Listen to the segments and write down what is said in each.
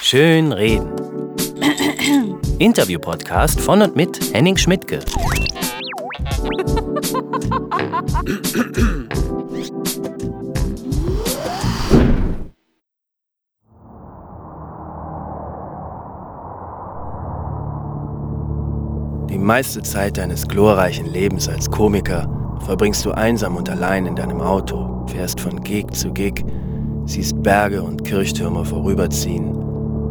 Schön reden. Interview-Podcast von und mit Henning Schmidtke. Die meiste Zeit deines glorreichen Lebens als Komiker verbringst du einsam und allein in deinem Auto, fährst von Gig zu Gig, siehst Berge und Kirchtürme vorüberziehen,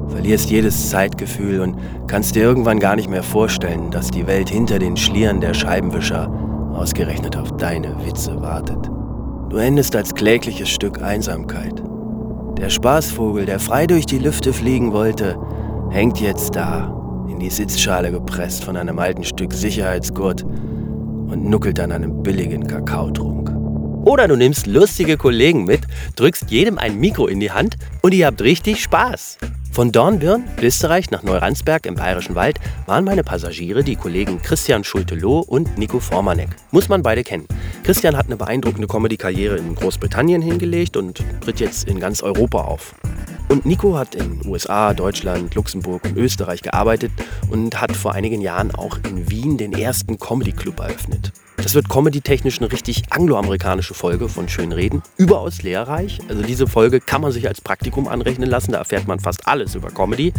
verlierst jedes Zeitgefühl und kannst dir irgendwann gar nicht mehr vorstellen, dass die Welt hinter den Schlieren der Scheibenwischer ausgerechnet auf deine Witze wartet. Du endest als klägliches Stück Einsamkeit. Der Spaßvogel, der frei durch die Lüfte fliegen wollte, hängt jetzt da, in die Sitzschale gepresst von einem alten Stück Sicherheitsgurt und nuckelt an einem billigen Kakaotrunk. Oder du nimmst lustige Kollegen mit, drückst jedem ein Mikro in die Hand und ihr habt richtig Spaß. Von Dornbirn, Österreich nach Neuransberg im Bayerischen Wald waren meine Passagiere die Kollegen Christian Schulte-Loh und Nico Formanek. Muss man beide kennen. Christian hat eine beeindruckende Comedy-Karriere in Großbritannien hingelegt und tritt jetzt in ganz Europa auf. Und Nico hat in USA, Deutschland, Luxemburg und Österreich gearbeitet und hat vor einigen Jahren auch in Wien den ersten Comedy Club eröffnet. Das wird comedy-technisch eine richtig angloamerikanische Folge von Schönreden. Überaus lehrreich. Also diese Folge kann man sich als Praktikum anrechnen lassen. Da erfährt man fast alles über Comedy.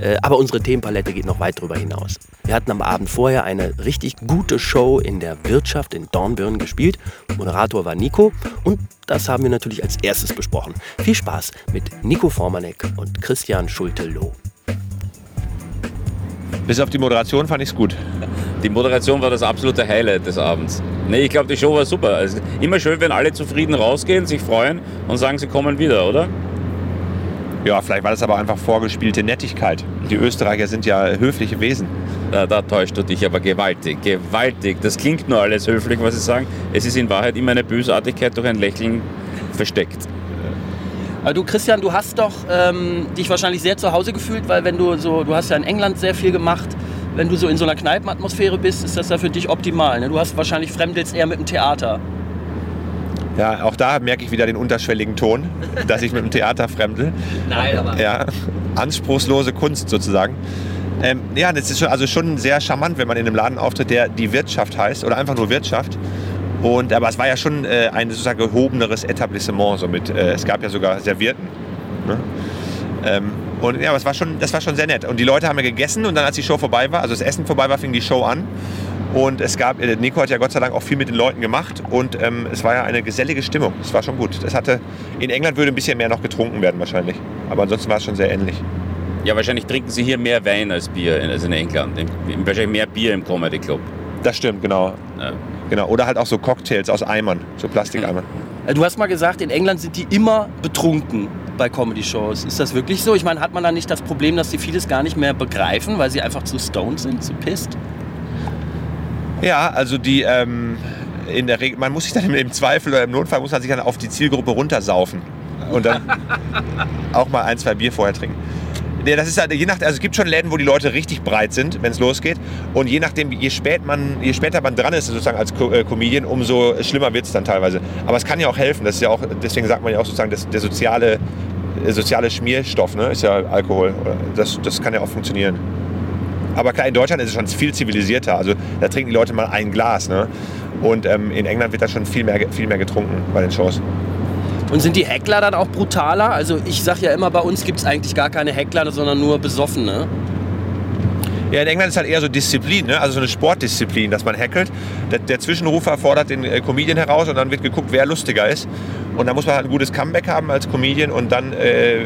Äh, aber unsere Themenpalette geht noch weit darüber hinaus. Wir hatten am Abend vorher eine richtig gute Show in der Wirtschaft in Dornbirn gespielt. Moderator war Nico und das haben wir natürlich als erstes besprochen. Viel Spaß mit Nico Formanek und Christian Schulte-Loh. Bis auf die Moderation fand ich es gut. Die Moderation war das absolute Highlight des Abends. Nee, ich glaube, die Show war super. Also immer schön, wenn alle zufrieden rausgehen, sich freuen und sagen, sie kommen wieder, oder? Ja, vielleicht war das aber einfach vorgespielte Nettigkeit. Die Österreicher sind ja höfliche Wesen. Da, da täuscht du dich aber gewaltig, gewaltig. Das klingt nur alles höflich, was sie sagen. Es ist in Wahrheit immer eine Bösartigkeit durch ein Lächeln versteckt. Aber du Christian, du hast doch ähm, dich wahrscheinlich sehr zu Hause gefühlt, weil wenn du so, du hast ja in England sehr viel gemacht, wenn du so in so einer Kneipenatmosphäre bist, ist das ja für dich optimal. Ne? Du hast wahrscheinlich fremdelst eher mit dem Theater. Ja, auch da merke ich wieder den unterschwelligen Ton, dass ich mit dem Theater fremdel. Nein, aber. Ja, anspruchslose Kunst sozusagen. Ähm, ja, das ist schon, also schon sehr charmant, wenn man in einem Laden auftritt, der die Wirtschaft heißt oder einfach nur Wirtschaft. Und, aber es war ja schon äh, ein sozusagen gehobeneres Etablissement. So mit, äh, es gab ja sogar Servierten. Ne? Ähm, und ja, das war, schon, das war schon sehr nett. Und die Leute haben ja gegessen und dann, als die Show vorbei war, also das Essen vorbei war, fing die Show an. Und es gab, äh, Nico hat ja Gott sei Dank auch viel mit den Leuten gemacht und ähm, es war ja eine gesellige Stimmung. Es war schon gut. Es hatte, in England würde ein bisschen mehr noch getrunken werden wahrscheinlich. Aber ansonsten war es schon sehr ähnlich. Ja, wahrscheinlich trinken sie hier mehr Wein als Bier, als in England. Wahrscheinlich mehr Bier im Comedy Club. Das stimmt, genau. Ja. genau. Oder halt auch so Cocktails aus Eimern, so Plastikeimern. Äh, du hast mal gesagt, in England sind die immer betrunken bei Comedy-Shows. Ist das wirklich so? Ich meine, hat man da nicht das Problem, dass sie vieles gar nicht mehr begreifen, weil sie einfach zu stoned sind, zu pisst? Ja, also die ähm, in der Regel, man muss sich dann im Zweifel oder im Notfall muss man sich dann auf die Zielgruppe runtersaufen und dann auch mal ein, zwei Bier vorher trinken. Ja, das ist halt, je nach, also es gibt schon Läden, wo die Leute richtig breit sind, wenn es losgeht. Und je nachdem, je, spät man, je später man dran ist, sozusagen als Co äh, Comedian, umso schlimmer wird es dann teilweise. Aber es kann ja auch helfen. Das ist ja auch, deswegen sagt man ja auch sozusagen, das, der soziale, der soziale Schmierstoff ne, ist ja Alkohol. Das, das kann ja auch funktionieren. Aber klar, in Deutschland ist es schon viel zivilisierter. Also da trinken die Leute mal ein Glas. Ne? Und ähm, in England wird da schon viel mehr, viel mehr getrunken bei den Shows. Und sind die Heckler dann auch brutaler? Also ich sage ja immer, bei uns gibt es eigentlich gar keine Heckler, sondern nur Besoffene. Ja, in England ist halt eher so Disziplin, ne? also so eine Sportdisziplin, dass man hackelt. Der, der Zwischenrufer fordert den äh, Comedian heraus und dann wird geguckt, wer lustiger ist. Und da muss man halt ein gutes Comeback haben als Comedian und dann äh,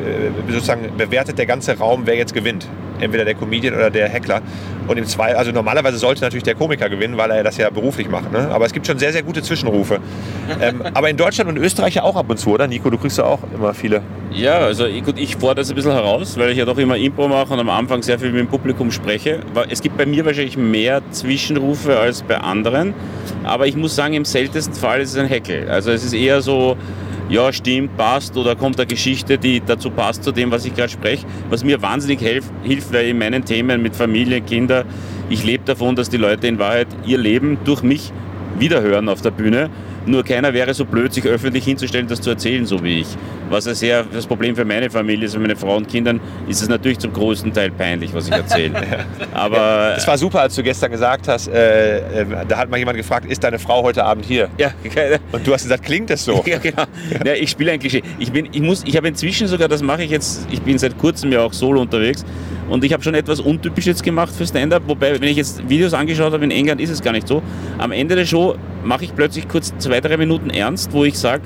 sozusagen bewertet der ganze Raum, wer jetzt gewinnt entweder der Comedian oder der Heckler. Und im zwei, also normalerweise sollte natürlich der Komiker gewinnen, weil er das ja beruflich macht. Ne? Aber es gibt schon sehr, sehr gute Zwischenrufe. ähm, aber in Deutschland und Österreich ja auch ab und zu, oder? Nico, du kriegst ja auch immer viele. Ja, also ich, gut, ich fordere das ein bisschen heraus, weil ich ja doch immer Impro mache und am Anfang sehr viel mit dem Publikum spreche. Es gibt bei mir wahrscheinlich mehr Zwischenrufe als bei anderen. Aber ich muss sagen, im seltensten Fall ist es ein Heckel. Also es ist eher so, ja, stimmt, passt oder kommt eine Geschichte, die dazu passt zu dem, was ich gerade spreche. Was mir wahnsinnig hilft, hilft, weil in meinen Themen mit Familie, Kinder, ich lebe davon, dass die Leute in Wahrheit ihr Leben durch mich wiederhören auf der Bühne. Nur keiner wäre so blöd, sich öffentlich hinzustellen, das zu erzählen, so wie ich. Was ja sehr das Problem für meine Familie ist, für meine Frau und Kindern, ist es natürlich zum größten Teil peinlich, was ich erzähle. Aber Es war super, als du gestern gesagt hast, äh, äh, da hat mal jemand gefragt, ist deine Frau heute Abend hier? ja, keine- Und du hast gesagt, klingt das so? Ja, genau. Ja, ich spiele ein Klischee. Ich, bin, ich, muss, ich habe inzwischen sogar, das mache ich jetzt, ich bin seit kurzem ja auch solo unterwegs und ich habe schon etwas untypisch jetzt gemacht für Stand-Up, wobei, wenn ich jetzt Videos angeschaut habe, in England ist es gar nicht so. Am Ende der Show mache ich plötzlich kurz zwei, drei Minuten ernst, wo ich sage,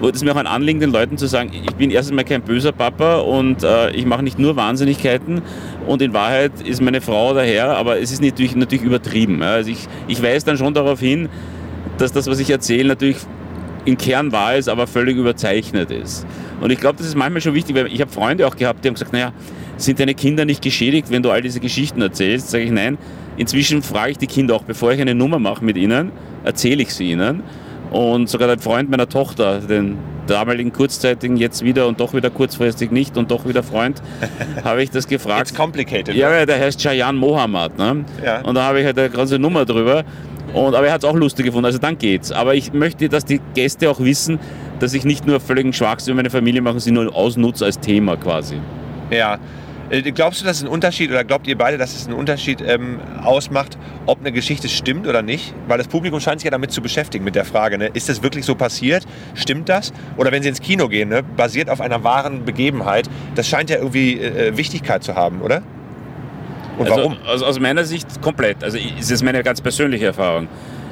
wo es mir auch ein Anliegen, den Leuten zu sagen, ich bin erstens mal kein böser Papa und äh, ich mache nicht nur Wahnsinnigkeiten und in Wahrheit ist meine Frau daher, aber es ist natürlich, natürlich übertrieben. Also ich, ich weise dann schon darauf hin, dass das, was ich erzähle, natürlich im Kern wahr ist, aber völlig überzeichnet ist. Und ich glaube, das ist manchmal schon wichtig, weil ich habe Freunde auch gehabt, die haben gesagt, naja, sind deine Kinder nicht geschädigt, wenn du all diese Geschichten erzählst? Sage ich nein. Inzwischen frage ich die Kinder auch, bevor ich eine Nummer mache mit ihnen, erzähle ich sie ihnen. Und sogar der Freund meiner Tochter, den damaligen kurzzeitigen, jetzt wieder und doch wieder kurzfristig nicht und doch wieder Freund, habe ich das gefragt. It's complicated. Ja, ja, der heißt Chayan Mohammed. Ne? Ja. Und da habe ich halt eine ganze Nummer drüber. Und, aber er hat es auch lustig gefunden, also dann geht's. Aber ich möchte, dass die Gäste auch wissen, dass ich nicht nur völligen Schwachsinn über meine Familie mache, sie nur ausnutze als Thema quasi. Ja. Äh, Glaubst du, dass es einen Unterschied oder glaubt ihr beide, dass es einen Unterschied ähm, ausmacht, ob eine Geschichte stimmt oder nicht? Weil das Publikum scheint sich ja damit zu beschäftigen, mit der Frage, ne? ist das wirklich so passiert? Stimmt das? Oder wenn sie ins Kino gehen, ne? basiert auf einer wahren Begebenheit, das scheint ja irgendwie äh, Wichtigkeit zu haben, oder? Und also, warum? Also aus meiner Sicht komplett. Also es ist meine ganz persönliche Erfahrung.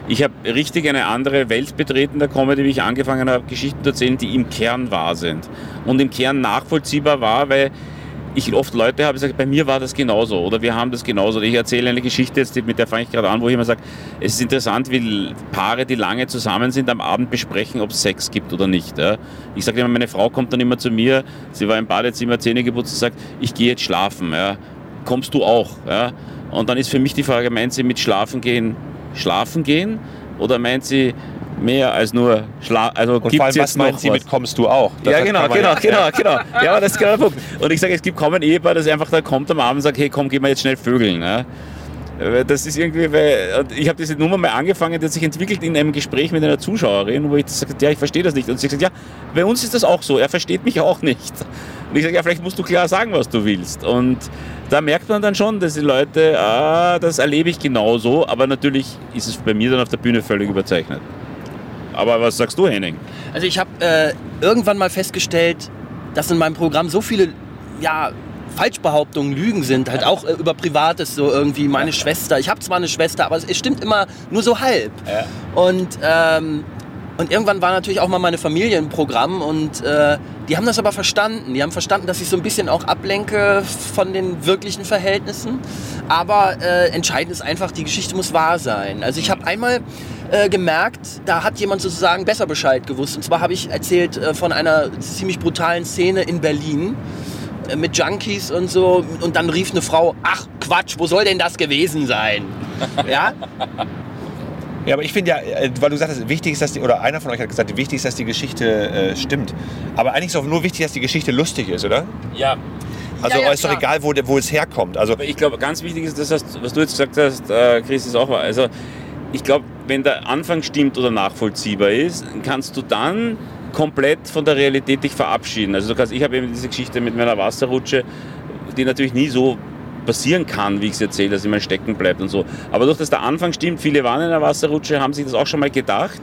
Ich habe richtig eine andere Welt betreten der Comedy, wie ich angefangen habe, Geschichten zu erzählen, die im Kern wahr sind. Und im Kern nachvollziehbar war, weil ich oft Leute habe gesagt, bei mir war das genauso oder wir haben das genauso. Ich erzähle eine Geschichte, jetzt, mit der fange ich gerade an, wo ich immer sage, es ist interessant, wie Paare, die lange zusammen sind, am Abend besprechen, ob es Sex gibt oder nicht. Ich sage immer, meine Frau kommt dann immer zu mir, sie war im Badezimmer, Zähne geputzt und sagt, ich gehe jetzt schlafen. Kommst du auch? Ja. Und dann ist für mich die Frage, meint sie mit Schlafen gehen, schlafen gehen oder meint sie mehr als nur schlafen? Also allem, was jetzt noch meint sie was? mit kommst du auch? Das ja, genau, kann man genau, ja- genau, genau. Ja, das ist genau der Punkt. Und ich sage, es gibt kaum ein Ehepaar, das einfach da kommt am Abend und sagt, hey, komm, gehen wir jetzt schnell vögeln. Weil Das ist irgendwie, weil ich habe diese Nummer mal angefangen, die hat sich entwickelt in einem Gespräch mit einer Zuschauerin, wo ich gesagt habe, ja, ich verstehe das nicht. Und sie gesagt, ja, bei uns ist das auch so, er versteht mich auch nicht. Und ich sage, ja, vielleicht musst du klar sagen, was du willst. Und da merkt man dann schon, dass die Leute, ah, das erlebe ich genauso, aber natürlich ist es bei mir dann auf der Bühne völlig überzeichnet. Aber was sagst du, Henning? Also ich habe äh, irgendwann mal festgestellt, dass in meinem Programm so viele ja, Falschbehauptungen, Lügen sind, halt auch äh, über Privates, so irgendwie meine Schwester. Ich habe zwar eine Schwester, aber es, es stimmt immer nur so halb. Und, ähm, und irgendwann war natürlich auch mal meine Familie im Programm und äh, die haben das aber verstanden. Die haben verstanden, dass ich so ein bisschen auch ablenke von den wirklichen Verhältnissen. Aber äh, entscheidend ist einfach, die Geschichte muss wahr sein. Also ich habe einmal äh, gemerkt, da hat jemand sozusagen besser Bescheid gewusst. Und zwar habe ich erzählt äh, von einer ziemlich brutalen Szene in Berlin äh, mit Junkies und so. Und dann rief eine Frau, ach Quatsch, wo soll denn das gewesen sein? ja, Ja, aber ich finde ja, äh, weil du gesagt hast, wichtig ist, dass die, oder einer von euch hat gesagt, wichtig ist, dass die Geschichte äh, stimmt. Aber eigentlich ist auch nur wichtig, dass die Geschichte lustig ist, oder? Ja, Also Ja, ja, ist doch klar. egal, wo, wo es herkommt. Also Aber ich glaube, ganz wichtig ist, das, was du jetzt gesagt hast, äh, Chris, ist auch wahr. Also, ich glaube, wenn der Anfang stimmt oder nachvollziehbar ist, kannst du dann komplett von der Realität dich verabschieden. Also, du kannst, ich habe eben diese Geschichte mit meiner Wasserrutsche, die natürlich nie so passieren kann, wie ich es erzähle, dass immer stecken bleibt und so. Aber durch dass der Anfang stimmt, viele waren in der Wasserrutsche, haben sich das auch schon mal gedacht,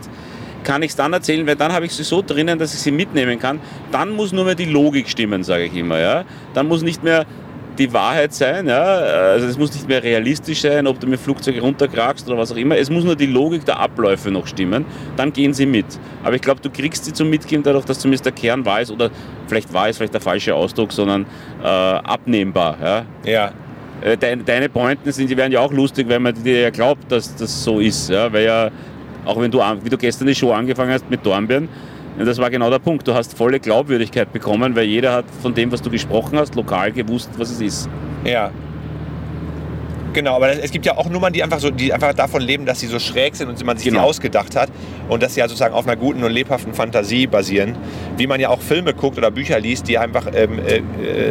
kann ich es dann erzählen, weil dann habe ich sie so drinnen, dass ich sie mitnehmen kann. Dann muss nur mehr die Logik stimmen, sage ich immer. Ja? Dann muss nicht mehr die Wahrheit sein, ja? also es muss nicht mehr realistisch sein, ob du mit Flugzeug runterkragst oder was auch immer. Es muss nur die Logik der Abläufe noch stimmen. Dann gehen sie mit. Aber ich glaube, du kriegst sie zum Mitgehen dadurch, dass zumindest der Kern ist oder vielleicht wahr ist vielleicht der falsche Ausdruck, sondern äh, abnehmbar. Ja? ja, Äh, Deine, Pointen sind, die werden ja auch lustig, wenn man dir ja glaubt, dass das so ist. Ja? Weil ja, auch wenn du, wie du gestern die Show angefangen hast mit Dornbirn, das war genau der Punkt. Du hast volle Glaubwürdigkeit bekommen, weil jeder hat von dem, was du gesprochen hast, lokal gewusst, was es ist. ja. Genau, aber es gibt ja auch Nummern, die einfach so, die einfach davon leben, dass sie so schräg sind und man sich Genau. die ausgedacht hat und dass sie ja sozusagen auf einer guten und lebhaften Fantasie basieren. Wie man ja auch Filme guckt oder Bücher liest, die einfach ähm, äh,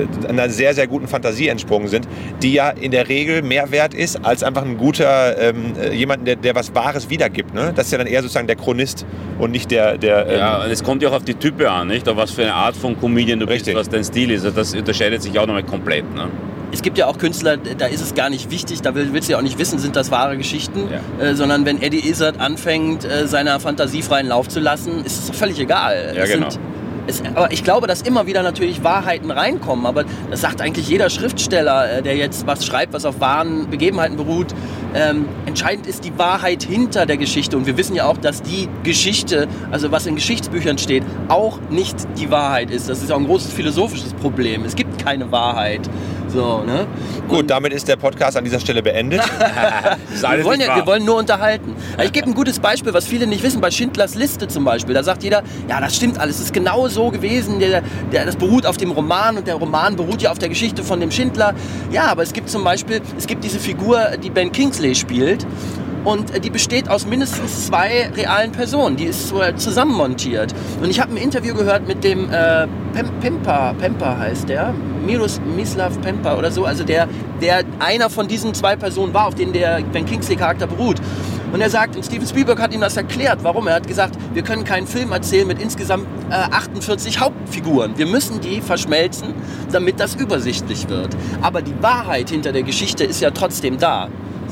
äh, einer sehr, sehr guten Fantasie entsprungen sind, die ja in der Regel mehr wert ist als einfach ein guter ähm, äh, jemand, der, der was Wahres wiedergibt. Ne? Das ist ja dann eher sozusagen der Chronist und nicht der, der ähm, Ja, und es kommt ja auch auf die Type an, nicht? Auf was für eine Art von Comedian du Richtig. bist, was dein Stil ist. Also Das unterscheidet sich auch nochmal komplett. Ne? Es gibt ja auch Künstler, da ist es gar nicht wichtig, da will- willst du ja auch nicht wissen, sind das wahre Geschichten, äh, sondern wenn Eddie Izzard anfängt, äh, seiner Fantasie freien Lauf zu lassen, ist es doch völlig egal. Ja, Es genau. es, aber ich glaube, dass immer wieder natürlich Wahrheiten reinkommen, aber das sagt eigentlich jeder Schriftsteller, äh, der jetzt was schreibt, was auf wahren Begebenheiten beruht. Ähm, entscheidend ist die Wahrheit hinter der Geschichte und wir wissen ja auch, dass die Geschichte, also was in Geschichtsbüchern steht, auch nicht die Wahrheit ist. Das ist auch ein großes philosophisches Problem. Es gibt keine Wahrheit. So, ne? Gut, damit ist der Podcast an dieser Stelle beendet. Das Wir wollen, ja, wir wollen nur unterhalten. Ich gebe ein gutes Beispiel, was viele nicht wissen. Bei Schindlers Liste zum Beispiel. Da sagt jeder, ja, das stimmt alles. Es ist genau so gewesen. Der, der, das beruht auf dem Roman und der Roman beruht ja auf der Geschichte von dem Schindler. Ja, aber es gibt zum Beispiel, es gibt diese Figur, die Ben Kingsley spielt. Und die besteht aus mindestens zwei realen Personen. Die ist so zusammenmontiert. Und ich habe ein Interview gehört mit dem äh, Pem Pemper, Pemper heißt der. Miros, Mislav Pemper oder so. Also der, der einer von diesen zwei Personen war, auf denen der Ben Kingsley-Charakter beruht. Und er sagt, und Steven Spielberg hat ihm das erklärt, warum. Er hat gesagt, wir können keinen Film erzählen mit insgesamt äh, 48 Hauptfiguren. Wir müssen die verschmelzen, damit das übersichtlich wird. Aber die Wahrheit hinter der Geschichte ist ja trotzdem da.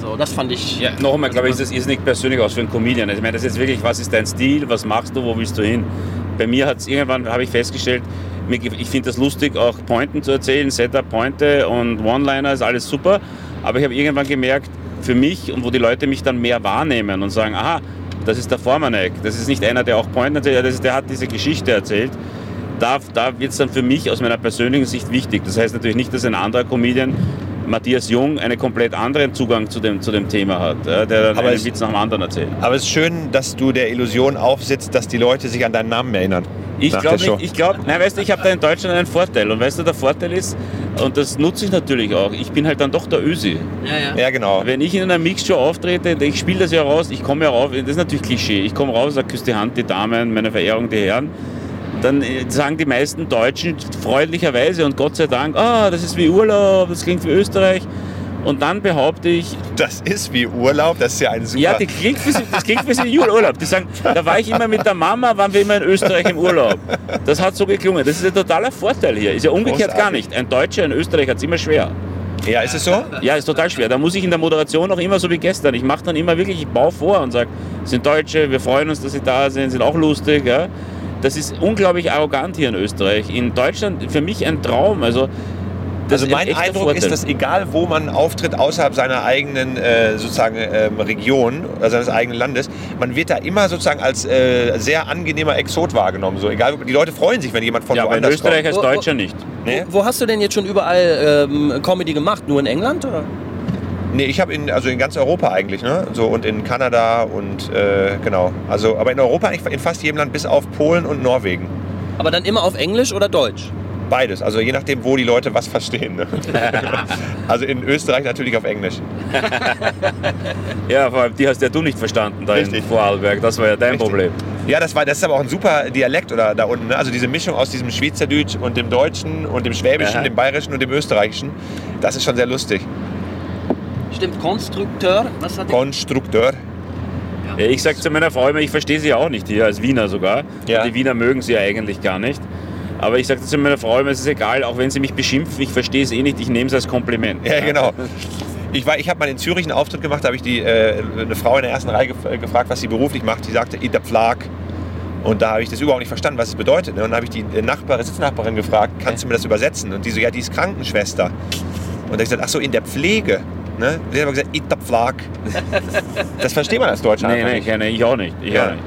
So, das fand ich. Ja, noch einmal, glaube ich, ist nicht persönlich aus für einen Comedian. Also, Ich meine, das ist wirklich, was ist dein Stil, was machst du, wo willst du hin? Bei mir hat es irgendwann, habe ich festgestellt, ich finde das lustig, auch Pointen zu erzählen, Setup, Pointe und One-Liner ist alles super. Aber ich habe irgendwann gemerkt, für mich und wo die Leute mich dann mehr wahrnehmen und sagen, aha, das ist der Formanek, das ist nicht einer, der auch Pointen erzählt, das ist, der hat diese Geschichte erzählt. Da, da wird es dann für mich aus meiner persönlichen Sicht wichtig. Das heißt natürlich nicht, dass ein anderer Comedian, Matthias Jung, einen komplett anderen Zugang zu dem, zu dem Thema hat, ja, der dann Aber einen es- Witz nach dem anderen erzählt. Aber es ist schön, dass du der Illusion aufsitzt, dass die Leute sich an deinen Namen erinnern. Ich glaube ich glaube, nein, weißt du, ich habe da in Deutschland einen Vorteil. Und weißt du, der Vorteil ist, und das nutze ich natürlich auch, ich bin halt dann doch der Ösi. Ja, ja. Ja, genau. Wenn ich in einer Mixshow auftrete, ich spiele das ja raus, ich komme ja rauf, das ist natürlich Klischee, ich komme raus, sage, küsse die Hand, die Damen, meine Verehrung, die Herren. Dann äh, sagen die meisten Deutschen freundlicherweise und Gott sei Dank, ah, das ist wie Urlaub, das klingt wie Österreich. Und dann behaupte ich, Das ist wie Urlaub, das ist ja ein super. ja, die klingt für sie, das klingt sie Urlaub. Die sagen, da war ich immer mit der Mama, waren wir immer in Österreich im Urlaub. Das hat so geklungen. Das ist ein totaler Vorteil hier. Ist ja umgekehrt Großartig. gar nicht. Ein Deutscher in Österreich hat es immer schwer. ja, ist es so? Ja, ist total schwer. Da muss ich in der Moderation auch immer so wie gestern. Ich mache dann immer wirklich, ich baue vor und sage, sind Deutsche, wir freuen uns, dass sie da sind, sind auch lustig. Ja. Das ist unglaublich arrogant hier in Österreich. In Deutschland für mich ein Traum. Also, das Also mein Eindruck Vorteil. ist, dass egal wo man auftritt außerhalb seiner eigenen äh, sozusagen ähm, Region oder seines eigenen Landes, man wird da immer sozusagen als äh, sehr angenehmer Exot wahrgenommen. So egal, die Leute freuen sich, wenn jemand von ja, aber in woanders Österreich kommt. als Wo- wo- Deutscher nicht. Nee, Wo, wo hast du denn jetzt schon überall ähm, Comedy gemacht? Nur in England? Oder? Nee ich habe in also in ganz Europa eigentlich, ne? So und in Kanada und äh, genau. Also aber in Europa eigentlich in fast jedem Land bis auf Polen und Norwegen. Aber dann immer auf Englisch oder Deutsch? Beides, also je nachdem, wo die Leute was verstehen. Ne? also in Österreich natürlich auf Englisch. Ja, vor allem die hast ja du nicht verstanden da Richtig. in Vorarlberg. Das war ja dein Richtig. Problem. Ja, das, war, das ist aber auch ein super Dialekt oder da unten. Ne? Also diese Mischung aus diesem Schweizerdeutsch und dem Deutschen und dem Schwäbischen, Aha. dem Bayerischen und dem Österreichischen. Das ist schon sehr lustig. Stimmt, Konstrukteur. Was hat? Konstrukteur. Ja, Ich sage zu meiner Frau immer, ich verstehe sie ja auch nicht hier, als Wiener sogar. Ja. Die Wiener mögen sie ja eigentlich gar nicht. Aber ich sage zu meiner Frau immer, es ist egal, auch wenn sie mich beschimpfen, ich verstehe es eh nicht, ich nehme es als Kompliment. Ja, genau. Ich, war- ich habe mal in Zürich einen Auftritt gemacht, da habe ich die, äh, eine Frau in der ersten Reihe gef äh, gefragt, was sie beruflich macht. Die sagte, in der Pflag. Und da habe ich das überhaupt nicht verstanden, was es bedeutet. Ne? Und dann habe ich die äh, Nachbar, Sitznachbarin gefragt, kannst du mir das übersetzen? Und die so, ja, die ist Krankenschwester. Und da habe ich gesagt, ach so, in der Pflege. Ne? Die hat aber gesagt, in der Pflag. Das versteht man als Deutscher Nee, nee, nicht. keine, ich auch nicht. Ich Ja. auch nicht.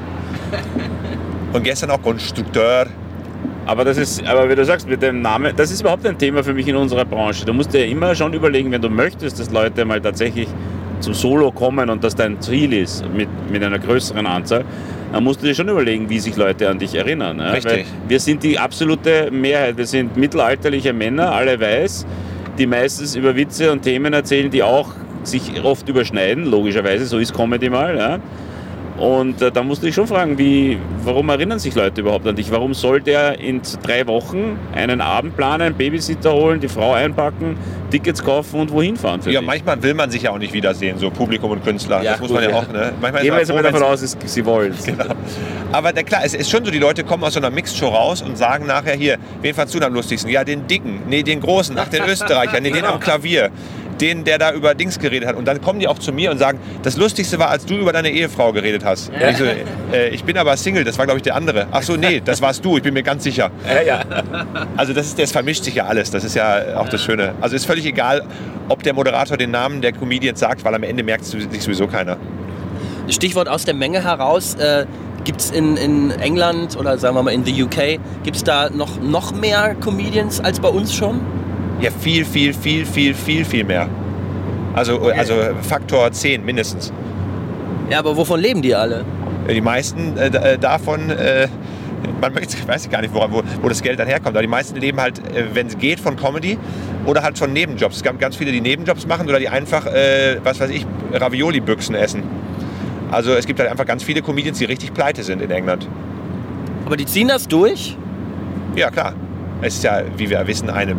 Und gestern auch Konstrukteur. Aber das ist, aber wie du sagst, mit dem Namen, das ist überhaupt ein Thema für mich in unserer Branche. Du musst dir immer schon überlegen, wenn du möchtest, dass Leute mal tatsächlich zum Solo kommen und das dein Ziel ist, mit, mit einer größeren Anzahl, dann musst du dir schon überlegen, wie sich Leute an dich erinnern. Ja? Richtig. Weil wir sind die absolute Mehrheit. Wir sind mittelalterliche Männer, alle weiß, die meistens über Witze und Themen erzählen, die auch sich oft überschneiden, logischerweise, so ist Comedy mal. Ja. Und äh, da musst du dich schon fragen, wie, warum erinnern sich Leute überhaupt an dich? Warum soll der in drei Wochen einen Abend planen, einen Babysitter holen, die Frau einpacken, Tickets kaufen und wohin fahren? ja, dich? manchmal will man sich ja auch nicht wiedersehen, so Publikum und Künstler. Ja, das muss man ja, ja auch. Ne? Manchmal Gehen wir jetzt mal davon aus, dass sie wollen. Genau. Aber der, klar, es ist schon so, die Leute kommen aus so einer Mixed-Show raus und sagen nachher hier, wen fandst du am lustigsten? Ja, den Dicken, nee, den Großen, ach, den Österreicher, nee, den am Klavier den, der da über Dings geredet hat. Und dann kommen die auch zu mir und sagen, das Lustigste war, als du über deine Ehefrau geredet hast. Ja. Ich, so, äh, ich, bin aber Single, das war glaube ich der andere. Ach so, nee, das warst du, ich bin mir ganz sicher. Ja, ja. Also das, ist, das vermischt sich ja alles, das ist ja auch das Schöne. Also ist völlig egal, ob der Moderator den Namen der Comedians sagt, weil am Ende merkt es sich sowieso keiner. Stichwort aus der Menge heraus. Äh Gibt es in, in England oder sagen wir mal in the UK, gibt es da noch, noch mehr Comedians als bei uns schon? Ja, viel, viel, viel, viel, viel, viel mehr. Also, okay. also Faktor 10 mindestens. Ja, aber wovon leben die alle? Die meisten äh, äh davon, äh, man weiß gar nicht, wo, wo, wo, das Geld dann herkommt, aber die meisten leben halt, äh, wenn es geht, von Comedy oder halt von Nebenjobs. Es gab ganz viele, die Nebenjobs machen oder die einfach, äh, was weiß ich, Ravioli-Büchsen essen. Also es gibt halt einfach ganz viele Comedians, die richtig pleite sind in England. Aber die ziehen das durch? Ja, klar. Es ist ja, wie wir wissen, eine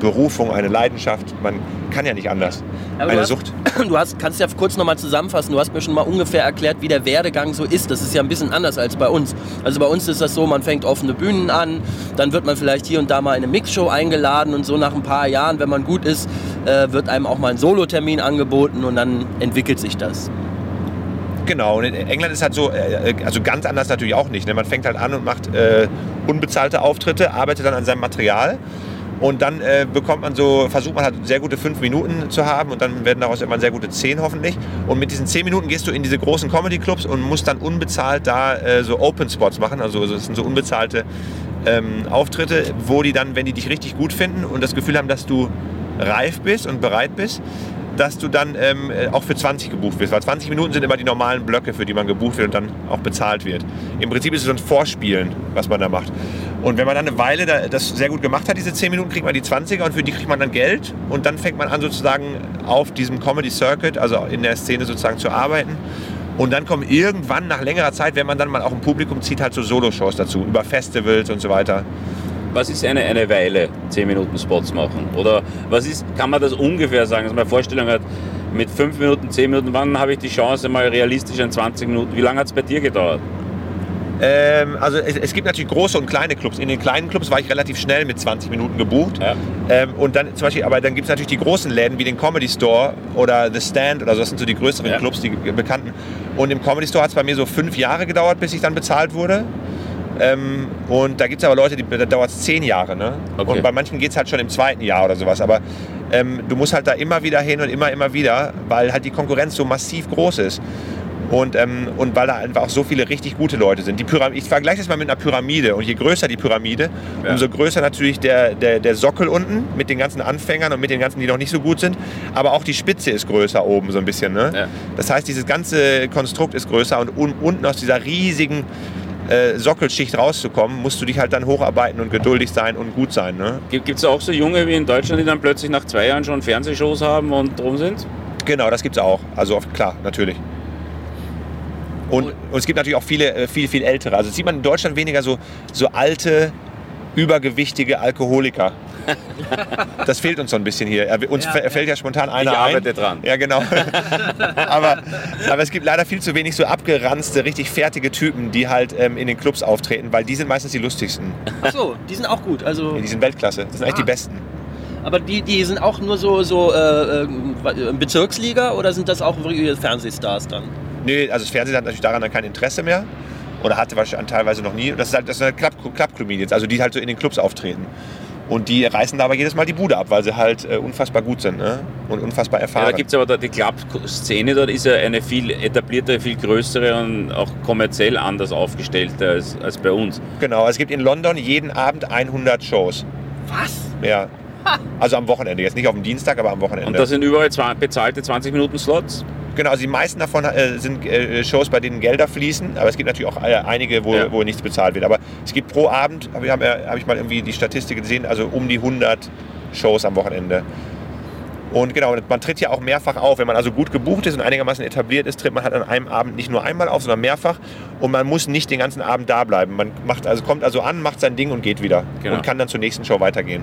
Berufung, eine Leidenschaft. Man kann ja nicht anders. Aber eine du Sucht. du hast, kannst ja kurz nochmal zusammenfassen. Du hast mir schon mal ungefähr erklärt, wie der Werdegang so ist. Das ist ja ein bisschen anders als bei uns. Also bei uns ist das so, man fängt offene Bühnen an, dann wird man vielleicht hier und da mal in eine Mixshow eingeladen und so nach ein paar Jahren, wenn man gut ist, äh, wird einem auch mal ein Solotermin angeboten und dann entwickelt sich das. Genau, und in England ist halt so, äh, also ganz anders natürlich auch nicht. Ne? Man fängt halt an und macht äh, unbezahlte Auftritte, arbeitet dann an seinem Material und dann äh, bekommt man so, versucht man halt sehr gute fünf Minuten zu haben und dann werden daraus immer sehr gute zehn hoffentlich. Und mit diesen zehn Minuten gehst du in diese großen Comedy-Clubs und musst dann unbezahlt da äh, so Open-Spots machen. Also das sind so unbezahlte ähm, Auftritte, wo die dann, wenn die dich richtig gut finden und das Gefühl haben, dass du reif bist und bereit bist, dass du dann ähm, auch für 20 gebucht wirst. Weil 20 Minuten sind immer die normalen Blöcke, für die man gebucht wird und dann auch bezahlt wird. Im Prinzip ist es so ein Vorspielen, was man da macht. Und wenn man dann eine Weile das sehr gut gemacht hat, diese 10 Minuten, kriegt man die 20er und für die kriegt man dann Geld. Und dann fängt man an sozusagen auf diesem Comedy Circuit, also in der Szene sozusagen zu arbeiten. Und dann kommen irgendwann nach längerer Zeit, wenn man dann mal auch ein Publikum zieht, halt so Solo-Shows dazu, über Festivals und so weiter was ist eine, eine Weile 10 Minuten Spots machen? Oder was ist, kann man das ungefähr sagen, dass man eine Vorstellung hat, mit 5 Minuten, 10 Minuten, wann habe ich die Chance, mal realistisch in 20 Minuten? Wie lange hat es bei dir gedauert? Ähm, also es, es, gibt natürlich große und kleine Clubs. In den kleinen Clubs war ich relativ schnell mit 20 Minuten gebucht. Ja. Ähm, und dann zum Beispiel, aber dann gibt es natürlich die großen Läden wie den Comedy Store oder The Stand oder so. Das sind so die größeren ja. Clubs, die bekannten. Und im Comedy Store hat es bei mir so fünf Jahre gedauert, bis ich dann bezahlt wurde. Ähm, und da gibt es aber Leute, die, da dauert es zehn Jahre. Ne? Okay. Und bei manchen geht es halt schon im zweiten Jahr oder sowas. Aber ähm, du musst halt da immer wieder hin und immer, immer wieder, weil halt die Konkurrenz so massiv groß ist. Und, ähm, und weil da einfach auch so viele richtig gute Leute sind. Die Pyram ich vergleiche das mal mit einer Pyramide. Und je größer die Pyramide, ja. umso größer natürlich der, der, der Sockel unten mit den ganzen Anfängern und mit den ganzen, die noch nicht so gut sind. Aber auch die Spitze ist größer oben so ein bisschen. Ne? Ja. Das heißt, dieses ganze Konstrukt ist größer und un unten aus dieser riesigen äh, Sockelschicht rauszukommen, musst du dich halt dann hocharbeiten und geduldig sein und gut sein. Ne? Gibt es auch so Junge wie in Deutschland, die dann plötzlich nach zwei Jahren schon Fernsehshows haben und drum sind? Genau, das gibt es auch. Also klar, natürlich. Und, und, es gibt natürlich auch viele, äh, viel, viel ältere. Also sieht man in Deutschland weniger so, so alte, übergewichtige Alkoholiker. Das fehlt uns so ein bisschen hier. Uns ja, fällt ja spontan einer ich arbeite ein. dran. Ja, genau. aber, aber es gibt leider viel zu wenig so abgeranzte, richtig fertige Typen, die halt ähm, in den Clubs auftreten, weil die sind meistens die lustigsten. Ach so, die sind auch gut. Also ja, die sind Weltklasse. Das sind ah. echt die. Besten. Aber die, die sind auch nur so, so äh, äh Bezirksliga oder sind das auch Fernsehstars dann? Nee, also das Fernsehen hat natürlich daran dann kein Interesse mehr. Oder hatte wahrscheinlich teilweise noch nie. Das, ist halt, das sind halt Club-Comedians, also die halt so in den Clubs auftreten. Und die reißen da aber jedes Mal die Bude ab, weil sie halt äh, unfassbar gut sind ne? und unfassbar erfahren. Ja, da gibt es aber da, die Club-Szene dort ist ja eine viel etablierte, viel größere und auch kommerziell anders aufgestellte als, als bei uns. Genau, es gibt in London jeden Abend 100 Shows. Was? Ja. Also am Wochenende, jetzt nicht auf dem Dienstag, aber am Wochenende. Und das sind überall bezahlte 20 Minuten Slots? Genau, also die meisten davon äh, sind äh, Shows, bei denen Gelder fließen, aber es gibt natürlich auch äh, einige, wo, ja. wo nichts bezahlt wird. Aber es gibt pro Abend, habe hab, hab ich mal irgendwie die Statistik gesehen, also um die 100 Shows am Wochenende. Und genau, man tritt ja auch mehrfach auf. Wenn man also gut gebucht ist und einigermaßen etabliert ist, tritt man halt an einem Abend nicht nur einmal auf, sondern mehrfach. Und man muss nicht den ganzen Abend da bleiben. Man macht, also kommt also an, macht sein Ding und geht wieder. Genau. Und kann dann zur nächsten Show weitergehen.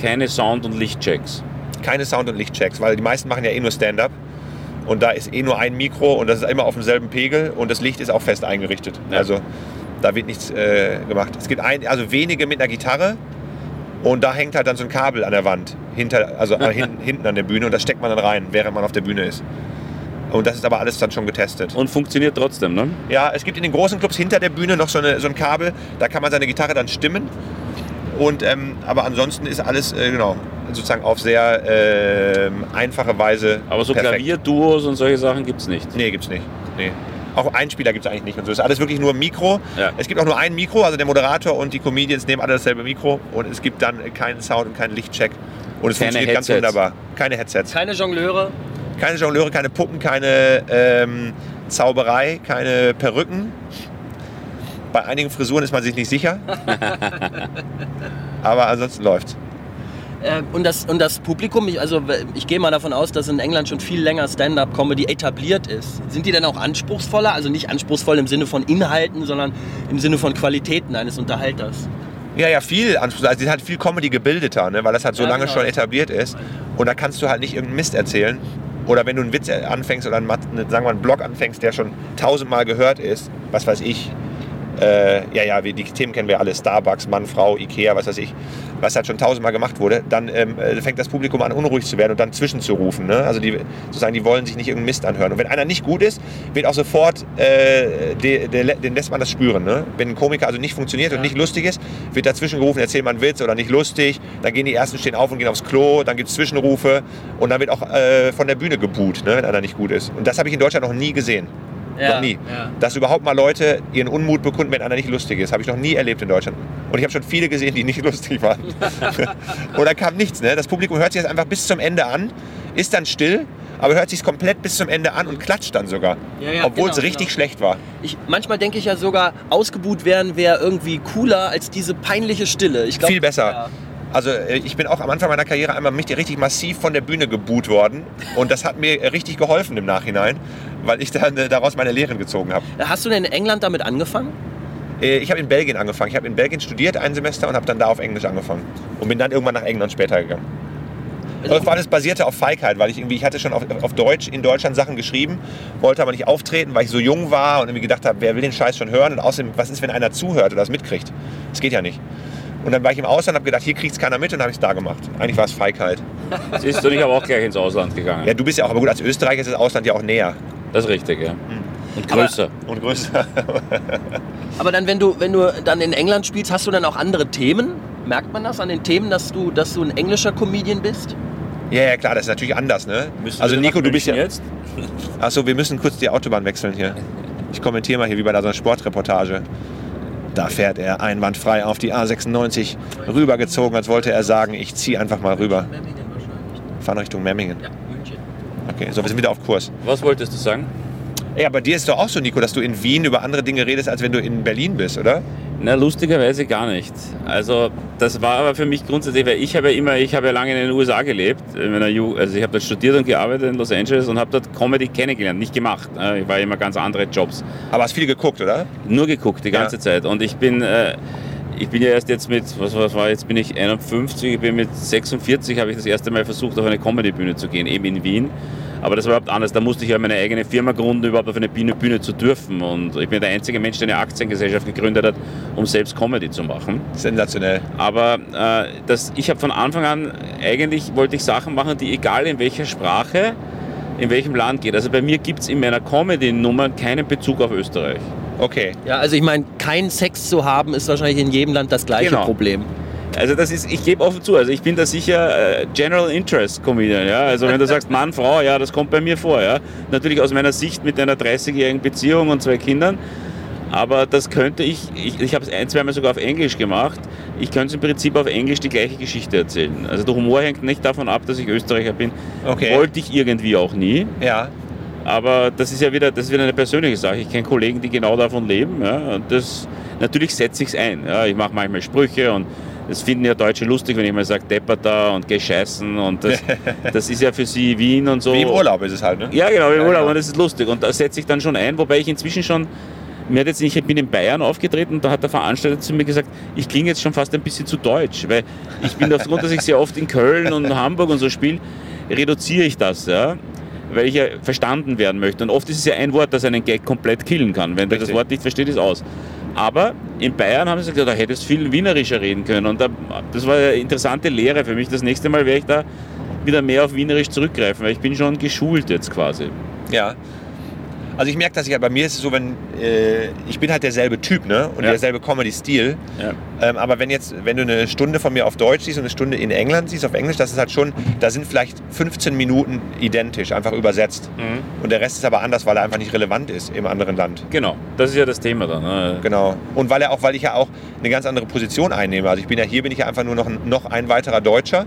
Keine Sound- und Lichtchecks. Keine Sound- und Lichtchecks, weil die meisten machen ja eh nur Stand-up. Und da ist eh nur ein Mikro und das ist immer auf demselben Pegel und das Licht ist auch fest eingerichtet. Ja. Also da wird nichts äh, gemacht. Es gibt ein, also wenige mit einer Gitarre und da hängt halt dann so ein Kabel an der Wand, hinter, also äh, hinten, hinten an der Bühne und das steckt man dann rein, während man auf der Bühne ist. Und das ist aber alles dann schon getestet. Und funktioniert trotzdem, ne? Ja, es gibt in den großen Clubs hinter der Bühne noch so, eine, so ein Kabel, da kann man seine Gitarre dann stimmen. Und, ähm, aber ansonsten ist alles äh, genau, sozusagen auf sehr ähm, einfache Weise. Aber so perfekt. Klavierduos und solche Sachen gibt es nicht. Nee, gibt's nicht. Nee. Auch Einspieler gibt es eigentlich nicht und so. Es ist alles wirklich nur Mikro. Ja. Es gibt auch nur ein Mikro, also der Moderator und die Comedians nehmen alle dasselbe Mikro und es gibt dann keinen Sound und keinen Lichtcheck. Und es Keine funktioniert ganz Headsets. wunderbar. Keine Headsets. Keine Jongleure. Keine Jongleure, keine Puppen, keine ähm, Zauberei, keine Perücken. Bei einigen Frisuren ist man sich nicht sicher. Aber ansonsten läuft's. Äh, und, das, und das Publikum, ich, also ich gehe mal davon aus, dass in England schon viel länger Stand-up-Comedy etabliert ist. Sind die denn auch anspruchsvoller? Also nicht anspruchsvoll im Sinne von Inhalten, sondern im Sinne von Qualitäten eines Unterhalters. Ja, ja, viel Anspruch. Also sind halt viel Comedy gebildeter, ne? weil das halt so Ja, lange genau. schon etabliert ist. Und da kannst du halt nicht irgendeinen Mist erzählen. Oder wenn du einen Witz anfängst oder einen, ne, sagen wir einen Blog anfängst, der schon tausendmal gehört ist, was weiß ich. Äh, ja, ja, die Themen kennen wir alle. Starbucks, Mann, Frau, Ikea, was weiß ich. Was halt schon tausendmal gemacht wurde, dann ähm, äh, fängt das Publikum an, unruhig zu werden und dann zwischenzurufen. Ne? Also die, sozusagen, die wollen sich nicht irgendeinen Mist anhören. Und wenn einer nicht gut ist, wird auch sofort, äh, de, de, den lässt man das spüren. Ne? Wenn ein Komiker also nicht funktioniert und nicht lustig ist, wird dazwischen gerufen, erzähl mal einen Witz oder nicht lustig. Dann gehen die Ersten, stehen auf und gehen aufs Klo. Dann gibt es Zwischenrufe und dann wird auch äh, von der Bühne geboot, ne? wenn einer nicht gut ist. Und das habe ich in Deutschland noch nie gesehen. Noch nie. Ja. Dass überhaupt mal Leute ihren Unmut bekunden, wenn einer nicht lustig ist. Habe ich noch nie erlebt in Deutschland. Und ich habe schon viele gesehen, die nicht lustig waren. Oder kam nichts. Ne? Das Publikum hört sich das einfach bis zum Ende an, ist dann still, aber hört sich es komplett bis zum Ende an und klatscht dann sogar. Ja, ja, obwohl genau, es richtig genau. schlecht war. Ich, manchmal denke ich ja sogar, ausgebuht werden wäre irgendwie cooler als diese peinliche Stille. Glaub, Viel besser. Ja. Also äh, ich bin auch am Anfang meiner Karriere einmal richtig massiv von der Bühne geboot worden. Und das hat mir richtig geholfen im Nachhinein, weil ich dann äh, daraus meine Lehren gezogen habe. Hast du denn in England damit angefangen? Äh, Ich habe in Belgien angefangen. Ich habe in Belgien studiert ein Semester und habe dann da auf Englisch angefangen. Und bin dann irgendwann nach England später gegangen. Aber das war alles basierte auf Feigheit, weil ich irgendwie, ich hatte schon auf, auf Deutsch in Deutschland Sachen geschrieben, wollte aber nicht auftreten, weil ich so jung war und irgendwie gedacht habe, wer will den Scheiß schon hören? Und außerdem, was ist, wenn einer zuhört oder das mitkriegt? Das geht ja nicht. Und dann war ich im Ausland und habe gedacht, hier kriegt es keiner mit und habe ich es da gemacht. Eigentlich war es Feigheit. Siehst du, ich habe auch gleich ins Ausland gegangen. Ja, du bist ja auch, aber gut, als Österreicher ist das Ausland ja auch näher Das ist richtig, ja. Hm. Und größer. und größer. Aber dann, wenn du, wenn du dann in England spielst, hast du dann auch andere Themen? Merkt man das an den Themen, dass du, dass du ein englischer Comedian bist? ja, ja, klar, das ist natürlich anders, ne? Müssen Also Nico, du bist ja... Jetzt? Achso, wir müssen kurz die Autobahn wechseln hier. Ich kommentiere mal hier wie bei so einer Sportreportage. Da fährt er einwandfrei auf die A96 rübergezogen, als wollte er sagen, ich ziehe einfach mal rüber. Fahren Richtung Memmingen. Ja, München. Okay, so, wir sind wieder auf Kurs. Was wolltest du sagen? Ja, bei dir ist doch auch so, Nico, dass du in Wien über andere Dinge redest, als wenn du in Berlin bist, oder? Na, lustigerweise gar nicht. Also, das war aber für mich grundsätzlich, weil ich habe ja immer, ich habe ja lange in den USA gelebt. In meiner Ju also, ich habe dort studiert und gearbeitet in Los Angeles und habe dort Comedy kennengelernt, nicht gemacht. Äh, Ich war immer ganz andere Jobs. Aber hast viel geguckt, oder? Nur geguckt die ganze Ja. Zeit. Und ich bin, äh, ich bin ja erst jetzt mit, was, was war jetzt bin ich 51, ich bin mit 46, habe ich das erste Mal versucht, auf eine Comedy-Bühne zu gehen, eben in Wien. Aber das war überhaupt anders. Da musste ich ja meine eigene Firma gründen, überhaupt auf eine Bühne, Bühne zu dürfen. Und ich bin der einzige Mensch, der eine Aktiengesellschaft gegründet hat, um selbst Comedy zu machen. Sensationell. Aber äh, das, ich habe von Anfang an, eigentlich wollte ich Sachen machen, die egal in welcher Sprache, in welchem Land geht. Also bei mir gibt es in meiner Comedy-Nummer keinen Bezug auf Österreich. Okay. Ja, also ich meine, keinen Sex zu haben ist wahrscheinlich in jedem Land das gleiche Genau. Problem. Also das ist, ich gebe offen zu, also ich bin da sicher äh, General Interest Comedian, ja. Also wenn du sagst Mann, Frau, ja, das kommt bei mir vor, ja. Natürlich aus meiner Sicht mit einer 30-jährigen Beziehung und zwei Kindern. Aber das könnte ich, ich, ich habe es ein, zweimal sogar auf Englisch gemacht. Ich könnte es im Prinzip auf Englisch die gleiche Geschichte erzählen. Also der Humor hängt nicht davon ab, dass ich Österreicher bin. Okay. Wollte ich irgendwie auch nie. Ja. Aber das ist ja wieder, das ist wieder eine persönliche Sache. Ich kenne Kollegen, die genau davon leben. Ja, und das, natürlich setze ich es ein. Ja, ich mache manchmal Sprüche und das finden ja Deutsche lustig, wenn ich mal sage Deppata und Geh scheißen und das, das ist ja für sie Wien und so. Wie im Urlaub ist es halt, ne? Ja, genau, im Ja, Urlaub genau. und das ist lustig und da setze ich dann schon ein, wobei ich inzwischen schon mir hat jetzt, ich bin in Bayern aufgetreten und da hat der Veranstalter zu mir gesagt, ich klinge jetzt schon fast ein bisschen zu deutsch, weil ich bin aufgrund, dass ich sehr oft in Köln und Hamburg und so spiele, reduziere ich das, ja, weil ich ja verstanden werden möchte. Und oft ist es ja ein Wort, das einen Gag komplett killen kann. Wenn du das Richtig. Wort nicht versteht, ist aus. Aber in Bayern haben sie gesagt, da hättest du viel wienerischer reden können. Und da, das war eine interessante Lehre für mich. Das nächste Mal werde ich da wieder mehr auf wienerisch zurückgreifen, weil ich bin schon geschult jetzt quasi. Ja. Also ich merke, dass ich halt, bei mir ist es so, wenn äh, ich bin halt derselbe Typ, ne? Und Ja. derselbe Comedy-Stil. Ja. Ähm, aber wenn jetzt, wenn du eine Stunde von mir auf Deutsch siehst und eine Stunde in England siehst auf Englisch, das ist halt schon, da sind vielleicht 15 Minuten identisch, einfach übersetzt. Und der Rest ist aber anders, weil er einfach nicht relevant ist im anderen Land. Genau, das ist ja das Thema dann. Ne? Genau. Und weil er auch, weil ich ja auch eine ganz andere Position einnehme. Also ich bin ja hier, bin ich ja einfach nur noch ein, noch ein weiterer Deutscher.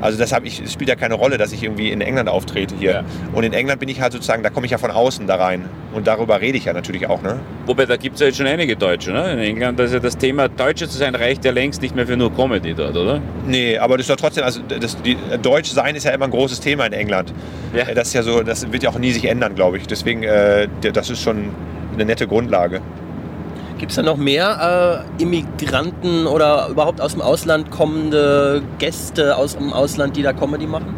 Also deshalb, ich, es spielt ja keine Rolle, dass ich irgendwie in England auftrete hier. Ja. Und in England bin ich halt sozusagen, da komme ich ja von außen da rein. Und darüber rede ich ja natürlich auch, ne? Wobei, da gibt es ja jetzt schon einige Deutsche. Ne? In England, das, ist ja das Thema, Deutscher zu sein, reicht ja längst nicht mehr für nur Comedy dort, oder? Nee, aber das ist doch trotzdem, also das, die, Deutsch sein ist ja immer ein großes Thema in England. Ja. Das ist ja so, das wird ja auch nie sich ändern, glaube ich. Deswegen, äh, das ist schon eine nette Grundlage. Gibt es da noch mehr äh, Immigranten oder überhaupt aus dem Ausland kommende Gäste aus dem Ausland, die da Comedy machen?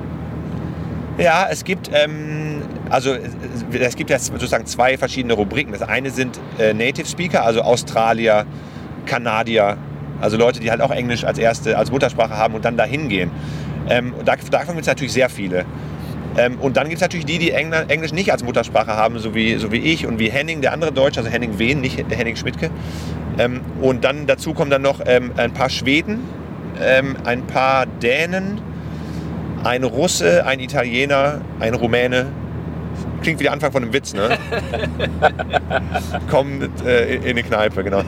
Ja, es gibt, ähm, also es- gibt ja sozusagen zwei verschiedene Rubriken. Das eine sind äh, Native Speaker, also Australier, Kanadier, also Leute, die halt auch Englisch als erste, als Muttersprache haben und dann dahin gehen. Ähm, davon gibt es natürlich sehr viele. Ähm, und dann gibt es natürlich die, die Engl Englisch nicht als Muttersprache haben, so wie, so wie ich und wie Henning, der andere Deutsche, also Henning Wehn, nicht Henning Schmidtke. Ähm, und dann dazu kommen dann noch ähm, ein paar Schweden, ähm, ein paar Dänen, ein Russe, ein Italiener, ein Rumäne. Klingt wie der Anfang von einem Witz, ne? Kommen äh, in eine Kneipe, genau.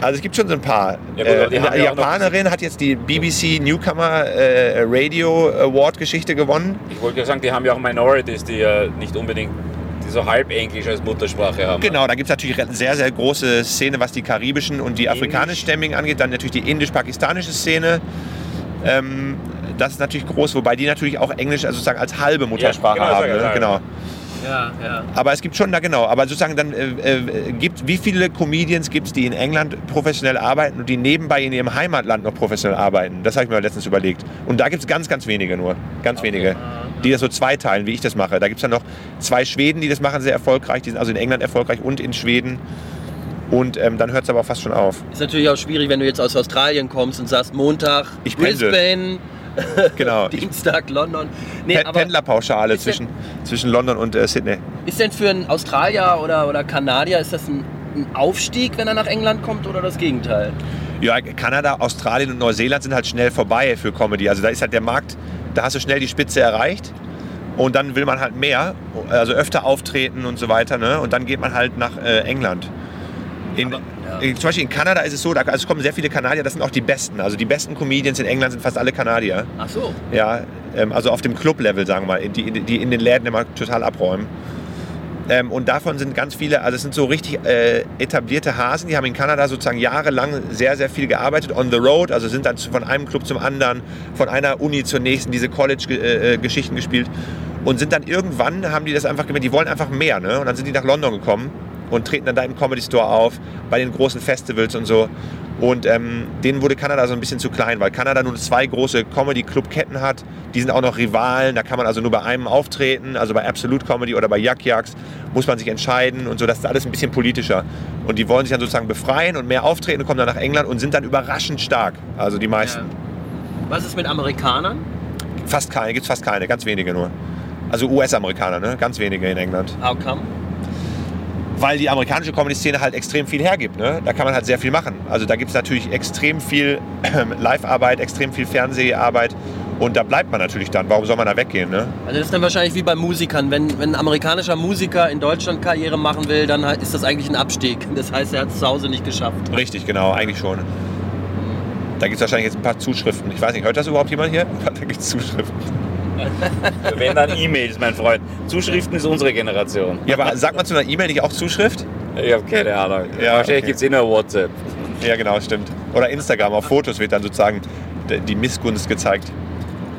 Also es gibt schon so ein paar. Ja, gut, äh, eine ja Japanerin hat jetzt die BBC Newcomer äh, Radio Award Geschichte gewonnen. Ich wollte ja sagen, die haben ja auch Minorities, die ja nicht unbedingt die so halb Englisch als Muttersprache haben. Genau, da gibt es natürlich eine sehr, sehr große Szene, was die karibischen und die afrikanischstämmigen angeht. Dann natürlich die indisch-pakistanische Szene. Ähm, das ist natürlich groß, wobei die natürlich auch Englisch also sozusagen als halbe Muttersprache genau, haben. Ne? Genau. Ja, ja. Aber es gibt schon, da genau, aber sozusagen dann äh, äh, gibt, wie viele Comedians gibt es, die in England professionell arbeiten und die nebenbei in ihrem Heimatland noch professionell arbeiten? Das habe ich mir letztens überlegt. Und da gibt es ganz, ganz wenige nur. Ganz wenige. Die das so zweiteilen, wie ich das mache. Da gibt es dann noch zwei Schweden, die das machen, sehr erfolgreich. Die sind also in England erfolgreich und in Schweden. Und ähm, dann hört es aber auch fast schon auf. Ist natürlich auch schwierig, wenn du jetzt aus Australien kommst und sagst Montag Ich. Brisbane, Genau. Dienstag London. Nee, Pen Pendlerpauschale ist denn- zwischen, zwischen London und äh, Sydney. ist denn für einen Australier oder, oder Kanadier, ist das ein, ein Aufstieg, wenn er nach England kommt oder das Gegenteil? Ja, Kanada, Australien und Neuseeland sind halt schnell vorbei für Comedy. Also da ist halt der Markt, da hast du schnell die Spitze erreicht und dann will man halt mehr, also öfter auftreten und so weiter. Ne? Und dann geht man halt nach äh, England. In, Aber, ja. in, zum Beispiel in Kanada ist es so, da also es kommen sehr viele Kanadier, das sind auch die besten. Also die besten Comedians in England sind fast alle Kanadier. Ach so. Ja, ähm, also auf dem Club-Level, sagen wir mal, die, die in den Läden immer total abräumen. Ähm, und davon sind ganz viele, also es sind so richtig äh, etablierte Hasen, die haben in Kanada sozusagen jahrelang sehr, sehr viel gearbeitet, on the road, also sind dann von einem Club zum anderen, von einer Uni zur nächsten, diese College-Geschichten gespielt und sind dann irgendwann, haben die das einfach gemerkt, die wollen einfach mehr, ne? Und dann sind die nach London gekommen und treten dann da im Comedy Store auf, bei den großen Festivals und so. Und ähm, denen wurde Kanada so ein bisschen zu klein, weil Kanada nur zwei große Comedy-Club-Ketten hat. Die sind auch noch Rivalen, da kann man also nur bei einem auftreten, also bei Absolute Comedy oder bei Yak Yaks muss man sich entscheiden und so. Das ist alles ein bisschen politischer. Und die wollen sich dann sozusagen befreien und mehr auftreten und kommen dann nach England und sind dann überraschend stark. Also die meisten. Ja. Was ist mit Amerikanern? Fast keine, gibt es fast keine, ganz wenige nur. Also US-Amerikaner, ne? ganz wenige in England. How come? Weil die amerikanische Comedy-Szene halt extrem viel hergibt. Ne? Da kann man halt sehr viel machen. Also da gibt es natürlich extrem viel Live-Arbeit, extrem viel Fernseharbeit und da bleibt man natürlich dann. Warum soll man da weggehen? Ne? Also das ist dann wahrscheinlich wie bei Musikern. Wenn, wenn ein amerikanischer Musiker in Deutschland Karriere machen will, dann ist das eigentlich ein Abstieg. Das heißt, er hat es zu Hause nicht geschafft. Richtig, genau, eigentlich schon. Da gibt es wahrscheinlich jetzt ein paar Zuschriften. Ich weiß nicht, hört das überhaupt jemand hier? Da gibt es Zuschriften. Wenn dann E-Mails, mein Freund. Zuschriften ist unsere Generation. Ja, aber sagt man zu einer E-Mail nicht auch Zuschrift? Ich habe keine Ahnung. Ja, Wahrscheinlich okay. gibt es eh nur WhatsApp. Ja, genau, stimmt. Oder Instagram, auf Fotos wird dann sozusagen die Missgunst gezeigt.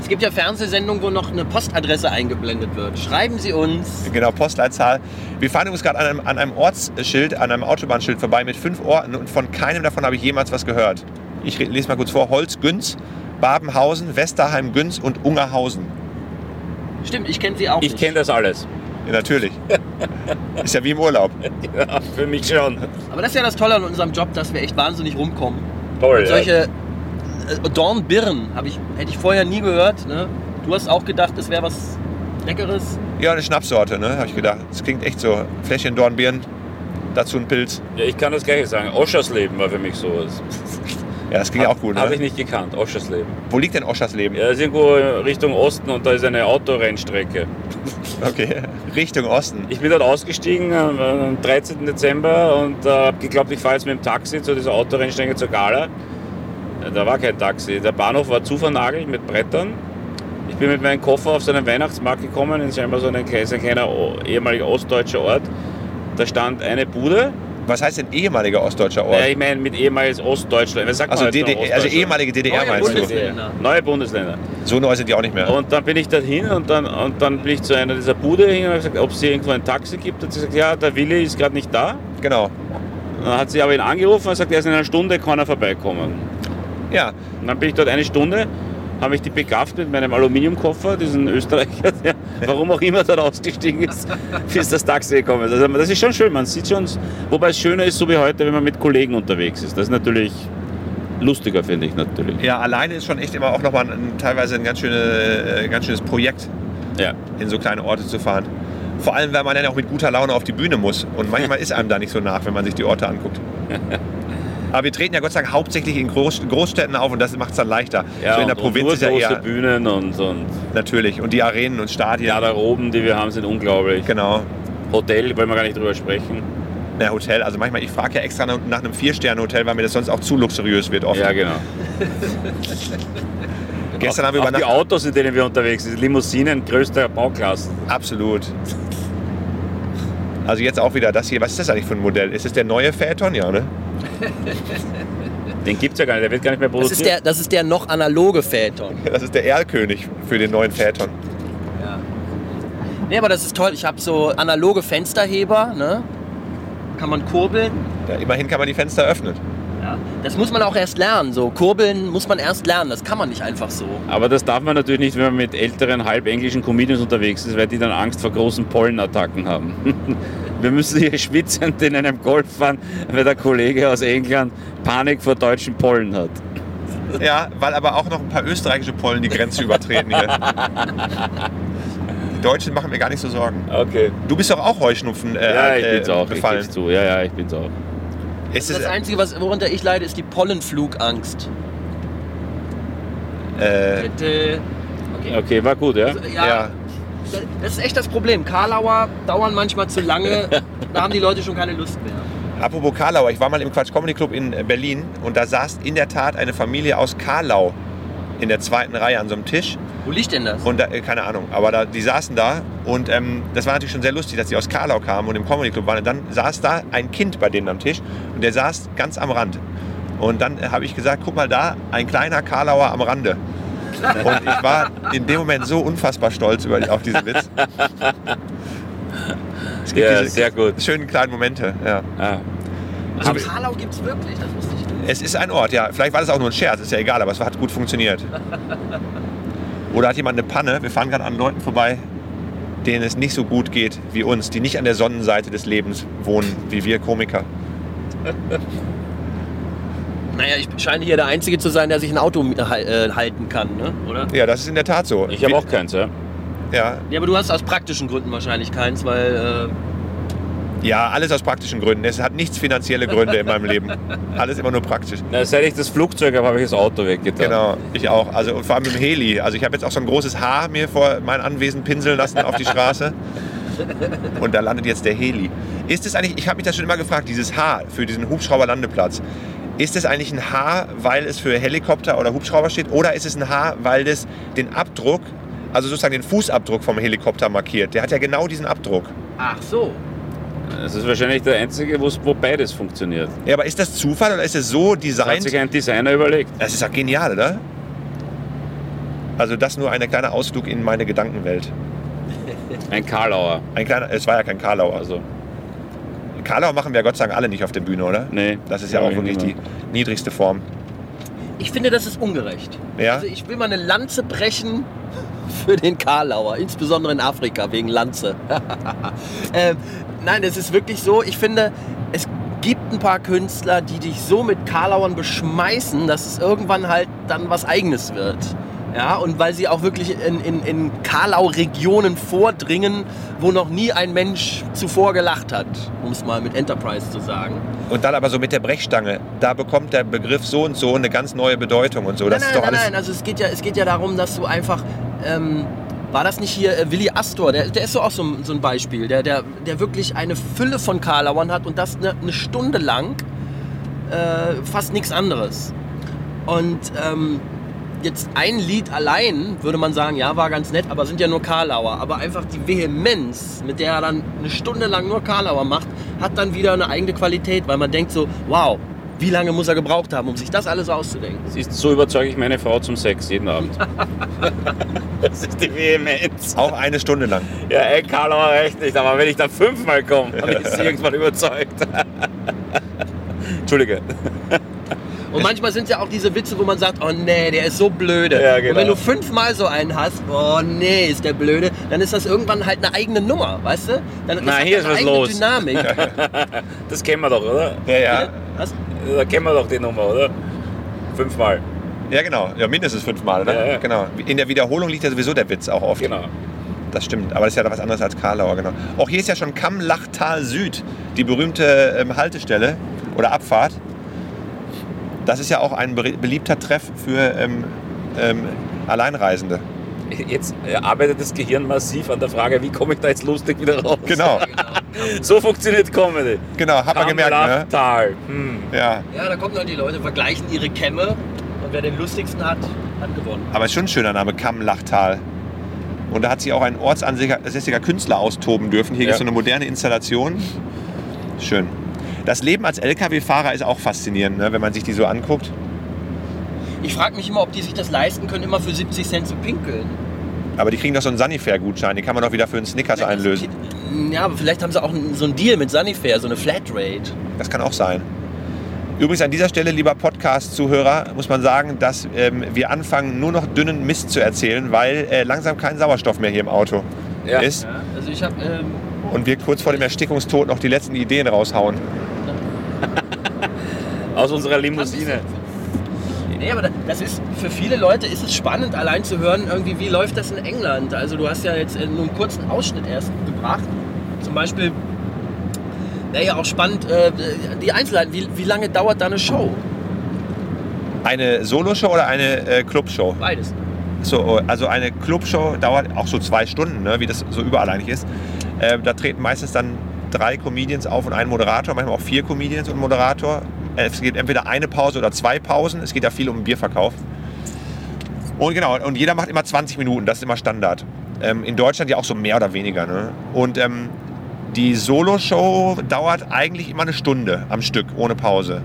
Es gibt ja Fernsehsendungen, wo noch eine Postadresse eingeblendet wird. Schreiben Sie uns. Genau, Postleitzahl. Wir fahren übrigens gerade an einem, an einem Ortsschild, an einem Autobahnschild vorbei mit fünf Orten und von keinem davon habe ich jemals was gehört. Ich lese mal kurz vor. Holz, Günz, Babenhausen, Westerheim, Günz und Ungerhausen. Stimmt, ich kenne sie auch Ich nicht. kenne das alles. Ja, natürlich. Ist ja wie im Urlaub. Ja, für mich schon. Aber das ist ja das Tolle an unserem Job, dass wir echt wahnsinnig rumkommen. Toll. Und solche äh, Dornbirnen habe ich, hätte ich vorher nie gehört. Ne? Du hast auch gedacht, das wäre was Leckeres. Ja, eine Schnapssorte, ne? Habe ich gedacht. Das klingt echt so. Fläschchen Dornbirnen, dazu ein Pilz. Ja, ich kann das gleiche sagen. Oschersleben war für mich sowas. Ja, das klingt auch gut, Habe ich ne? nicht gekannt, Oschersleben. Wo liegt denn Oschersleben? Ja, das ist irgendwo Richtung Osten und da ist eine Autorennstrecke. Okay. Richtung Osten. Ich bin dort ausgestiegen am am 13. Dezember und äh, habe geglaubt, ich fahre jetzt mit dem Taxi zu dieser Autorennstrecke zur Gala. Äh, Da war kein Taxi. Der Bahnhof war zu vernagelt mit Brettern. Ich bin mit meinem Koffer auf so einen Weihnachtsmarkt gekommen, in scheinbar so ein kleiner, ehemaliger ostdeutscher Ort. Da stand eine Bude. Was heißt denn ehemaliger ostdeutscher Ort? Ja, ich meine mit ehemals Ostdeutschland. Was sagt Also, man DDR, also ehemalige DDR Neue meinst du? Bundesländer. Neue Bundesländer. So neu sind die auch nicht mehr. Und dann bin ich dorthin und dann, und dann bin ich zu einer dieser Bude hin und habe gesagt, ob es hier irgendwo ein Taxi gibt. Und sie sagt, ja, der Willi ist gerade nicht da. Genau. Dann hat sie aber ihn angerufen und sagt, er ist in einer Stunde, kann er vorbeikommen. Ja, Und dann bin ich dort eine Stunde, habe mich die begafft mit meinem Aluminiumkoffer, diesen Österreicher, der warum auch immer dort ausgestiegen ist, bis das Taxi gekommen ist. Also das ist schon schön, man sieht schon, wobei es schöner ist, so wie heute, wenn man mit Kollegen unterwegs ist. Das ist natürlich lustiger, finde ich natürlich. ja, alleine ist schon echt immer auch nochmal ein, teilweise ein ganz, schöne, äh, ganz schönes Projekt, Ja. in so kleine Orte zu fahren. Vor allem, weil man dann auch mit guter Laune auf die Bühne muss. Und manchmal ist einem da nicht so nach, wenn man sich die Orte anguckt. Aber wir treten ja Gott sei Dank hauptsächlich in Groß, Großstädten auf und das macht es dann leichter. Ja, so in der Provinz ist ja eher Bühnen und, und natürlich. Und die Arenen und Stadien. Garderoben, die wir haben, sind unglaublich. Genau. Hotel, wollen wir gar nicht drüber sprechen. Na, Hotel. Also manchmal, ich frage ja extra nach einem Vier-Sterne-Hotel, weil mir das sonst auch zu luxuriös wird oft. Ja, genau. Gestern haben wir über die. Autos, in denen wir unterwegs sind, Limousinen größter Bauklassen. Absolut. Also jetzt auch wieder das hier. Was ist das eigentlich für ein Modell? Ist es der neue Phaeton? Ja, ne? Den gibt es ja gar nicht, der wird gar nicht mehr Das produziert. ist der, das ist der noch analoge Phaeton. Das ist der Erlkönig für den neuen Phaeton. Nee, aber das ist toll. Ich habe so analoge Fensterheber. Ne? Kann man kurbeln. Ja, immerhin kann man die Fenster öffnen. Ja. Das muss man auch erst lernen. So kurbeln muss man erst lernen. Das kann man nicht einfach so. Aber das darf man natürlich nicht, wenn man mit älteren, halbenglischen Comedians unterwegs ist, weil die dann Angst vor großen Pollenattacken haben. Wir müssen hier schwitzend in einem Golf fahren, weil der Kollege aus England Panik vor deutschen Pollen hat. Ja, weil aber auch noch ein paar österreichische Pollen die Grenze übertreten hier. Die Deutschen machen mir gar nicht so Sorgen. Okay. Du bist doch auch Heuschnupfen äh, Ja, ich äh, bin's auch. Ich befallen. geb's zu. Ja, ja, ich bin's auch. Ist Das es, Einzige, was, worunter ich leide, ist die Pollenflugangst. äh, Bitte. Okay. Okay, war gut, ja? Ja, ja. Das ist echt das Problem. Karlauer dauern manchmal zu lange. da haben die Leute schon keine Lust mehr. Apropos Karlauer, ich war mal im Quatsch Comedy Club in äh, Berlin und da saß in der Tat eine Familie aus Karlau in der zweiten Reihe an so einem Tisch. Wo liegt denn das? Und da, äh, keine Ahnung, aber da, die saßen da und ähm, das war natürlich schon sehr lustig, dass sie aus Karlau kamen und im Comedy Club waren. Und dann saß da ein Kind bei denen am Tisch und der saß ganz am Rand. Und dann äh, habe ich gesagt, guck mal da, ein kleiner Karlauer am Rande. Und ich war in dem Moment so unfassbar stolz über, auf diesen Witz. Es gibt Ja, diese sehr gut. schönen kleinen Momente. Ja. Ah. Also Aber- Karlau gibt es wirklich, das wusste ich nicht. Es ist ein Ort, ja. Vielleicht war das auch nur ein Scherz, ist ja egal, aber es hat gut funktioniert. Oder hat jemand eine Panne? Wir fahren gerade an Leuten vorbei, denen es nicht so gut geht wie uns, die nicht an der Sonnenseite des Lebens wohnen, wie wir Komiker. Naja, ich scheine hier der Einzige zu sein, der sich ein Auto äh, halten kann, ne? oder? Ja, das ist in der Tat so. Ich habe auch keins, ja. Ja, Ja, aber du hast aus praktischen Gründen wahrscheinlich keins, weil ja, alles aus praktischen Gründen. Es hat nichts finanzielle Gründe in meinem Leben. Alles immer nur praktisch. Na, seit ich das Flugzeug habe, habe ich das Auto weggetan. Genau, ich auch. Also und vor allem mit dem Heli. Also ich habe jetzt auch so ein großes Haar mir vor mein Anwesen pinseln lassen auf die Straße. Und da landet jetzt der Heli. Ist es eigentlich, ich habe mich das schon immer gefragt, dieses H für diesen Hubschrauberlandeplatz. Ist es eigentlich ein H, weil es für Helikopter oder Hubschrauber steht? Oder ist es ein H, weil das den Abdruck, also sozusagen den Fußabdruck vom Helikopter markiert? Der hat ja genau diesen Abdruck. ach so. Das ist wahrscheinlich der einzige, wo beides funktioniert. Ja, aber ist das Zufall oder ist es so Das hat designt? sich ein Designer überlegt. Das ist doch genial, oder? Also das nur ein kleiner Ausflug in meine Gedankenwelt. Ein Karlauer. Ein kleiner, es war ja kein Karlauer. Also, Karlauer machen wir Gott sei Dank alle nicht auf der Bühne, oder? nee. Das ist ja auch wirklich die niedrigste Form. Ich finde, das ist ungerecht. Ja? Also ich will mal eine Lanze brechen für den Karlauer, insbesondere in Afrika wegen Lanze. ähm, nein, es ist wirklich so, ich finde, es gibt ein paar Künstler, die dich so mit Karlauern beschmeißen, dass es irgendwann halt dann was Eigenes wird. Ja, und weil sie auch wirklich in, in, in Karlau-Regionen vordringen, wo noch nie ein Mensch zuvor gelacht hat, um es mal mit Enterprise zu sagen. Und dann aber so mit der Brechstange, da bekommt der Begriff so und so eine ganz neue Bedeutung und so. Das nein, ist doch nein, alles. nein, also es geht ja, es geht ja darum, dass du einfach, ähm, war das nicht hier äh, Willi Astor, der, der ist so auch so, ein- so ein Beispiel, der, der, der wirklich eine Fülle von Karlauern hat und das eine, eine Stunde lang äh, fast nichts anderes. Und ähm, jetzt ein Lied allein, würde man sagen, ja, war ganz nett, aber sind ja nur Karlauer. Aber einfach die Vehemenz, mit der er dann eine Stunde lang nur Karlauer macht, hat dann wieder eine eigene Qualität, weil man denkt so, wow, wie lange muss er gebraucht haben, um sich das alles auszudenken? Siehst, so überzeuge ich meine Frau zum Sex jeden Abend. das ist die Vehemenz. Auch eine Stunde lang. Ja, ey, Karlauer reicht nicht, aber wenn ich da fünfmal komme, dann ist sie irgendwann überzeugt. Entschuldige. Und manchmal sind es ja auch diese Witze, wo man sagt, oh nee, der ist so blöde. Ja, genau. Und wenn du fünfmal so einen hast, oh nee, ist der blöde, dann ist das irgendwann halt eine eigene Nummer, weißt du? Dann Na, das hat hier ist eine was eigene los. Dynamik. Das kennen wir doch, oder? Ja, ja. Was? Da kennen wir doch die Nummer, oder? Fünfmal. Ja, genau. Ja, mindestens fünfmal, oder? Ja, ja. Genau. In der Wiederholung liegt ja sowieso der Witz auch oft. Genau. Das stimmt. Aber das ist ja was anderes als Karlauer, genau. Auch hier ist ja schon Kammlachtal Süd, die berühmte ähm, Haltestelle oder Abfahrt. Das ist ja auch ein be- beliebter Treff für ähm, ähm, Alleinreisende. Jetzt äh, arbeitet das Gehirn massiv an der Frage, wie komme ich da jetzt lustig wieder raus? Genau, So funktioniert Comedy. genau, hat man gemerkt, ne? Kammlachtal. Hm. Ja. Ja, da kommen dann die Leute, vergleichen ihre Kämme und wer den lustigsten hat, hat gewonnen. Aber ist schon ein schöner Name, Kammlachtal. Und da hat sich auch ein ortsansässiger Künstler austoben dürfen. Hier Ja. gibt es so eine moderne Installation. Schön. Das Leben als LKW-Fahrer ist auch faszinierend, ne, wenn man sich die so anguckt. Ich frage mich immer, ob die sich das leisten können, immer für 70 Cent zu pinkeln. Aber die kriegen doch so einen Sunnyfair-Gutschein, den kann man doch wieder für einen Snickers einlösen. Ja, aber vielleicht haben sie auch so einen Deal mit Sunnyfair, so eine Flatrate. Das kann auch sein. Übrigens an dieser Stelle, lieber Podcast-Zuhörer, muss man sagen, dass ähm, wir anfangen, nur noch dünnen Mist zu erzählen, weil äh, langsam kein Sauerstoff mehr hier im Auto Ja. ist. Ja, also ich habe ähm, Und wir kurz vor dem Erstickungstod noch die letzten Ideen raushauen. Aus unserer Limousine. Nee, aber das ist für viele Leute ist es spannend, allein zu hören, irgendwie, wie läuft das in England. Also du hast ja jetzt nur einen kurzen Ausschnitt erst gebracht. Zum Beispiel wäre ja auch spannend, äh, die Einzelheiten, wie, wie lange dauert da eine Show? Eine Soloshow oder eine äh, Clubshow? Beides. So, also eine Clubshow dauert auch so zwei Stunden, ne, wie das so überall eigentlich ist. Äh, da treten meistens dann drei Comedians auf und ein Moderator, manchmal auch vier Comedians und Moderator. Äh, Es gibt entweder eine Pause oder zwei Pausen. Es geht ja viel um Bierverkauf. Und genau, und jeder macht immer 20 Minuten, das ist immer Standard. Ähm, in Deutschland ja auch so mehr oder weniger. Ne? Und ähm, die Solo-Show dauert eigentlich immer eine Stunde am Stück, ohne Pause.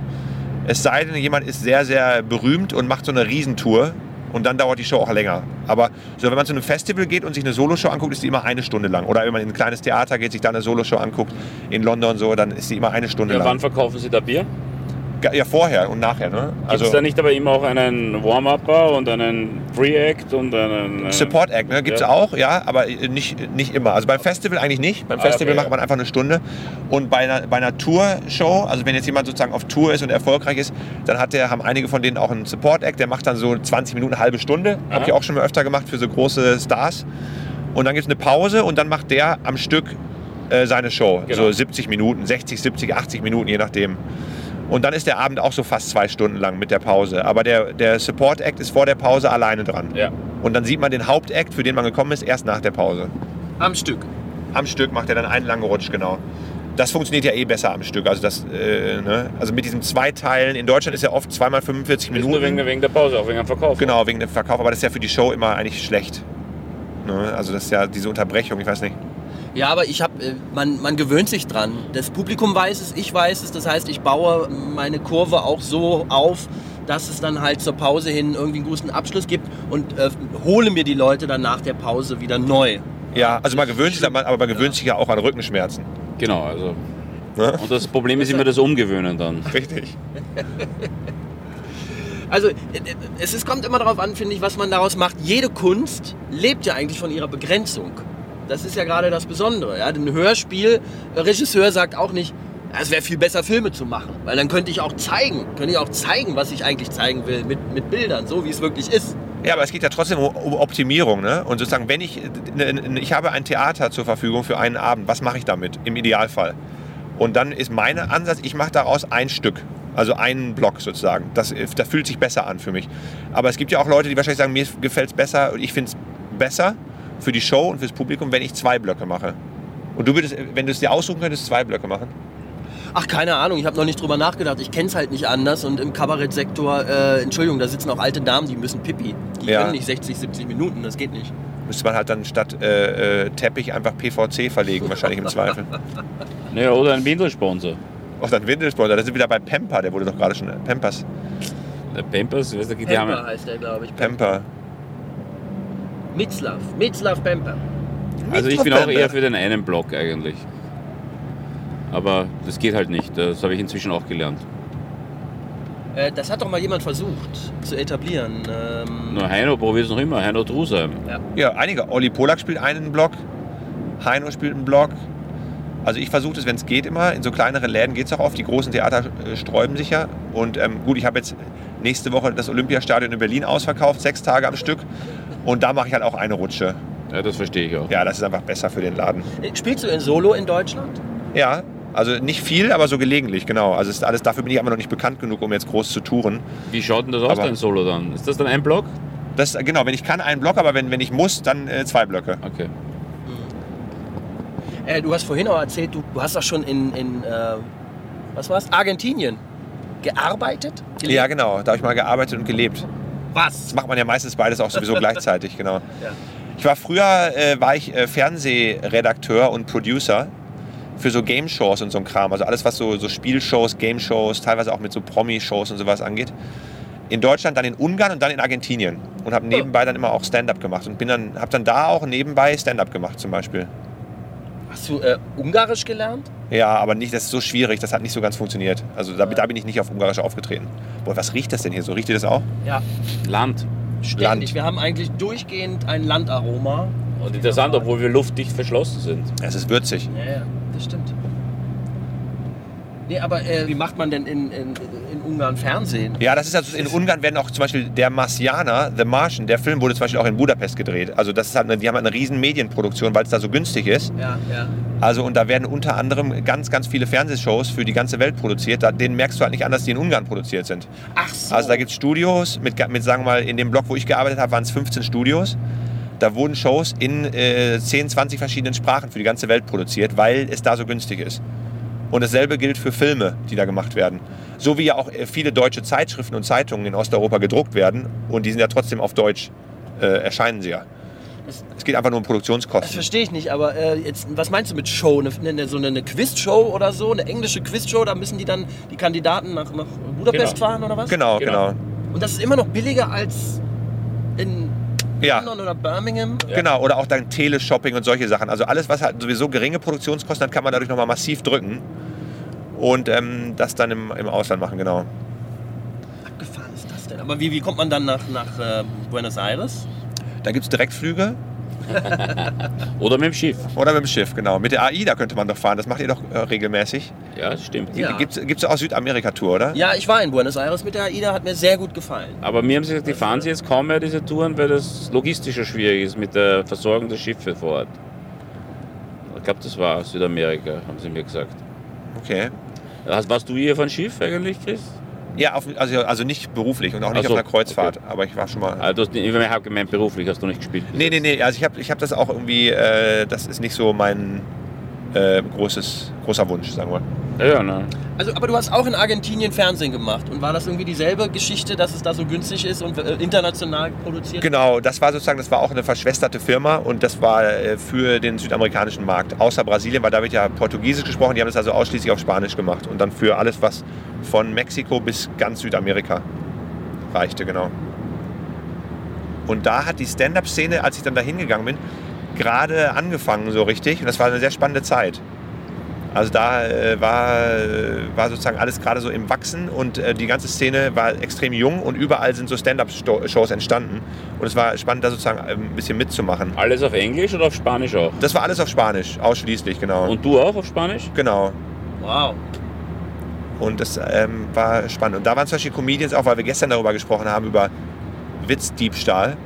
Es sei denn, jemand ist sehr, sehr berühmt und macht so eine Riesentour und dann dauert die Show auch länger. Aber so, wenn man zu einem Festival geht und sich eine Soloshow anguckt, ist die immer eine Stunde lang. Oder wenn man in ein kleines Theater geht, sich da eine Soloshow anguckt, in London so, dann ist die immer eine Stunde Ja, wann lang. verkaufen Sie da Bier? Ja, vorher und nachher. Ne? Gibt Also es da nicht aber immer auch einen Warm-Upper und einen Pre-Act und einen... äh, Support Act ne? gibt es Ja. auch, ja, aber nicht, nicht immer. Also beim Festival eigentlich nicht. Beim Ah, Festival okay, macht man einfach eine Stunde. Und bei einer, bei einer Tour-Show, also wenn jetzt jemand sozusagen auf Tour ist und erfolgreich ist, dann hat der, haben einige von denen auch einen Support Act, der macht dann so 20 Minuten, eine halbe Stunde. Habe Aha. ich auch schon mal öfter gemacht für so große Stars. Und dann gibt es eine Pause und dann macht der am Stück äh, seine Show. Genau. So 70 Minuten, 60, 70, 80 Minuten, je nachdem. Und dann ist der Abend auch so fast zwei Stunden lang mit der Pause. Aber der, der Support Act ist vor der Pause alleine dran. Ja. Und dann sieht man den Hauptakt, für den man gekommen ist, erst nach der Pause. Am Stück. Am Stück macht er dann einen langen Rutsch, genau. Das funktioniert ja eh besser am Stück. Also, das, äh, ne? also mit diesen zwei Teilen. In Deutschland ist ja oft zweimal 45 Ist nur wegen, Minuten. wegen der Pause, auch wegen dem Verkauf. Genau, wegen dem Verkauf. Aber das ist ja für die Show immer eigentlich schlecht. Ne? Also das ist ja diese Unterbrechung, ich weiß nicht. Ja, aber ich habe, man, man gewöhnt sich dran. Das Publikum weiß es, ich weiß es. Das heißt, ich baue meine Kurve auch so auf, dass es dann halt zur Pause hin irgendwie einen guten Abschluss gibt und äh, hole mir die Leute dann nach der Pause wieder neu. Ja, also man gewöhnt sich, aber man gewöhnt sich ja auch an Rückenschmerzen. Genau, also. Ne? Und das Problem ist immer das Umgewöhnen dann. Richtig. Also äh, es ist, kommt immer darauf an, finde ich, was man daraus macht. Jede Kunst lebt ja eigentlich von ihrer Begrenzung. Das ist ja gerade das Besondere. Ja? Ein Hörspielregisseur sagt auch nicht, "Ja, es wäre viel besser, Filme zu machen. Weil dann könnte ich auch zeigen, könnte ich auch zeigen, was ich eigentlich zeigen will, mit, mit Bildern, so wie es wirklich ist. Ja, aber es geht ja trotzdem um Optimierung. Ne? Und sozusagen, wenn ich, ich habe ein Theater zur Verfügung für einen Abend, was mache ich damit im Idealfall? Und dann ist mein Ansatz, ich mache daraus ein Stück. Also einen Block sozusagen. Das, das fühlt sich besser an für mich. Aber es gibt ja auch Leute, die wahrscheinlich sagen, mir gefällt es besser ich finde es besser für die Show und fürs Publikum, wenn ich zwei Blöcke mache. Und du würdest, wenn du es dir aussuchen könntest, zwei Blöcke machen? Ach, keine Ahnung, ich habe noch nicht drüber nachgedacht. Ich kenne es halt nicht anders. Und im Kabarettsektor, äh, Entschuldigung, da sitzen auch alte Damen, die müssen pipi. Die Ja. können nicht 60, 70 Minuten, das geht nicht. Müsste man halt dann statt äh, äh, Teppich einfach PVC verlegen, wahrscheinlich im Zweifel. Naja, oder ein Windelsponsor. Auch dann Windelsponsor, da sind wir wieder bei Pamper, der wurde doch gerade schon, Pampers, Der Pampers, weißt du, die Pemper haben. heißt der, glaube ich. Pamper. Mitzlaff, Mitzlaff Pemper. Also ich bin auch eher für den einen Block eigentlich. Aber das geht halt nicht. Das habe ich inzwischen auch gelernt. Äh, das hat doch mal jemand versucht zu etablieren. Ähm, Nur Heino probiert es noch immer. Heino Drusheim. Ja, einige. Olli Polak spielt einen Block, Heino spielt einen Block. Also ich versuche das, wenn es geht, immer. In so kleineren Läden geht es auch oft. Die großen Theater äh, sträuben sich ja. Und ähm, gut, ich habe jetzt nächste Woche das Olympiastadion in Berlin ausverkauft, sechs Tage am Stück. Und da mache ich halt auch eine Rutsche. Ja, das verstehe ich auch. Ja, das ist einfach besser für den Laden. Äh, Spielst du in Solo in Deutschland? Ja, also nicht viel, aber so gelegentlich, genau. Also ist alles, dafür bin ich aber noch nicht bekannt genug, um jetzt groß zu touren. Wie schaut denn das aus, Aber- dein Solo dann? Ist das dann ein Block? Das, genau, wenn ich kann, einen Block, aber wenn, wenn ich muss, dann äh, zwei Blöcke. Okay. Äh, du hast vorhin auch erzählt, du, du hast doch schon in, in äh, was war's? Argentinien gearbeitet? Gelebt? Ja, genau. Da habe ich mal gearbeitet und gelebt. Was? Das macht man ja meistens beides auch sowieso gleichzeitig, genau. Ja. Ich war früher, äh, war ich äh, Fernsehredakteur und Producer für so Game-Shows und so ein Kram. Also alles, was so, so Spielshows, Game-Shows, teilweise auch mit so Promi-Shows und sowas angeht. In Deutschland, dann in Ungarn und dann in Argentinien. Und habe nebenbei dann immer auch Stand-up gemacht. Und bin dann, habe dann da auch nebenbei Stand-up gemacht zum Beispiel. Hast du äh, Ungarisch gelernt? Ja, aber nicht, das ist so schwierig, das hat nicht so ganz funktioniert. Also da, da bin ich nicht auf Ungarisch aufgetreten. Boah, was riecht das denn hier so? Riecht ihr das auch? Ja, Land. ständig. Land. Wir haben eigentlich durchgehend ein Landaroma. Und interessant, obwohl wir luftdicht verschlossen sind. Es ist würzig. Ja, ja, das stimmt. Nee, aber äh, wie macht man denn in, in, in Ungarn Fernsehen? Ja, das ist also in Ungarn werden auch zum Beispiel der Marsianer, The Martian, der Film wurde zum Beispiel auch in Budapest gedreht. Also das ist halt eine, die haben halt eine riesen Medienproduktion, weil es da so günstig ist. Ja, ja. Also und da werden unter anderem ganz, ganz viele Fernsehshows für die ganze Welt produziert. Da, denen merkst du halt nicht an, dass die in Ungarn produziert sind. Ach so. Also da gibt es Studios, mit, mit sagen wir mal, in dem Block, wo ich gearbeitet habe, waren es 15 Studios. Da wurden Shows in äh, 10, 20 verschiedenen Sprachen für die ganze Welt produziert, weil es da so günstig ist. Und dasselbe gilt für Filme, die da gemacht werden. So wie ja auch äh, viele deutsche Zeitschriften und Zeitungen in Osteuropa gedruckt werden und die sind ja trotzdem auf Deutsch, äh, erscheinen sie ja. Das- Es geht einfach nur um Das Produktionskosten. verstehe ich nicht, aber äh, jetzt, was meinst du mit Show? Eine, eine, so eine, eine Quizshow oder so? Eine englische Quizshow? Da müssen die dann die Kandidaten nach, nach Budapest Genau. fahren oder was? Genau, Genau. genau. Und das ist immer noch billiger als in Ja, London oder Birmingham? genau. Oder auch dann Teleshopping und solche Sachen. Also alles, was halt sowieso geringe Produktionskosten hat, kann man dadurch nochmal massiv drücken. Und ähm, das dann im, im Ausland machen, genau. Abgefahren ist das denn? Aber wie, wie kommt man dann nach, nach äh, Buenos Aires? Da gibt es Direktflüge Oder mit dem Schiff. oder mit dem Schiff, genau. Mit der AI, da könnte man doch fahren. Das macht ihr doch äh, regelmäßig. Ja, das stimmt. Ja. Gibt es auch Südamerika-Tour, oder? Ja, ich war in Buenos Aires mit der AIDA, hat mir sehr gut gefallen. Aber mir haben sie gesagt, die fahren sie jetzt kaum mehr diese Touren, weil das logistischer schwierig ist mit der Versorgung der Schiffe vor Ort. Ich glaube, das war Südamerika, haben sie mir gesagt. Okay. Warst du hier von Schiff eigentlich, Chris? Ja, auf, also, also nicht beruflich und auch nicht so, auf einer Kreuzfahrt. Aber ich war schon mal. Hast, ich habe gemeint, beruflich hast du nicht gespielt. Nee, nee, nee. Also ich habe ich hab das auch irgendwie. Äh, das ist nicht so mein äh, großes, großer Wunsch, sagen wir. Ja, ja, ne. Also, aber du hast auch in Argentinien Fernsehen gemacht. Und war das irgendwie dieselbe Geschichte, dass es da so günstig ist und äh, international produziert? Genau, das war sozusagen, das war auch eine verschwesterte Firma und das war äh, für den südamerikanischen Markt. Außer Brasilien, weil da wird ja Portugiesisch gesprochen, die haben das also ausschließlich auf Spanisch gemacht. Und dann für alles, was von Mexiko bis ganz Südamerika reichte, genau. Und da hat die Stand-Up-Szene, als ich dann da hingegangen bin, gerade angefangen so richtig. Und das war eine sehr spannende Zeit. Also da äh, war, war sozusagen alles gerade so im Wachsen und äh, die ganze Szene war extrem jung und überall sind so Stand-up-Shows entstanden. Und es war spannend, da sozusagen ein bisschen mitzumachen. Alles auf Englisch oder auf Spanisch auch? Das war alles auf Spanisch, ausschließlich, genau. Und du auch auf Spanisch? genau. Wow. Und das ähm, war spannend. Und da waren zum Beispiel Comedians auch, weil wir gestern darüber gesprochen haben, über Witzdiebstahl.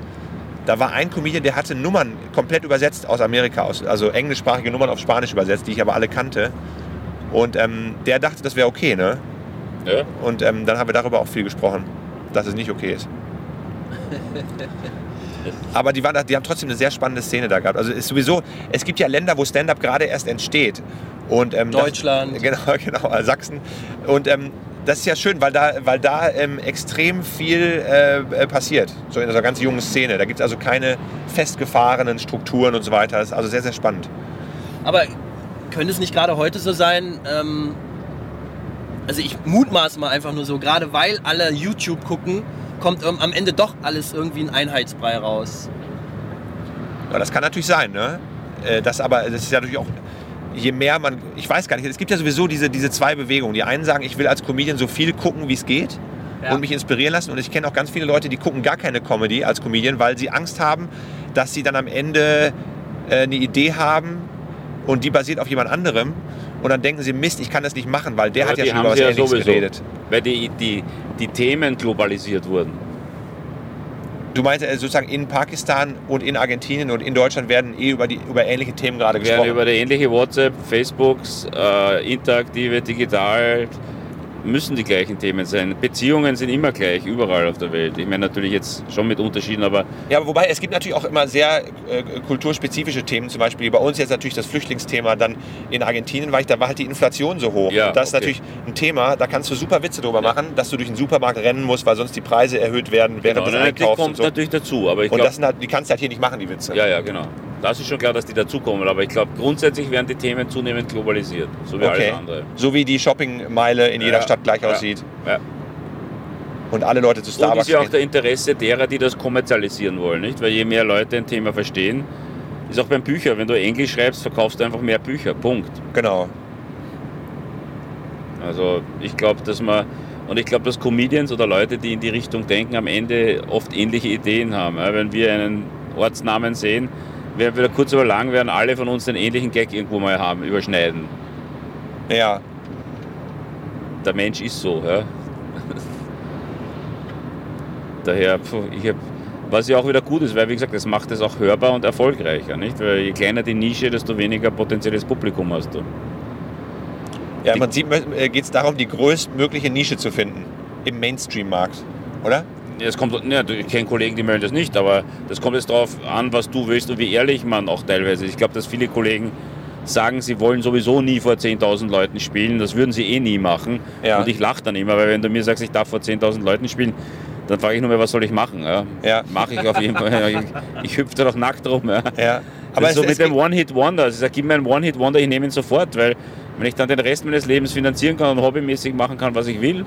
Da war ein Comedian, der hatte Nummern komplett übersetzt aus Amerika, aus, also englischsprachige Nummern auf Spanisch übersetzt, die ich aber alle kannte. Und ähm, der dachte, das wäre okay, ne? Ja. Und ähm, dann haben wir darüber auch viel gesprochen, dass es nicht okay ist. Aber die, waren, die haben trotzdem eine sehr spannende Szene da gehabt. Also ist sowieso, es gibt ja Länder, wo Stand-up gerade erst entsteht. Und, ähm, Deutschland. Das, genau, genau, Sachsen. Und ähm, das ist ja schön, weil da, weil da ähm, extrem viel äh, äh, passiert. So in dieser ganz jungen Szene. Da gibt es also keine festgefahrenen Strukturen und so weiter. Das ist also sehr, sehr spannend. Aber könnte es nicht gerade heute so sein, ähm, also ich mutmaße mal einfach nur so, gerade weil alle YouTube gucken, kommt am Ende doch alles irgendwie ein Einheitsbrei raus. Ja, das kann natürlich sein, ne? Äh, Das aber, das ist ja natürlich auch, je mehr man, ich weiß gar nicht, es gibt ja sowieso diese, diese zwei Bewegungen. Die einen sagen, ich will als Comedian so viel gucken, wie es geht Ja. und mich inspirieren lassen. Und ich kenne auch ganz viele Leute, die gucken gar keine Comedy als Comedian, weil sie Angst haben, dass sie dann am Ende äh, eine Idee haben und die basiert auf jemand anderem. Und dann denken sie, Mist, ich kann das nicht machen, weil der Aber hat ja schon über was sie ja Ähnliches sowieso. geredet. Weil die, die, die Themen globalisiert wurden. Du meinst äh, sozusagen in Pakistan und in Argentinien und in Deutschland werden eh über, die, über ähnliche Themen gerade Wir werden gesprochen. über die ähnliche WhatsApp, Facebooks, äh, interaktive, digital, müssen die gleichen Themen sein. Beziehungen sind immer gleich, überall auf der Welt. Ich meine natürlich jetzt schon mit Unterschieden, aber Ja, wobei es gibt natürlich auch immer sehr äh, kulturspezifische Themen. Zum Beispiel bei uns jetzt natürlich das Flüchtlingsthema. Dann in Argentinien war ich, da war halt die Inflation so hoch. Ja, und das ist okay. natürlich ein Thema, da kannst du super Witze drüber machen, dass du durch den Supermarkt rennen musst, weil sonst die Preise erhöht werden während genau, des die Einkaufs kommt und so. natürlich dazu. Aber ich Und glaube, das sind halt, die kannst du halt hier nicht machen, die Witze. ja, ja, genau. Das ist schon klar, dass die dazukommen. Aber ich glaube, grundsätzlich werden die Themen zunehmend globalisiert, so wie Okay. alles andere. So wie die Shoppingmeile in jeder Ja, Stadt gleich ja. aussieht. Ja. Und alle Leute zu Und Starbucks ist ja auch der Interesse derer, die das kommerzialisieren wollen, nicht? Weil je mehr Leute ein Thema verstehen, ist auch beim Bücher, wenn du Englisch schreibst, verkaufst du einfach mehr Bücher. Punkt. Genau. Also ich glaube, dass man und ich glaube, dass Comedians oder Leute, die in die Richtung denken, am Ende oft ähnliche Ideen haben. Wenn wir einen Ortsnamen sehen, wir kurz oder lang werden alle von uns den ähnlichen Gag irgendwo mal haben, überschneiden. Ja. Der Mensch ist so. Ja. Daher, ich hab, was ja auch wieder gut ist, weil wie gesagt, das macht es auch hörbar und erfolgreicher, nicht? Weil je kleiner die Nische, desto weniger potenzielles Publikum hast du. Ja, im Prinzip geht es darum, die größtmögliche Nische zu finden im Mainstream-Markt, oder? Es kommt, ja, ich kenne Kollegen, die mögen das nicht, aber das kommt jetzt darauf an, was du willst und wie ehrlich man auch teilweise ist. Ich glaube, dass viele Kollegen sagen, sie wollen sowieso nie vor 10.000 Leuten spielen, das würden sie eh nie machen. Ja. Und ich lache dann immer, weil wenn du mir sagst, ich darf vor 10.000 Leuten spielen, dann frage ich nur mehr, was soll ich machen? Ja, Ja. Mache ich auf jeden Fall. Ich, ich hüpfe da doch nackt rum. Ja. Ja. Aber so mit dem One-Hit-Wonder. Also ich sage, gib mir einen One-Hit-Wonder, ich nehme ihn sofort, weil wenn ich dann den Rest meines Lebens finanzieren kann und hobbymäßig machen kann, was ich will,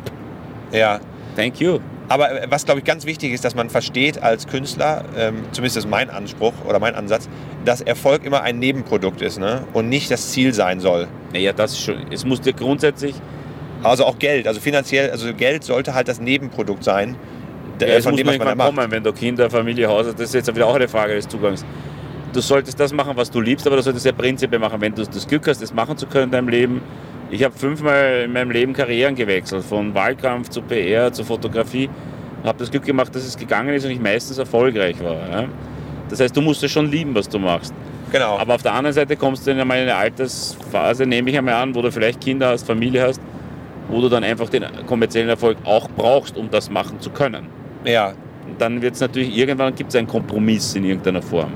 ja. thank you. Aber äh, was, glaube ich, ganz wichtig ist, dass man versteht als Künstler, ähm, zumindest ist mein Anspruch oder mein Ansatz, dass Erfolg immer ein Nebenprodukt ist ne? und nicht das Ziel sein soll. Naja, das ist schon. Es muss dir grundsätzlich Also auch Geld, also finanziell, also Geld sollte halt das Nebenprodukt sein, Ja, äh, von muss dem, was man da macht. kommen, wenn du Kinder, Familie, Haus hast. Das ist jetzt wieder auch eine Frage des Zugangs. Du solltest das machen, was du liebst, aber du solltest ja Prinzipien machen. Wenn du das Glück hast, das machen zu können in deinem Leben. Ich habe fünfmal in meinem Leben Karrieren gewechselt, von Wahlkampf zu PR zu Fotografie. Habe das Glück gemacht, dass es gegangen ist und ich meistens erfolgreich war. Ja? Das heißt, du musst es schon lieben, was du machst. Genau. Aber auf der anderen Seite kommst du in eine Altersphase, nehme ich einmal an, wo du vielleicht Kinder hast, Familie hast, wo du dann einfach den kommerziellen Erfolg auch brauchst, um das machen zu können. ja. Und dann wird es natürlich, irgendwann gibt es einen Kompromiss in irgendeiner Form.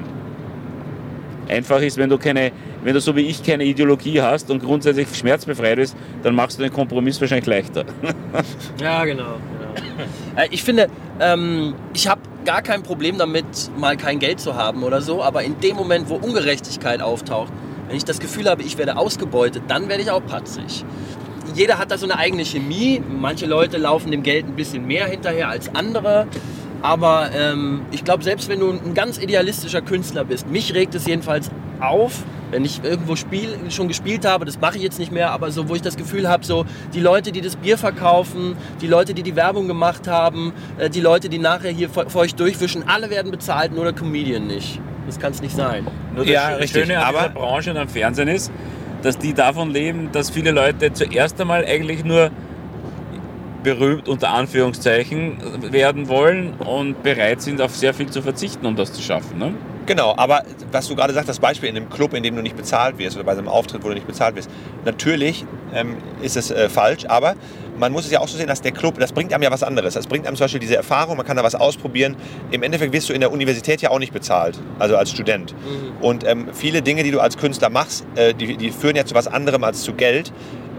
Einfach ist, wenn du keine wenn du so wie ich keine Ideologie hast und grundsätzlich schmerzbefreit bist, dann machst du den Kompromiss wahrscheinlich leichter. Ja, genau. genau. Äh, Ich finde, ähm, ich habe gar kein Problem damit, mal kein Geld zu haben oder so, aber in dem Moment, wo Ungerechtigkeit auftaucht, wenn ich das Gefühl habe, ich werde ausgebeutet, dann werde ich auch patzig. Jeder hat da so eine eigene Chemie. Manche Leute laufen dem Geld ein bisschen mehr hinterher als andere. Aber ähm, ich glaube, selbst wenn du ein ganz idealistischer Künstler bist, mich regt es jedenfalls auf, wenn ich irgendwo spiel, schon gespielt habe, das mache ich jetzt nicht mehr, aber so, wo ich das Gefühl habe, so die Leute, die das Bier verkaufen, die Leute, die die Werbung gemacht haben, äh, die Leute, die nachher hier für euch durchwischen, alle werden bezahlt, nur der Comedian nicht. Das kann es nicht sein. Nur das Ja, Schö- richtig, Schöne an aber- dieser Branche und am Fernsehen ist, dass die davon leben, dass viele Leute zuerst einmal eigentlich nur berühmt unter Anführungszeichen werden wollen und bereit sind, auf sehr viel zu verzichten, um das zu schaffen. Ne? Genau, aber was du gerade sagst, das Beispiel in einem Club, in dem du nicht bezahlt wirst oder bei einem Auftritt, wo du nicht bezahlt wirst, natürlich ähm, ist es äh, falsch, aber man muss es ja auch so sehen, dass der Club, das bringt einem ja was anderes. Das bringt einem zum Beispiel diese Erfahrung, man kann da was ausprobieren. Im Endeffekt wirst du in der Universität ja auch nicht bezahlt, also als Student. Und ähm, viele Dinge, die du als Künstler machst, äh, die, die führen ja zu was anderem als zu Geld.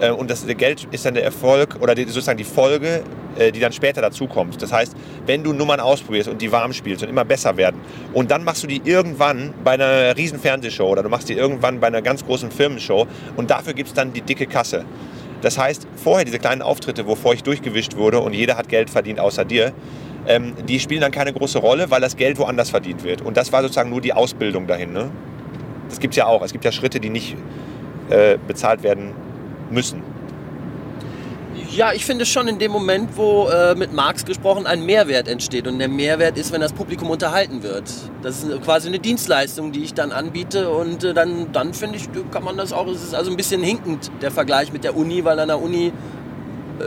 Äh, und das Geld ist dann der Erfolg oder die, sozusagen die Folge, äh, die dann später dazukommt. Das heißt, wenn du Nummern ausprobierst und die warm spielst und immer besser werden und dann machst du die irgendwann bei einer riesen Fernsehshow oder du machst die irgendwann bei einer ganz großen Firmenshow und dafür gibt es dann die dicke Kasse. Das heißt, vorher diese kleinen Auftritte, wo vor ich durchgewischt wurde und jeder hat Geld verdient außer dir, ähm, die spielen dann keine große Rolle, weil das Geld woanders verdient wird. Und das war sozusagen nur die Ausbildung dahin. Ne? Das gibt es ja auch. Es gibt ja Schritte, die nicht äh, bezahlt werden müssen. Ja, ich finde schon in dem Moment, wo äh, mit Marx gesprochen ein Mehrwert entsteht. Und der Mehrwert ist, wenn das Publikum unterhalten wird. Das ist quasi eine Dienstleistung, die ich dann anbiete. Und äh, dann, dann finde ich, kann man das auch. Es ist also ein bisschen hinkend, der Vergleich mit der Uni, weil an der Uni.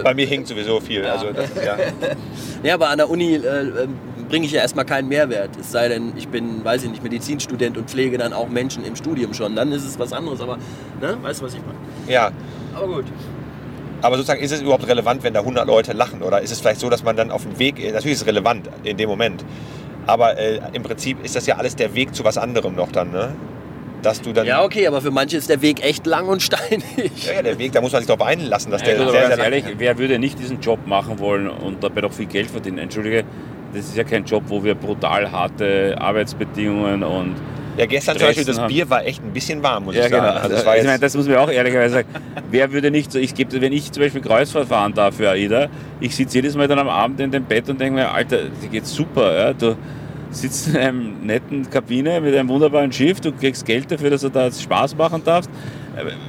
Bei mir hinkt sowieso viel. Also das ist ja Ja, aber an der Uni äh, äh, bringe ich ja erstmal keinen Mehrwert. Es sei denn, ich bin, weiß ich nicht, Medizinstudent und pflege dann auch Menschen im Studium schon. Dann ist es was anderes. Aber, ne, weißt du, was ich meine? ja. Aber gut. Aber sozusagen, ist es überhaupt relevant, wenn da 100 Leute lachen? Oder ist es vielleicht so, dass man dann auf dem Weg, natürlich ist es relevant in dem Moment, aber äh, im Prinzip ist das ja alles der Weg zu was anderem noch dann, ne? Dass du dann, Ja, okay, aber für manche ist der Weg echt lang und steinig. ja, ja, der Weg, da muss man sich darauf einlassen, dass Ja, der gut, aber sehr, sehr lang ehrlich, wer würde nicht diesen Job machen wollen und dabei doch viel Geld verdienen? Entschuldige, das ist ja kein Job, wo wir brutal harte Arbeitsbedingungen und Ja, gestern zum Beispiel, Stressen das haben. Bier war echt ein bisschen warm, muss Ja, ich sagen. genau. Also das war ich meine, das muss man auch ehrlicherweise sagen. Wer würde nicht so, ich gebe, wenn ich zum Beispiel Kreuzfahrt fahren darf für AIDA, ich sitze jedes Mal dann am Abend in dem Bett und denke mir, Alter, dir geht's super. Ja? Du sitzt in einer netten Kabine mit einem wunderbaren Schiff, du kriegst Geld dafür, dass du da Spaß machen darfst.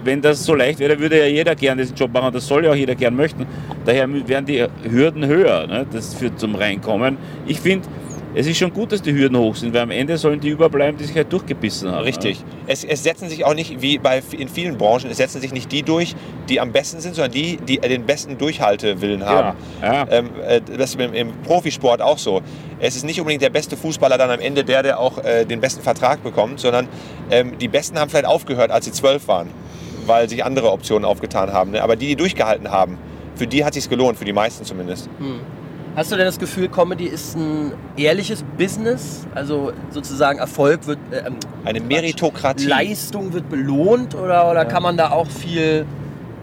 Wenn das so leicht wäre, würde ja jeder gern diesen Job machen das soll ja auch jeder gern möchten. Daher wären die Hürden höher, ne? das führt zum Reinkommen. Ich finde, es ist schon gut, dass die Hürden hoch sind, weil am Ende sollen die überbleiben, die sich halt durchgebissen haben. Richtig. Es, es setzen sich auch nicht, wie bei in vielen Branchen, es setzen sich nicht die durch, die am besten sind, sondern die, die den besten Durchhaltewillen haben. Ja, ja. Ähm, äh, das ist im, im Profisport auch so. Es ist nicht unbedingt der beste Fußballer dann am Ende der, der auch äh, den besten Vertrag bekommt, sondern ähm, die Besten haben vielleicht aufgehört, als sie zwölf waren, weil sich andere Optionen aufgetan haben. Ne? Aber die, die durchgehalten haben, für die hat sich gelohnt, für die meisten zumindest. Hast du denn das Gefühl, Comedy ist ein ehrliches Business? Also sozusagen Erfolg wird. Äh, ähm, Eine Meritokratie. Leistung wird belohnt oder, oder kann man da auch viel.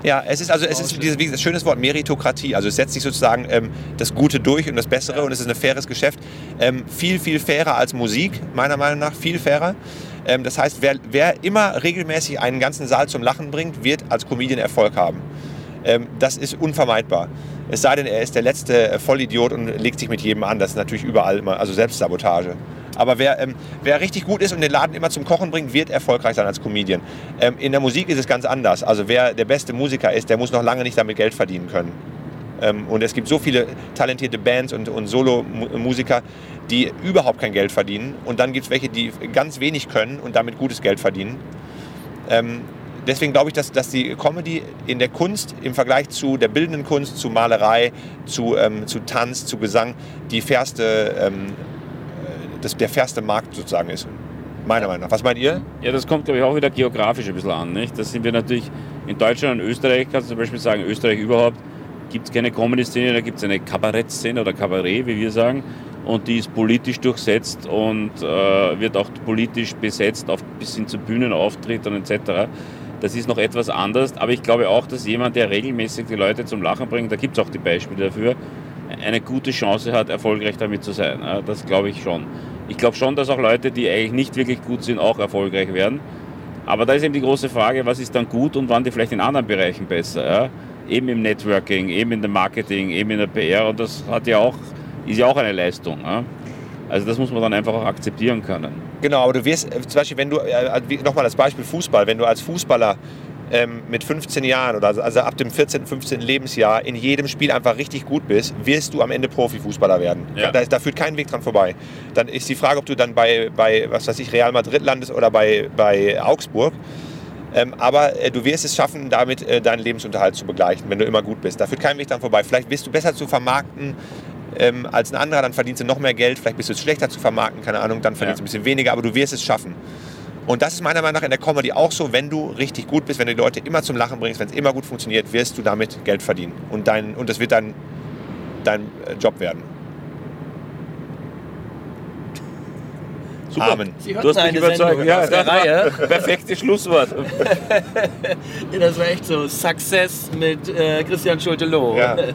Ja, es ist also es ist dieses wie gesagt, schönes Wort Meritokratie. Also es setzt sich sozusagen ähm, das Gute durch und das Bessere und es ist ein faires Geschäft. Ähm, viel viel fairer als Musik meiner Meinung nach viel fairer. Ähm, das heißt, wer, wer immer regelmäßig einen ganzen Saal zum Lachen bringt, wird als Comedian Erfolg haben. Ähm, das ist unvermeidbar. Es sei denn, er ist der letzte äh, Vollidiot und legt sich mit jedem an. Das ist natürlich überall immer, also Selbstsabotage. Aber wer, ähm, wer richtig gut ist und den Laden immer zum Kochen bringt, wird erfolgreich sein als Comedian. Ähm, in der Musik ist es ganz anders. Also wer der beste Musiker ist, der muss noch lange nicht damit Geld verdienen können. Ähm, und es gibt so viele talentierte Bands und, und Solo-Musiker, die überhaupt kein Geld verdienen. Und dann gibt es welche, die ganz wenig können und damit gutes Geld verdienen. Deswegen glaube ich, dass, dass die Comedy in der Kunst im Vergleich zu der bildenden Kunst, zu Malerei, zu, ähm, zu Tanz, zu Gesang die fairste, ähm, äh, das, der fairste Markt sozusagen ist. Meiner Meinung nach. Was meint ihr? Ja, das kommt, glaube ich, auch wieder geografisch ein bisschen an. Nicht? Das sind wir natürlich in Deutschland und Österreich, kannst du zum Beispiel sagen, Österreich überhaupt gibt es keine Comedy-Szene, da gibt es eine Kabarett-Szene oder Kabarett, wie wir sagen. und die ist politisch durchsetzt und äh, wird auch politisch besetzt, auf, bis hin zu Bühnenauftritten etc. Das ist noch etwas anders, aber ich glaube auch, dass jemand, der regelmäßig die Leute zum Lachen bringt, da gibt es auch die Beispiele dafür, eine gute Chance hat, erfolgreich damit zu sein. Das glaube ich schon. Ich glaube schon, dass auch Leute, die eigentlich nicht wirklich gut sind, auch erfolgreich werden. Aber da ist eben die große Frage, was ist dann gut und wann die vielleicht in anderen Bereichen besser. Ja? Eben im Networking, eben in dem Marketing, eben in der PR und das hat ja auch, ist ja auch eine Leistung. Ja? Also das muss man dann einfach auch akzeptieren können. Genau, aber du wirst, äh, zum Beispiel, wenn du, äh, nochmal das Beispiel Fußball, wenn du als Fußballer ähm, mit 15 Jahren oder also ab dem 14., 15. Lebensjahr in jedem Spiel einfach richtig gut bist, wirst du am Ende Profifußballer werden. Ja. Da, da führt kein Weg dran vorbei. Dann ist die Frage, ob du dann bei, bei was weiß ich, Real Madrid landest oder bei, bei Augsburg. Ähm, aber äh, du wirst es schaffen, damit äh, deinen Lebensunterhalt zu begleichen, wenn du immer gut bist. Da führt kein Weg dran vorbei. Vielleicht bist du besser zu vermarkten ähm, als ein anderer, dann verdienst du noch mehr Geld. Vielleicht bist du schlechter zu vermarkten, keine Ahnung, dann verdienst du Ja. ein bisschen weniger, aber du wirst es schaffen. Und das ist meiner Meinung nach in der Comedy auch so, wenn du richtig gut bist, wenn du die Leute immer zum Lachen bringst, wenn es immer gut funktioniert, wirst du damit Geld verdienen. Und, dein, und das wird dein, dein äh, Job werden. Super. Amen. Sie Du hast mich eine überzeugt. Sendung Ja, aus der das Reihe. perfektes Schlusswort. Das war echt so Success mit äh, Christian Schulte-Loh. Ja.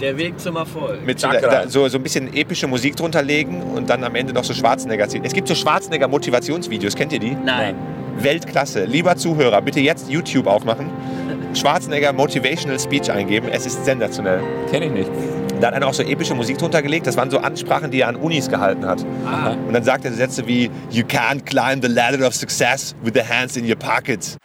Der Weg zum Erfolg. Mit so, da, so, so ein bisschen epische Musik drunter legen und dann am Ende noch so Schwarzenegger ziehen. Es gibt so Schwarzenegger-Motivationsvideos, kennt ihr die? Nein. Weltklasse. Lieber Zuhörer, bitte jetzt YouTube aufmachen. Schwarzenegger Motivational Speech eingeben. Es ist sensationell. Kenne ich nicht. Da hat einer auch so epische Musik drunter gelegt. Das waren so Ansprachen, die er an Unis gehalten hat. Ah. Und dann sagt er so Sätze wie You can't climb the ladder of success with the hands in your pockets.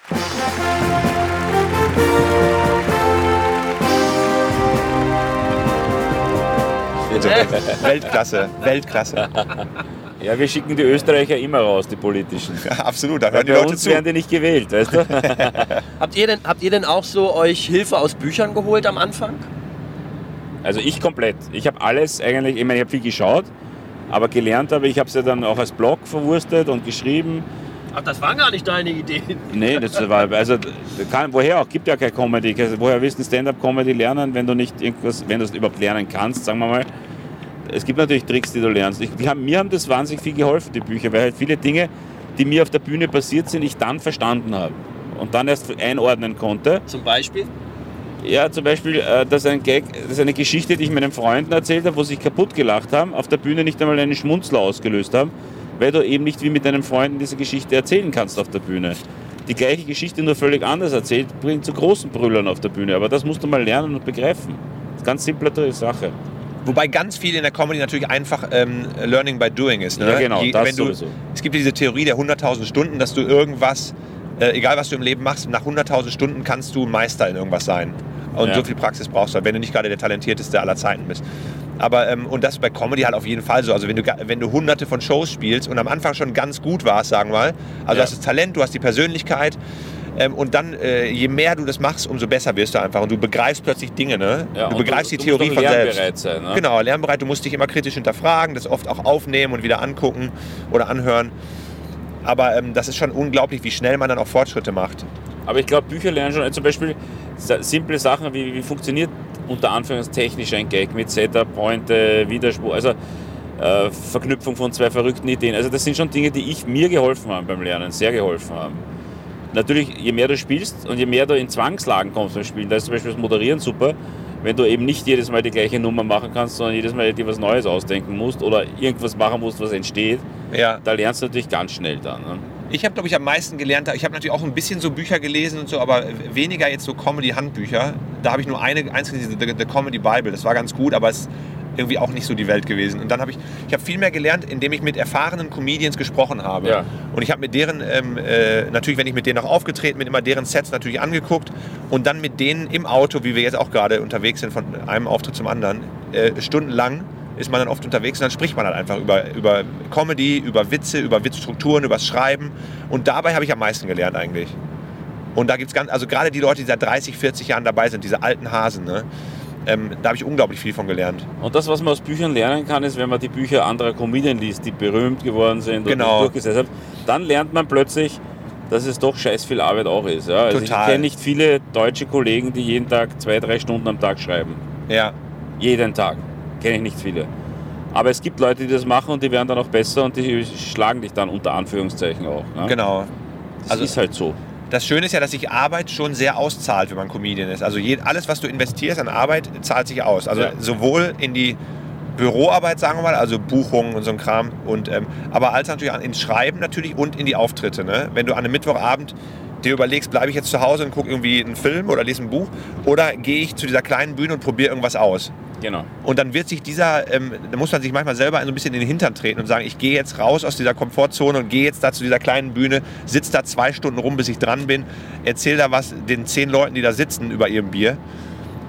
Und so. Weltklasse, Weltklasse. Ja, wir schicken die Österreicher immer raus, die politischen. Ja, absolut, da hören die bei Leute uns zu. werden die nicht gewählt, weißt du? Habt ihr, denn, habt ihr denn auch so euch Hilfe aus Büchern geholt am Anfang? Also ich komplett. Ich habe alles eigentlich, ich meine, ich habe viel geschaut, aber gelernt habe ich, habe es ja dann auch als Blog verwurstet und geschrieben. Ach, das waren gar nicht deine Ideen. Nee, das war, also kann, woher auch, gibt ja keine Comedy. Also, Woher willst du Stand-Up-Comedy lernen, wenn du nicht irgendwas, wenn du es überhaupt lernen kannst, sagen wir mal. Es gibt natürlich Tricks, die du lernst. Ich, haben, mir haben das wahnsinnig viel geholfen, die Bücher, weil halt viele Dinge, die mir auf der Bühne passiert sind, ich dann verstanden habe und dann erst einordnen konnte. Zum Beispiel? Ja, zum Beispiel, äh, dass ein Gag, das ist eine Geschichte, die ich meinen Freunden erzählt habe, wo sie sich kaputt gelacht haben, auf der Bühne nicht einmal einen Schmunzler ausgelöst haben, weil du eben nicht wie mit deinen Freunden diese Geschichte erzählen kannst auf der Bühne. Die gleiche Geschichte nur völlig anders erzählt, bringt zu großen Brüllern auf der Bühne. Aber das musst du mal lernen und begreifen. Das ist eine ganz simple Sache. Wobei ganz viel in der Comedy natürlich einfach ähm, Learning by Doing ist. Ne? Ja, genau, das wenn du, sowieso. Es gibt diese Theorie der 100.000 Stunden, dass du irgendwas, äh, egal was du im Leben machst, nach 100.000 Stunden kannst du Meister in irgendwas sein. Und Ja. so viel Praxis brauchst du, halt, wenn du nicht gerade der talentierteste aller Zeiten bist. Aber, ähm, und das ist bei Comedy halt auf jeden Fall so. Also wenn du, wenn du hunderte von Shows spielst und am Anfang schon ganz gut warst, sagen wir mal, also du Ja. hast das Talent, du hast die Persönlichkeit, ähm, und dann, äh, je mehr du das machst, umso besser wirst du einfach. Und du begreifst plötzlich Dinge, ne? Ja, du begreifst die du Theorie musst von selbst. lernbereit sein. Ne? Genau, lernbereit. Du musst dich immer kritisch hinterfragen, das oft auch aufnehmen und wieder angucken oder anhören. Aber ähm, das ist schon unglaublich, wie schnell man dann auch Fortschritte macht. Aber ich glaube, Bücher lernen schon, zum Beispiel simple Sachen wie, wie funktioniert unter Anführungszeichen ein Gag mit Setup, Pointe, Widerspruch, also äh, Verknüpfung von zwei verrückten Ideen. Also das sind schon Dinge, die ich mir geholfen haben beim Lernen, sehr geholfen haben. Natürlich, je mehr du spielst und je mehr du in Zwangslagen kommst beim Spielen, da ist zum Beispiel das Moderieren super, wenn du eben nicht jedes Mal die gleiche Nummer machen kannst, sondern jedes Mal dir was Neues ausdenken musst oder irgendwas machen musst, was entsteht, Ja. da lernst du natürlich ganz schnell dann. Ne? Ich habe, glaube ich, am meisten gelernt. Ich habe natürlich auch ein bisschen so Bücher gelesen und so, aber weniger jetzt so Comedy-Handbücher. Da habe ich nur eine, eins gelesen, The, The Comedy Bible. Das war ganz gut, aber es irgendwie auch nicht so die Welt gewesen. Und dann habe ich, ich habe viel mehr gelernt, indem ich mit erfahrenen Comedians gesprochen habe. Ja. Und ich habe mit deren, ähm, äh, natürlich, wenn ich mit denen auch aufgetreten bin, immer deren Sets natürlich angeguckt und dann mit denen im Auto, wie wir jetzt auch gerade unterwegs sind, von einem Auftritt zum anderen, äh, stundenlang ist man dann oft unterwegs und dann spricht man halt einfach über, über Comedy, über Witze, über Witzstrukturen, über das Schreiben. Und dabei habe ich am meisten gelernt eigentlich. Und da gibt es ganz, also gerade die Leute, die seit 30, 40 Jahren dabei sind, diese alten Hasen, ne? Ähm, da habe ich unglaublich viel von gelernt. Und das, was man aus Büchern lernen kann, ist, wenn man die Bücher anderer Comedien liest, die berühmt geworden sind Genau. und durchgesetzt haben, dann lernt man plötzlich, dass es doch scheiß viel Arbeit auch ist. Ja? Also Total. Ich kenne nicht viele deutsche Kollegen, die jeden Tag zwei, drei Stunden am Tag schreiben. Ja, Jeden Tag. Kenne ich nicht viele. Aber es gibt Leute, die das machen und die werden dann auch besser und die schlagen dich dann unter Anführungszeichen auch. Ne? Genau. Das Also- ist halt so. Das Schöne ist ja, dass sich Arbeit schon sehr auszahlt, wenn man Comedian ist. Also je, alles, was du investierst an Arbeit, zahlt sich aus. Also Ja. sowohl in die Büroarbeit, sagen wir mal, also Buchungen und so ein Kram, und, ähm, aber als natürlich ins Schreiben natürlich und in die Auftritte. Ne? Wenn du an einem Mittwochabend dir überlegst, bleibe ich jetzt zu Hause und gucke irgendwie einen Film oder lese ein Buch oder gehe ich zu dieser kleinen Bühne und probiere irgendwas aus. Genau. Und dann wird sich dieser, ähm, da muss man sich manchmal selber so ein bisschen in den Hintern treten und sagen, ich gehe jetzt raus aus dieser Komfortzone und gehe jetzt da zu dieser kleinen Bühne, sitze da zwei Stunden rum, bis ich dran bin, erzähle da was den zehn Leuten, die da sitzen, über ihrem Bier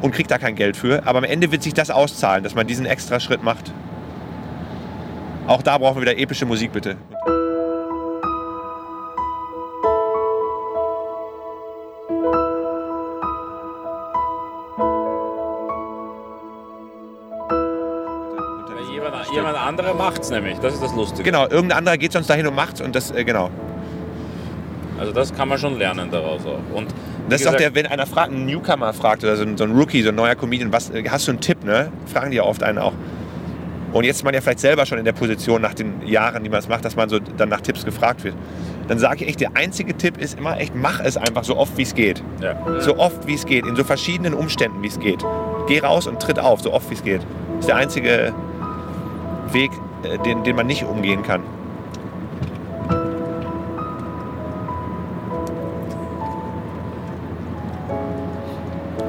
und kriege da kein Geld für. Aber am Ende wird sich das auszahlen, dass man diesen extra Schritt macht. Auch da brauchen wir wieder epische Musik, bitte. Anderer macht's nämlich. Das ist das Lustige. Genau, irgendein anderer geht sonst dahin und macht's und das, äh, genau. Also das kann man schon lernen daraus auch. Und Das ist auch der, wenn einer fragt, ein Newcomer fragt oder so ein, so ein Rookie, so ein neuer Comedian, was, äh, hast du einen Tipp, ne? Fragen die ja oft einen auch. Und jetzt ist man ja vielleicht selber schon in der Position nach den Jahren, die man es macht, dass man so dann nach Tipps gefragt wird. Dann sage ich echt, der einzige Tipp ist immer echt, mach es einfach so oft wie es geht. Ja. So oft wie es geht, in so verschiedenen Umständen wie es geht. Geh raus und tritt auf, so oft wie es geht. Das ist der einzige Weg, äh, den, den man nicht umgehen kann.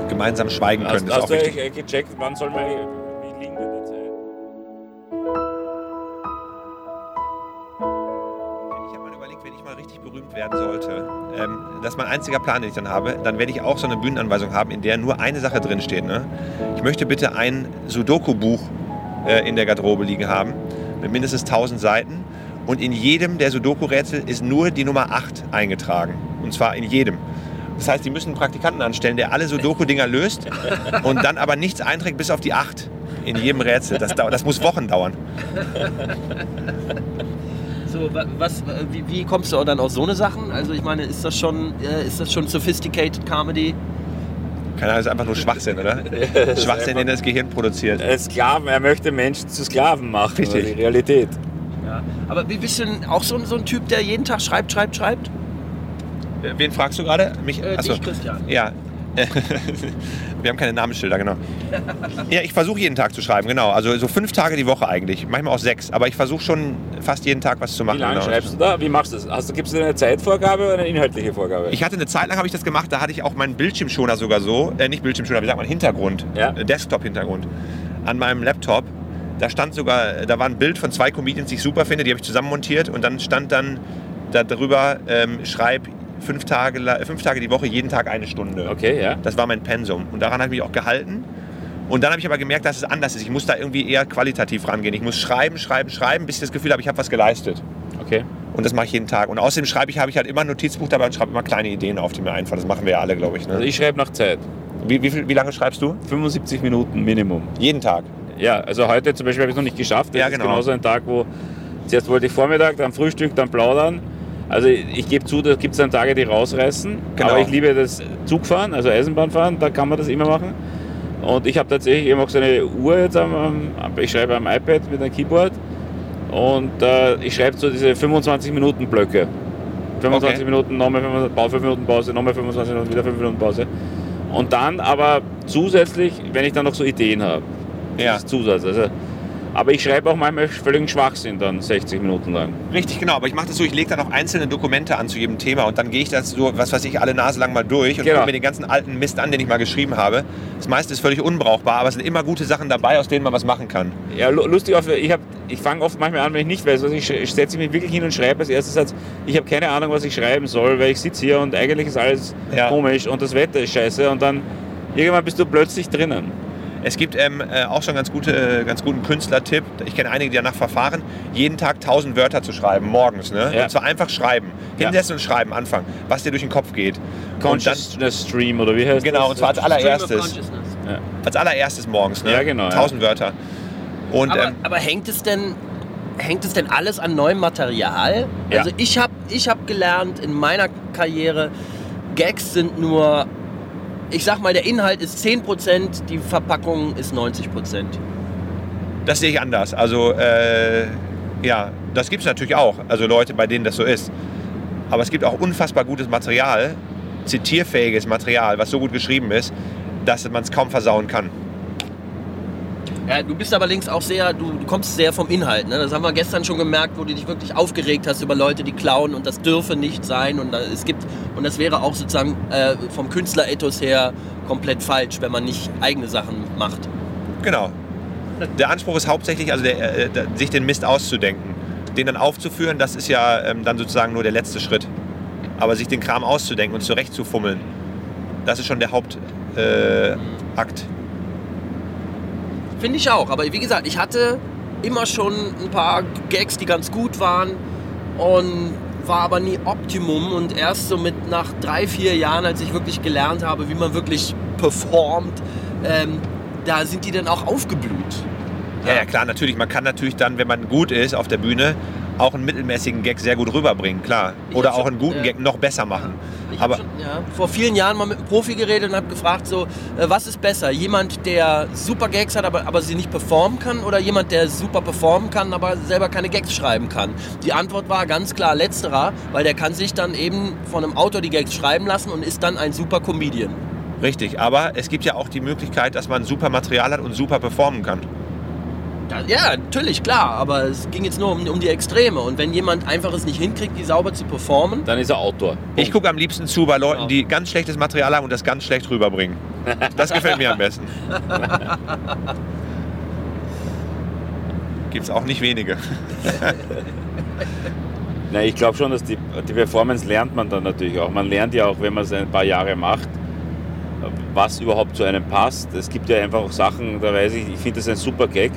Gemeinsam schweigen können, Hast, ist auch hast du wichtig. eigentlich gecheckt, wann soll man, wie liegen denn die Zeit? Ich habe mal überlegt, wenn ich mal richtig berühmt werden sollte, ähm, das ist mein einziger Plan, den ich dann habe, dann werde ich auch so eine Bühnenanweisung haben, in der nur eine Sache drin steht. Ne? Ich möchte bitte ein Sudoku-Buch äh, in der Garderobe liegen haben, mit mindestens 1000 Seiten. Und in jedem der Sudoku-Rätsel ist nur die Nummer 8 eingetragen. Und zwar in jedem. Das heißt, die müssen einen Praktikanten anstellen, der alle Sudoku-Dinger löst und dann aber nichts einträgt bis auf die 8 in jedem Rätsel. Das, dauert, das muss Wochen dauern. So, wa- was, wie, wie kommst du auch dann auf so eine Sachen? Also ich meine, ist das schon, äh, ist das schon sophisticated Comedy? Keine Ahnung, das ist einfach nur Schwachsinn, oder? Schwachsinn, den das Gehirn produziert. Äh, Sklaven, er möchte Menschen zu Sklaven machen. Richtig. Das ist Die Realität. Ja. Aber wie bist du denn auch so, ein- so ein Typ, der jeden Tag schreibt, schreibt, schreibt? Wen fragst du gerade? Mich? Äh, Achso. dich, Christian. Ja. Wir haben keine Namensschilder, genau. Ja, ich versuche jeden Tag zu schreiben, genau. Also so fünf Tage die Woche eigentlich. Manchmal auch sechs. Aber ich versuche schon fast jeden Tag was zu machen. Wie lange genau. schreibst du da? Wie machst du das? Hast du, gibst du dir eine Zeitvorgabe oder eine inhaltliche Vorgabe? Ich hatte eine Zeit lang habe ich das gemacht, da hatte ich auch meinen Bildschirmschoner sogar so, äh, nicht Bildschirmschoner, wie sagt man, Hintergrund, Ja. äh, Desktop-Hintergrund an meinem Laptop. Da stand sogar, da war ein Bild von zwei Comedians, die ich super finde, die habe ich zusammen montiert und dann stand dann da drüber, ähm, schreib fünf Tage, fünf Tage die Woche, jeden Tag eine Stunde. okay, ja. Das war mein Pensum und daran habe ich mich auch gehalten. Und dann habe ich aber gemerkt, dass es anders ist. Ich muss da irgendwie eher qualitativ rangehen. Ich muss schreiben, schreiben, schreiben, bis ich das Gefühl habe, ich habe was geleistet. Okay. Und das mache ich jeden Tag. Und außerdem schreibe ich, habe ich halt immer ein Notizbuch dabei und schreibe immer kleine Ideen auf, die mir einfallen. Das machen wir ja alle, glaube ich. Also Ne? ich schreibe nach Zeit. Wie, wie, viel, wie lange schreibst du? 75 Minuten Minimum. Jeden Tag. Ja, also heute zum Beispiel habe ich es noch nicht geschafft. Das Ja, ist genau. genauso ein Tag, wo zuerst wollte ich Vormittag, dann Frühstück, dann plaudern. Also ich, gebe zu, da gibt es dann Tage, die rausreißen. Genau. Aber ich liebe das Zugfahren, also Eisenbahnfahren, da kann man das immer machen. Und ich habe tatsächlich eben auch so eine Uhr jetzt am, ich schreibe am iPad mit einem Keyboard und äh, ich schreibe so diese 25 Minuten Blöcke. 25 Okay. Minuten, nochmal 5 Minuten Pause, nochmal 25 Minuten, wieder 5 Minuten Pause. Und dann aber zusätzlich, wenn ich dann noch so Ideen habe. Ja. Das ist Zusatz. Also, aber ich schreibe auch manchmal völligen Schwachsinn dann 60 Minuten lang. Richtig, genau. Aber ich mache das so, ich lege dann auch einzelne Dokumente an zu jedem Thema und dann gehe ich das so, was weiß ich, alle Nase lang mal durch und Genau. gucke mir den ganzen alten Mist an, den ich mal geschrieben habe. Das meiste ist völlig unbrauchbar, aber es sind immer gute Sachen dabei, aus denen man was machen kann. Ja, lu- lustig, ich, hab- ich fange oft manchmal an, wenn ich nicht weiß, was ich, ich setze mich wirklich hin und schreibe als erstes Satz, ich habe keine Ahnung, was ich schreiben soll, weil ich sitze hier und eigentlich ist alles Ja. komisch und das Wetter ist scheiße und dann irgendwann bist du plötzlich drinnen. Es gibt ähm, äh, auch schon ganz, gute, äh, ganz guten Künstlertipp. Ich kenne einige, die danach verfahren, jeden Tag 1000 Wörter zu schreiben, morgens. Ne? Ja. Und zwar einfach schreiben. Ja. Hinsetzen und schreiben, anfangen, was dir durch den Kopf geht. Und dann, Consciousness Stream oder wie heißt genau, das? und zwar als allererstes. Consciousness. Als allererstes morgens. Ne? Ja, genau, ja. 1000 Wörter. Und Aber, ähm, aber hängt es denn hängt es denn alles an neuem Material? Ja. Also ich habe ich hab gelernt in meiner Karriere, Gags sind nur, ich sag mal, der Inhalt ist 10%, die Verpackung ist 90%. Das sehe ich anders. Also, äh, ja, das gibt es natürlich auch. Also Leute, bei denen das so ist. Aber es gibt auch unfassbar gutes Material, zitierfähiges Material, was so gut geschrieben ist, dass man es kaum versauen kann. Ja, du bist aber links auch sehr, du, du kommst sehr vom Inhalt. Ne? Das haben wir gestern schon gemerkt, wo du dich wirklich aufgeregt hast über Leute, die klauen und das dürfe nicht sein. Und es gibt, und das wäre auch sozusagen äh, vom Künstlerethos her komplett falsch, wenn man nicht eigene Sachen macht. Genau. Der Anspruch ist hauptsächlich, also der, äh, sich den Mist auszudenken. Den dann aufzuführen, das ist ja ähm, dann sozusagen nur der letzte Schritt. Aber sich den Kram auszudenken und zurechtzufummeln, das ist schon der Hauptakt. Äh, Finde ich auch. Aber wie gesagt, ich hatte immer schon ein paar Gags, die ganz gut waren und war aber nie Optimum. Und erst so mit nach drei, vier Jahren, als ich wirklich gelernt habe, wie man wirklich performt, ähm, da sind die dann auch aufgeblüht. Ja, ja, klar, natürlich. Man kann natürlich dann, wenn man gut ist auf der Bühne, auch einen mittelmäßigen Gag sehr gut rüberbringen, klar. Ich Oder auch schon- einen guten ja. Gag noch besser machen. Ich Aber schon, ja, vor vielen Jahren mal mit einem Profi geredet und habe gefragt, so, äh, was ist besser? Jemand, der super Gags hat, aber, aber sie nicht performen kann oder jemand, der super performen kann, aber selber keine Gags schreiben kann? Die Antwort war ganz klar letzterer, weil der kann sich dann eben von einem Autor die Gags schreiben lassen und ist dann ein super Comedian. richtig, aber es gibt ja auch die Möglichkeit, dass man super Material hat und super performen kann. Ja, natürlich, klar, aber es ging jetzt nur um, um die Extreme. Und wenn jemand einfach es nicht hinkriegt, die sauber zu performen, Dann ist er Autor. Ich gucke am liebsten zu bei Leuten, Genau. die ganz schlechtes Material haben und das ganz schlecht rüberbringen. Das gefällt mir am besten. Gibt es auch nicht wenige. Na, ich glaube schon, dass die, die Performance lernt man dann natürlich auch. Man lernt ja auch, wenn man es ein paar Jahre macht, was überhaupt zu einem passt. Es gibt ja einfach auch Sachen, da weiß ich, ich finde das ein super Gag,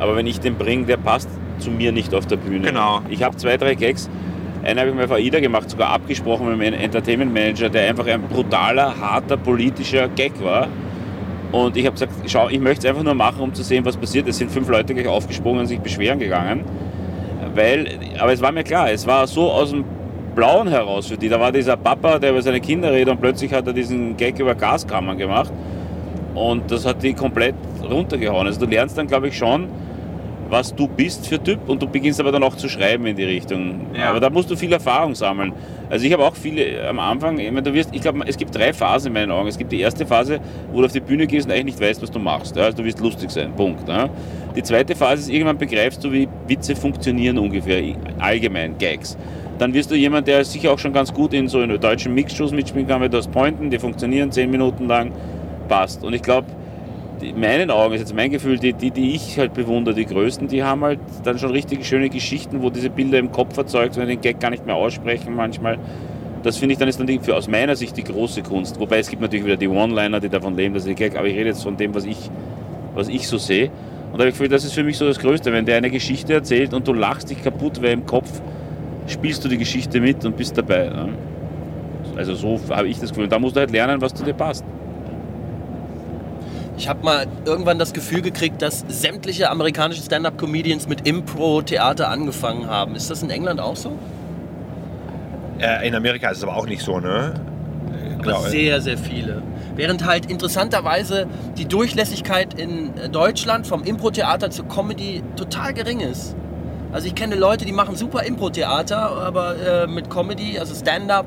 aber wenn ich den bringe, der passt zu mir nicht auf der Bühne. Genau. Ich habe zwei, drei Gags. Einen habe ich mal auf AIDA gemacht, sogar abgesprochen mit meinem Entertainment Manager, der einfach ein brutaler, harter politischer Gag war. Und ich habe gesagt, schau, ich möchte es einfach nur machen, um zu sehen, was passiert. Es sind fünf Leute gleich aufgesprungen und sich beschweren gegangen. Weil, aber es war mir klar, es war so aus dem Blauen heraus für die. Da war dieser Papa, der über seine Kinder redet und plötzlich hat er diesen Gag über Gaskammern gemacht. Und das hat die komplett runtergehauen. Also du lernst dann, glaube ich, schon, was du bist für Typ und du beginnst aber dann auch zu schreiben in die Richtung. Ja. Aber da musst du viel Erfahrung sammeln. Also ich habe auch viele am Anfang, ich, meine, du wirst, ich glaube, es gibt drei Phasen in meinen Augen. Es gibt die erste Phase, wo du auf die Bühne gehst und eigentlich nicht weißt, was du machst. Ja? Also du wirst lustig sein, Punkt. Ja? Die zweite Phase ist, irgendwann begreifst du, wie Witze funktionieren ungefähr, allgemein, Gags. Dann wirst du jemand, der sicher auch schon ganz gut in so in deutschen Mixshows mitspielen kann, weil du hast Pointen, die funktionieren zehn Minuten lang, passt. Und ich glaube, in meinen Augen ist jetzt mein Gefühl, die, die, die ich halt bewundere, die Größten, die haben halt dann schon richtig schöne Geschichten, wo diese Bilder im Kopf erzeugt, wenn den Gag gar nicht mehr aussprechen manchmal. Das finde ich dann ist dann die, für, aus meiner Sicht die große Kunst. Wobei es gibt natürlich wieder die One-Liner, die davon leben, dass sie Gag, aber ich rede jetzt von dem, was ich, was ich so sehe. Und da habe ich gefühlt, das ist für mich so das Größte, wenn der eine Geschichte erzählt und du lachst dich kaputt, weil im Kopf spielst du die Geschichte mit und bist dabei. Ne? Also so habe ich das Gefühl. Und da musst du halt lernen, was zu dir passt. Ich habe mal irgendwann das Gefühl gekriegt, dass sämtliche amerikanische Stand-up-Comedians mit Impro-Theater angefangen haben. Ist das in England auch so? Äh, in Amerika ist es aber auch nicht so, ne? Aber sehr, sehr viele. Während halt interessanterweise die Durchlässigkeit in äh, Deutschland vom Impro-Theater zur Comedy total gering ist. Also ich kenne Leute, die machen super Impro-Theater, aber äh, mit Comedy, also Stand-up,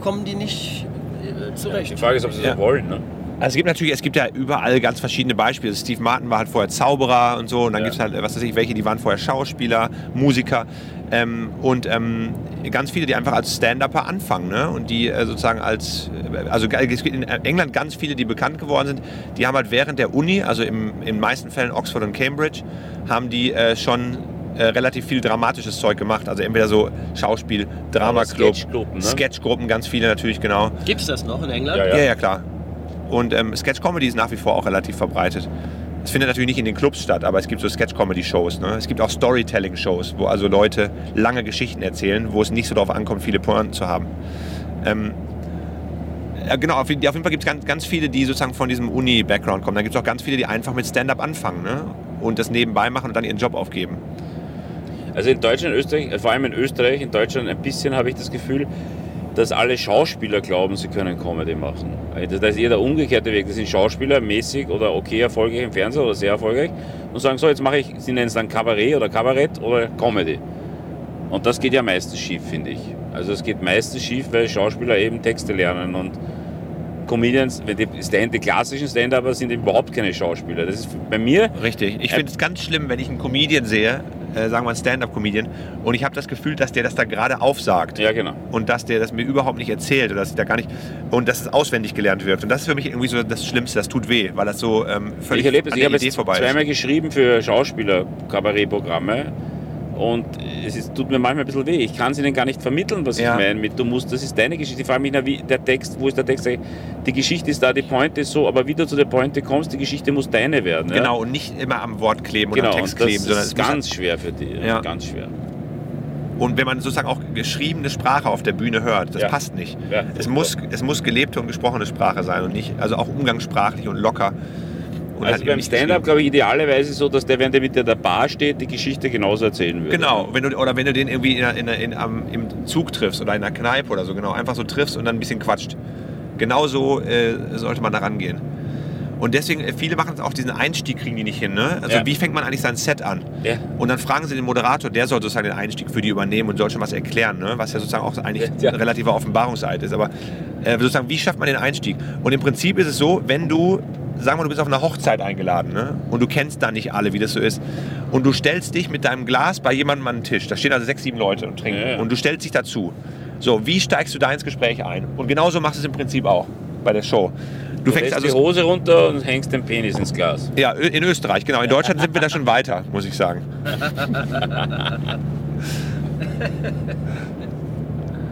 kommen die nicht äh, zurecht. Frage ist, ob sie Ja. so wollen. Ne? Also es gibt natürlich, es gibt ja überall ganz verschiedene Beispiele. Steve Martin war halt vorher Zauberer und so. Und dann Ja. gibt es halt, was weiß ich, welche, die waren vorher Schauspieler, Musiker. Ähm, und ähm, ganz viele, die einfach als Stand-Upper anfangen. Ne? Und die äh, sozusagen als, äh, also es gibt in England ganz viele, die bekannt geworden sind. Die haben halt während der Uni, also im, in den meisten Fällen Oxford und Cambridge, haben die äh, schon äh, relativ viel dramatisches Zeug gemacht. Also entweder so Schauspiel, Dramaclub, Sketchgruppen, ne? Sketchgruppen, ganz viele natürlich, genau. Gibt es das noch in England? Ja, Ja, ja, klar. Und ähm, Sketch-Comedy ist nach wie vor auch relativ verbreitet. Es findet natürlich nicht in den Clubs statt, aber es gibt so Sketch-Comedy-Shows. Ne? Es gibt auch Storytelling-Shows, wo also Leute lange Geschichten erzählen, wo es nicht so darauf ankommt, viele Pointen zu haben. Ähm, genau, auf jeden Fall gibt es ganz, ganz viele, die sozusagen von diesem Uni-Background kommen. Dann gibt es auch ganz viele, die einfach mit Stand-up anfangen ne? und das nebenbei machen und dann ihren Job aufgeben. Also in Deutschland, Österreich, vor allem in Österreich, in Deutschland ein bisschen habe ich das Gefühl, dass alle Schauspieler glauben, sie können Comedy machen. Also Das ist eher der umgekehrte Weg. Das sind Schauspieler mäßig oder okay erfolgreich im Fernsehen oder sehr erfolgreich und sagen, so jetzt mache ich, sie nennen es dann Kabarett oder Kabarett oder Comedy. Und das geht ja meistens schief, finde ich. Also es geht meistens schief, weil Schauspieler eben Texte lernen und Comedians, Stand, die klassischen Stand-Upper sind überhaupt keine Schauspieler. Das ist bei mir, Richtig. Ich Äh, finde es ganz schlimm, wenn ich einen Comedian sehe, äh, sagen wir einen Stand-Up-Comedian, und ich habe das Gefühl, dass der das da gerade aufsagt. ja genau. Und dass der das mir überhaupt nicht erzählt oder dass ich da gar nicht und dass es auswendig gelernt wird. Und das ist für mich irgendwie so das Schlimmste, das tut weh, weil das so ähm, völlig Ich erlebe es, an ich der habe Idee vorbei zweimal ist. geschrieben für Schauspieler Kabarettprogramme und es ist, tut mir manchmal ein bisschen weh. Ich kann es ihnen gar nicht vermitteln, was Ja. ich meine mit du musst, das ist deine Geschichte. Ich frage mich, na, wie der Text, wo ist der Text? Ich, Die Geschichte ist da, die Pointe ist so, aber wie du zu der Pointe kommst, die Geschichte muss deine werden. Ja? Genau, und nicht immer am Wort kleben oder Genau, am und Text das kleben, sondern es ist ganz schwer für die. Ja. Ganz schwer. Und wenn man sozusagen auch geschriebene Sprache auf der Bühne hört, das Ja. passt nicht. Ja, Es muss, es muss gelebte und gesprochene Sprache sein und nicht, also auch umgangssprachlich und locker. Und Also halt beim Stand-up glaube ich idealerweise so, dass der, während der mit dir der Bar steht, die Geschichte genauso erzählen würde. Genau, wenn du, oder wenn du den irgendwie in, der- in, der- in, am, im Zug triffst oder in einer Kneipe oder so, genau, einfach so triffst und dann ein bisschen quatscht. Genauso äh, sollte man da rangehen. Und deswegen, äh, viele machen auch diesen Einstieg, kriegen die nicht hin. Ne? Also Ja. wie fängt man eigentlich sein Set an? Ja. Und dann fragen sie den Moderator, der soll sozusagen den Einstieg für die übernehmen und soll schon was erklären, ne? was ja sozusagen auch eigentlich Ja. ein relativer Offenbarungseid ist. Aber äh, sozusagen, wie schafft man den Einstieg? Und im Prinzip ist es so, wenn du, sagen wir, du bist auf einer Hochzeit eingeladen ne? und du kennst da nicht alle, wie das so ist, und du stellst dich mit deinem Glas bei jemandem an den Tisch, da stehen also sechs, sieben Leute und trinken, Ja, ja. und du stellst dich dazu. So, wie steigst du da ins Gespräch ein? Und genauso machst du es im Prinzip auch bei der Show. Du, Du fängst also die Hose runter und hängst den Penis ins Glas. ja, in Österreich, genau. In Deutschland sind wir da schon weiter, muss ich sagen.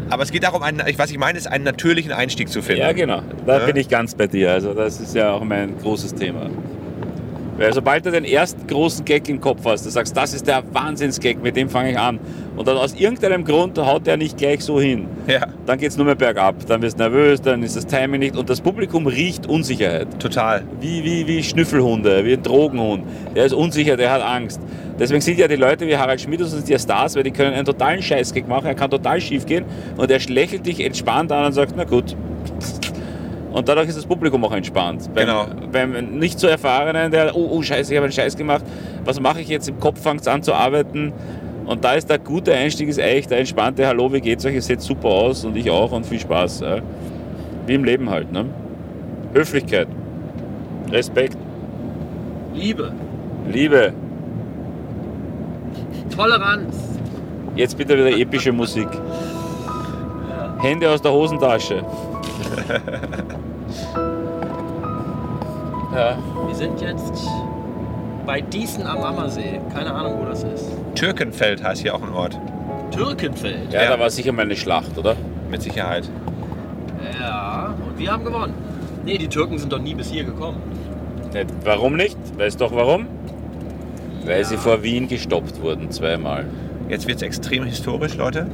Aber es geht darum, einen, was ich meine, ist einen natürlichen Einstieg zu finden. Ja, genau. Da Ja. bin ich ganz bei dir. Also das ist ja auch mein großes Thema. Weil sobald du den ersten großen Gag im Kopf hast, du sagst, das ist der Wahnsinnsgag, mit dem fange ich an. Und dann aus irgendeinem Grund haut der nicht gleich so hin. Ja, Dann geht es nur mehr bergab. Dann wirst du nervös, dann ist das Timing nicht. Und das Publikum riecht Unsicherheit. total. Wie, wie, wie Schnüffelhunde, wie ein Drogenhund. Der ist unsicher, der hat Angst. Deswegen sind ja die Leute wie Harald Schmidt und sind ja Stars, weil die können einen totalen Scheißgag machen, er kann total schief gehen und er lächelt dich entspannt an und sagt, na gut. Und dadurch ist das Publikum auch entspannt. Beim, Genau. beim nicht so erfahrenen, der, oh, oh scheiße, ich habe einen Scheiß gemacht, was mache ich jetzt? Im Kopf fängt es an zu arbeiten. Und da ist der gute Einstieg, ist eigentlich der entspannte, hallo, wie geht's euch? Ihr seht super aus und ich auch und viel Spaß. Ja. Wie im Leben halt. Ne? Höflichkeit, Respekt, Liebe, Liebe. Toleranz. Jetzt bitte wieder epische Musik. Hände aus der Hosentasche. ja. Wir sind jetzt bei Diesen am Ammersee. Keine Ahnung, wo das ist. Türkenfeld heißt hier auch ein Ort. Türkenfeld. ja, Ja. da war sicher mal eine Schlacht, oder? Mit Sicherheit. Ja, und wir haben gewonnen. Nee, die Türken sind doch nie bis hier gekommen. Warum nicht? Weißt doch warum? Weil Ja. sie vor Wien gestoppt wurden, zweimal. Jetzt wird es extrem historisch, Leute.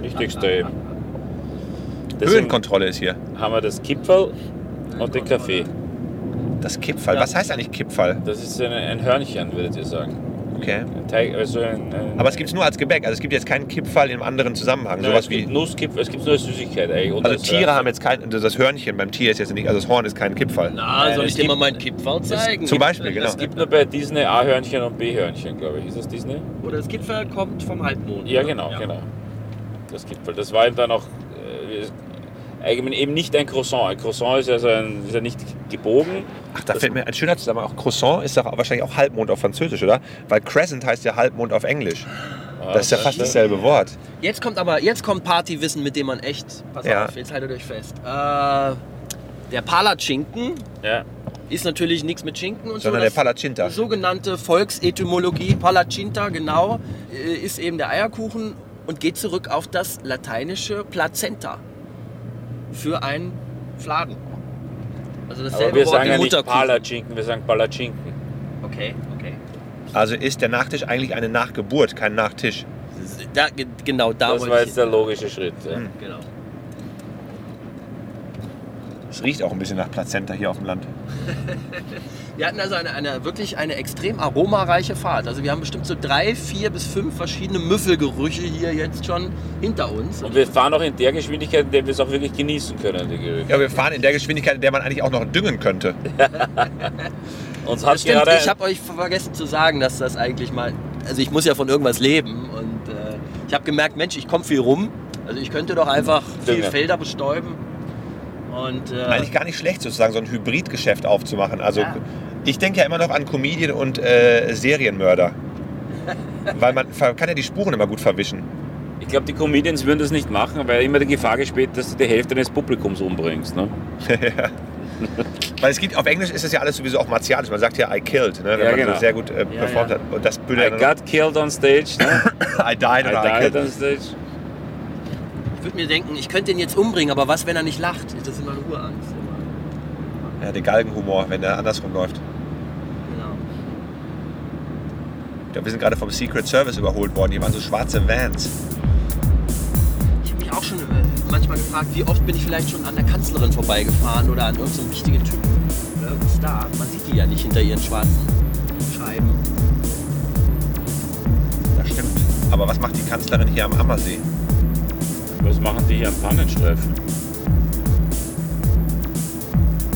Nicht extrem. Deswegen Höhenkontrolle ist hier. haben wir das Kipferl und den Kaffee. Das Kipfall. Ja. Was heißt eigentlich Kipfall? Das ist ein, ein Hörnchen, würdet ihr sagen. Okay. Ein Teig, also ein, ein Aber es gibt es nur als Gebäck. Also es gibt jetzt keinen Kipfall im anderen Zusammenhang. Nein, Sowas es gibt wie. Nusskipferl, es gibt nur als Süßigkeit eigentlich. Und Also Tiere haben jetzt kein. Das Hörnchen beim Tier ist jetzt nicht. Also das Horn ist kein Kipfall. Na, Nein, soll ich dir mal meinen Kipferl zeigen? Zum Beispiel, genau. Es gibt nur bei Disney A-Hörnchen und B-Hörnchen, glaube ich. Ist das Disney? Oder das Gipfel kommt vom Halbmond. Ja, genau, genau. Das Gipfel. Das war eben dann auch äh, eben nicht ein Croissant. Ein Croissant ist ja, so ein, ist ja nicht gebogen. Ach, da fällt mir ein schöner Zusammenhang. Auch Croissant ist doch wahrscheinlich auch Halbmond auf Französisch, oder? Weil Crescent heißt ja Halbmond auf Englisch. Ah, Das ist ja fast dasselbe Wort. Jetzt kommt aber, jetzt kommt Partywissen, mit dem man echt. Pass Ja. auf, jetzt haltet euch fest. Äh, der Palatschinken Ja. ist natürlich nichts mit Schinken und Sondern so. der Palacinta. Die sogenannte Volksetymologie, Palacinta, genau, äh, ist eben der Eierkuchen und geht zurück auf das lateinische Plazenta für einen Fladen. Also Aber dasselbe wir Wort sagen wie ja nicht. Palatschinken, wir sagen Palatschinken. Okay, okay. Also ist der Nachtisch eigentlich eine Nachgeburt, kein Nachtisch. Da, ge- genau, da Das war jetzt der logische Schritt. Ja. Hm. Genau. Es riecht auch ein bisschen nach Plazenta hier auf dem Land. Wir hatten also eine, eine wirklich eine extrem aromareiche Fahrt. Also wir haben bestimmt so drei, vier bis fünf verschiedene Müffelgerüche hier jetzt schon hinter uns. Und wir fahren auch in der Geschwindigkeit, in der wir es auch wirklich genießen können, die Gerüche. Ja, wir fahren in der Geschwindigkeit, in der man eigentlich auch noch düngen könnte. Uns hat stimmt, gerade ich habe euch vergessen zu sagen, dass das eigentlich mal. Also ich muss ja von irgendwas leben und äh, ich habe gemerkt, Mensch, ich komme viel rum. Also ich könnte doch einfach viel Dünger. Felder bestäuben. Und äh, Eigentlich gar nicht schlecht, sozusagen so ein Hybridgeschäft aufzumachen. Also Ja. Ich denke ja immer noch an Comedian und äh, Serienmörder. Weil man kann ja die Spuren immer gut verwischen. Ich glaube, die Comedians würden das nicht machen, weil immer die Gefahr besteht, dass du die Hälfte deines Publikums umbringst. Ne? Weil es gibt, auf Englisch ist es ja alles sowieso auch martialisch. Man sagt ja I killed, ne, wenn Ja, man genau. so sehr gut äh, performt ja. hat. Und das I ja got killed on stage. Ne? I died I oder I, died killed. on stage. ich würde mir denken, ich könnte ihn jetzt umbringen, aber was, wenn er nicht lacht? Das ist immer eine Urangst. Ja, der Galgenhumor, wenn der andersrum läuft. Genau. Ich glaube, wir sind gerade vom Secret Service überholt worden. Hier waren so schwarze Vans. Ich habe mich auch schon äh, manchmal gefragt, wie oft bin ich vielleicht schon an der Kanzlerin vorbeigefahren oder an irgendeinem wichtigen Typen oder irgendeinem Star. Man sieht die ja nicht hinter ihren schwarzen Scheiben. Das stimmt. Aber was macht die Kanzlerin hier am Ammersee? Was machen die hier am Pannenstreifen?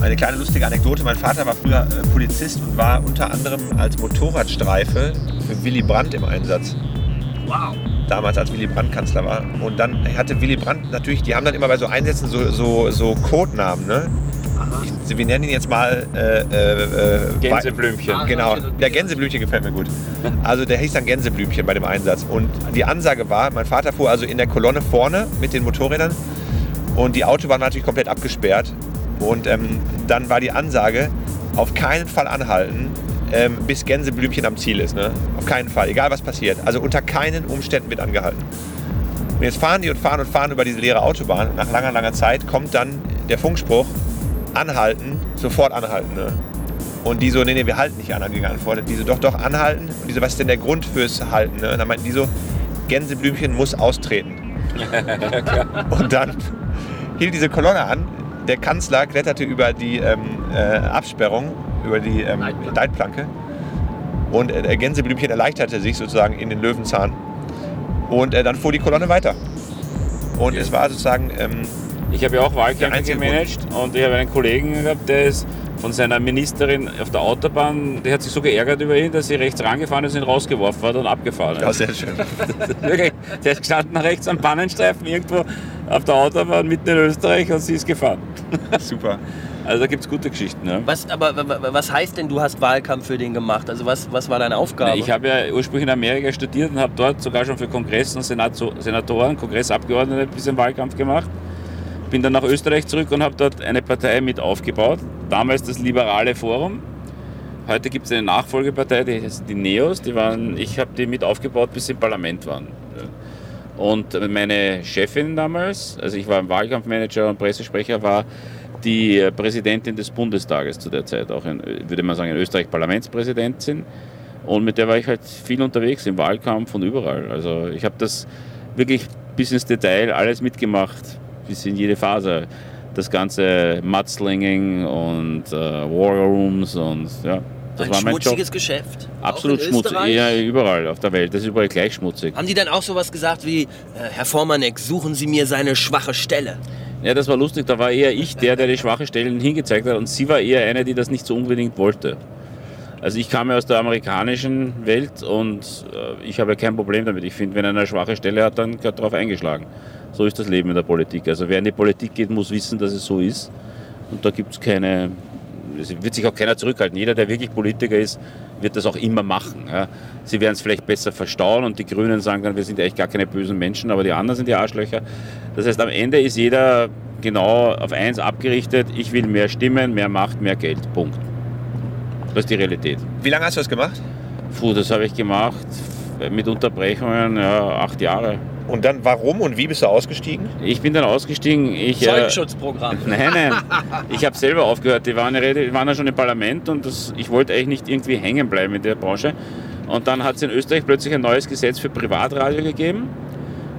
Eine kleine lustige Anekdote. Mein Vater war früher äh, Polizist und war unter anderem als Motorradstreife für Willy Brandt im Einsatz. Wow. Damals, als Willy Brandt Kanzler war. Und dann hatte Willy Brandt natürlich, die haben dann immer bei so Einsätzen so, so, so Codenamen. Ne? Ich, wir nennen ihn jetzt mal äh, äh, äh, Gänseblümchen. Ah. Genau, der Gänseblümchen gefällt mir gut. Also der hieß dann Gänseblümchen bei dem Einsatz. Und die Ansage war, mein Vater fuhr also in der Kolonne vorne mit den Motorrädern und die Autobahn war natürlich komplett abgesperrt. Und ähm, dann war die Ansage, auf keinen Fall anhalten, ähm, bis Gänseblümchen am Ziel ist. Ne? Auf keinen Fall, egal was passiert. Also unter keinen Umständen wird angehalten. Und jetzt fahren die und fahren und fahren über diese leere Autobahn. Nach langer, langer Zeit kommt dann der Funkspruch, anhalten, sofort anhalten. Ne? Und die so, nee, nee, wir halten nicht an, haben die geantwortet. Die so, doch, doch, anhalten. Und die so, was ist denn der Grund fürs Halten? Ne? Und dann meinten die so, Gänseblümchen muss austreten. und dann hielt diese Kolonne an. Der Kanzler kletterte über die ähm, äh, Absperrung, über die ähm, Leitplanke. Leitplanke. Und äh, der Gänseblümchen erleichterte sich sozusagen in den Löwenzahn. Und äh, dann fuhr die Kolonne weiter. Und es war sozusagen, ähm, Ich habe ja auch Wahlkämpfe gemanagt und ich habe einen Kollegen gehabt, der ist von seiner Ministerin auf der Autobahn, der hat sich so geärgert über ihn, dass sie rechts rangefahren ist und ihn rausgeworfen hat und abgefahren ja, ist. sehr schön. Wirklich, der ist gestanden rechts am Pannenstreifen irgendwo auf der Autobahn mitten in Österreich und sie ist gefahren. Super. Also da gibt es gute Geschichten. Ne? Was, aber was heißt denn, du hast Wahlkampf für den gemacht? Also was, was war deine Aufgabe? Ich habe ja ursprünglich in Amerika studiert und habe dort sogar schon für Kongress und Senato Senatoren, Kongressabgeordnete ein bisschen Wahlkampf gemacht. Bin dann nach Österreich zurück und habe dort eine Partei mit aufgebaut. Damals das Liberale Forum. Heute gibt es eine Nachfolgepartei, die heißt die Neos. Die waren, ich habe die mit aufgebaut, bis sie im Parlament waren. Und meine Chefin damals, also ich war ein Wahlkampfmanager und Pressesprecher, war die Präsidentin des Bundestages zu der Zeit, auch in, würde man sagen, in Österreich Parlamentspräsidentin. Und mit der war ich halt viel unterwegs im Wahlkampf und überall. Also ich habe das wirklich bis ins Detail alles mitgemacht, bis in jede Phase. Das ganze Mudslinging und äh, War Rooms und ja, das ein war mein Job. schmutziges Geschäft. Absolut schmutzig. Ja, überall auf der Welt. Das ist überall gleich schmutzig. Haben die dann auch sowas gesagt wie, äh, Herr Vormanek, suchen Sie mir seine schwache Stelle? Ja, das war lustig. Da war eher ich der, der die schwache Stellen hingezeigt hat und sie war eher eine, die das nicht so unbedingt wollte. Also ich kam ja aus der amerikanischen Welt und äh, ich habe ja kein Problem damit. Ich finde, wenn einer eine schwache Stelle hat, dann gehört darauf eingeschlagen. So ist das Leben in der Politik. Also wer in die Politik geht, muss wissen, dass es so ist. Und da gibt es keine, es wird sich auch keiner zurückhalten. Jeder, der wirklich Politiker ist, wird das auch immer machen. Ja. Sie werden es vielleicht besser verstauen und die Grünen sagen dann, wir sind eigentlich gar keine bösen Menschen, aber die anderen sind die Arschlöcher. Das heißt, am Ende ist jeder genau auf eins abgerichtet. Ich will mehr Stimmen, mehr Macht, mehr Geld. Punkt. Das ist die Realität. Wie lange hast du das gemacht? Puh, das habe ich gemacht mit Unterbrechungen, ja, acht Jahre. Und dann warum und wie bist du ausgestiegen? Ich bin dann ausgestiegen. Ich, äh, Zeugenschutzprogramm. Nein, nein. Ich habe selber aufgehört. Die waren, die waren ja schon im Parlament und das, ich wollte eigentlich nicht irgendwie hängen bleiben in der Branche. Und dann hat es in Österreich plötzlich ein neues Gesetz für Privatradio gegeben.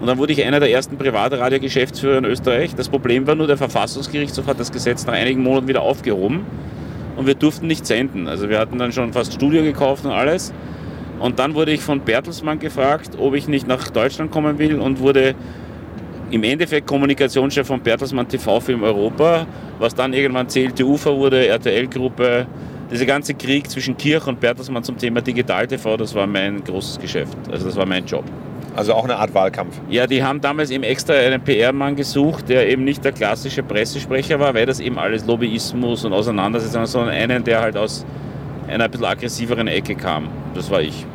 Und dann wurde ich einer der ersten Privatradiogeschäftsführer in Österreich. Das Problem war nur, der Verfassungsgerichtshof hat das Gesetz nach einigen Monaten wieder aufgehoben und wir durften nicht senden. Also wir hatten dann schon fast Studio gekauft und alles. Und dann wurde ich von Bertelsmann gefragt, ob ich nicht nach Deutschland kommen will und wurde im Endeffekt Kommunikationschef von Bertelsmann TV Film Europa, was dann irgendwann CLTUFA wurde, RTL-Gruppe. Dieser ganze Krieg zwischen Kirch und Bertelsmann zum Thema Digital TV, das war mein großes Geschäft. Also das war mein Job. Also auch eine Art Wahlkampf. Ja, die haben damals eben extra einen PR-Mann gesucht, der eben nicht der klassische Pressesprecher war, weil das eben alles Lobbyismus und Auseinandersetzung, sondern einen, der halt aus einer ein bisschen aggressiveren Ecke kam. Das war ich.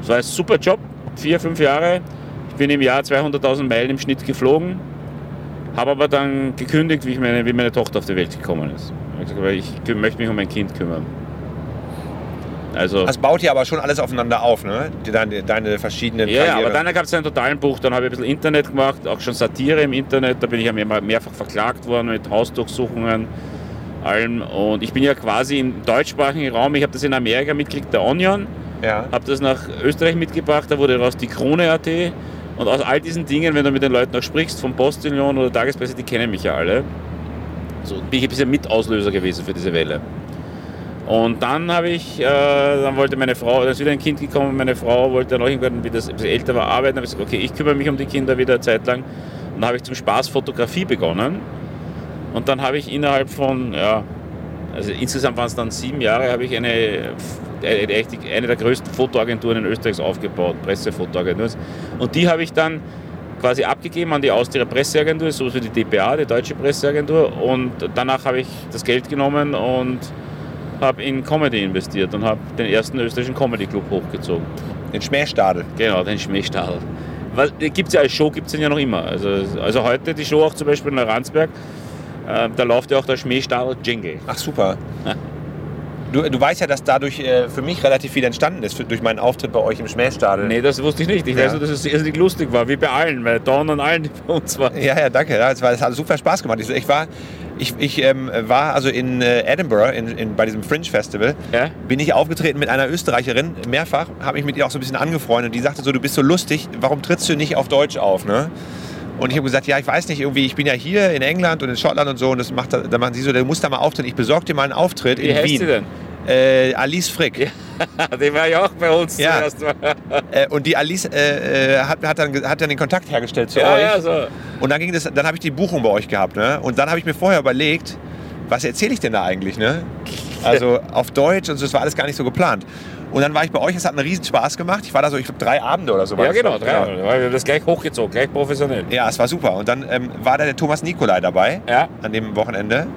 Das war ein super Job, vier, fünf Jahre. Ich bin im Jahr 200.000 Meilen im Schnitt geflogen, habe aber dann gekündigt, wie, meine, wie meine Tochter auf die Welt gekommen ist. Ich, gesagt, ich möchte mich um mein Kind kümmern. Also, das baut ja aber schon alles aufeinander auf, ne? Deine, deine verschiedenen Ja, Karriere. aber dann gab es einen totalen Bruch. Dann habe ich ein bisschen Internet gemacht, auch schon Satire im Internet. Da bin ich ja mehr, mehrfach verklagt worden mit Hausdurchsuchungen, allem. Und ich bin ja quasi im deutschsprachigen Raum. Ich habe das in Amerika mitgekriegt, der Onion. Ja. Habe das nach Österreich mitgebracht. Da wurde daraus die Krone.at. Und aus all diesen Dingen, wenn du mit den Leuten auch sprichst, von Postillon oder Tagespresse, die kennen mich ja alle. So bin ich ein bisschen Mitauslöser gewesen für diese Welle. Und dann habe ich, äh, dann wollte meine Frau, da ist wieder ein Kind gekommen, meine Frau wollte noch irgendwann, wie das ein älter war, arbeiten. Dann habe ich gesagt, okay, ich kümmere mich um die Kinder wieder eine Zeit lang. Und dann habe ich zum Spaß Fotografie begonnen. Und dann habe ich innerhalb von, ja, also insgesamt waren es dann sieben Jahre, habe ich eine, eine der größten Fotoagenturen in Österreich aufgebaut, Pressefotoagentur. Und die habe ich dann quasi abgegeben an die Austria Presseagentur, so wie die DPA, die Deutsche Presseagentur. Und danach habe ich das Geld genommen und habe in Comedy investiert und habe den ersten österreichischen Comedy Club hochgezogen. Den Schmähstadel. Genau, den Schmähstadel. Gibt es ja als Show, gibt es ja noch immer. Also, also heute die Show auch zum Beispiel in Ransberg, äh, da läuft ja auch der Schmähstadel Jingle. Ach super. Ja. Du, du weißt ja, dass dadurch äh, für mich relativ viel entstanden ist, für, durch meinen Auftritt bei euch im Schmähstadel. Nee, das wusste ich nicht. Ich ja. weiß nur, dass es irrsinnig lustig war, wie bei allen, weil Don und allen, die bei uns waren. Ja, ja, danke. Ja, es, war, es hat super Spaß gemacht. Ich, ich war, ich, ich ähm, war also in äh, Edinburgh in, in, bei diesem Fringe Festival. Ja? Bin ich aufgetreten mit einer Österreicherin, mehrfach, habe mich mit ihr auch so ein bisschen angefreundet. Und die sagte so, du bist so lustig, warum trittst du nicht auf Deutsch auf? Ne? Und ich habe gesagt, ja, ich weiß nicht, irgendwie, ich bin ja hier in England und in Schottland und so. Und das macht, da machen sie so, du musst da mal auftreten. Ich besorge dir mal einen Auftritt Wie in heißt Wien. Sie denn? Äh, Alice Frick. Ja, die war ja auch bei uns ja. zuerst mal. Äh, und die Alice äh, äh, hat, hat, dann, hat dann den Kontakt hergestellt zu ja, euch. Ja, so. Und dann, ging das, dann habe ich die Buchung bei euch gehabt. Ne? Und dann habe ich mir vorher überlegt, was erzähle ich denn da eigentlich? Ne? Also auf Deutsch und so, das war alles gar nicht so geplant. Und dann war ich bei euch, es hat einen riesen Spaß gemacht. Ich war da so, ich glaube, drei Abende oder so. Ja, genau, drei Abende. Wir haben das gleich hochgezogen, gleich professionell. Ja, es war super. Und dann ähm, war da der Thomas Nikolai dabei ja. an dem Wochenende.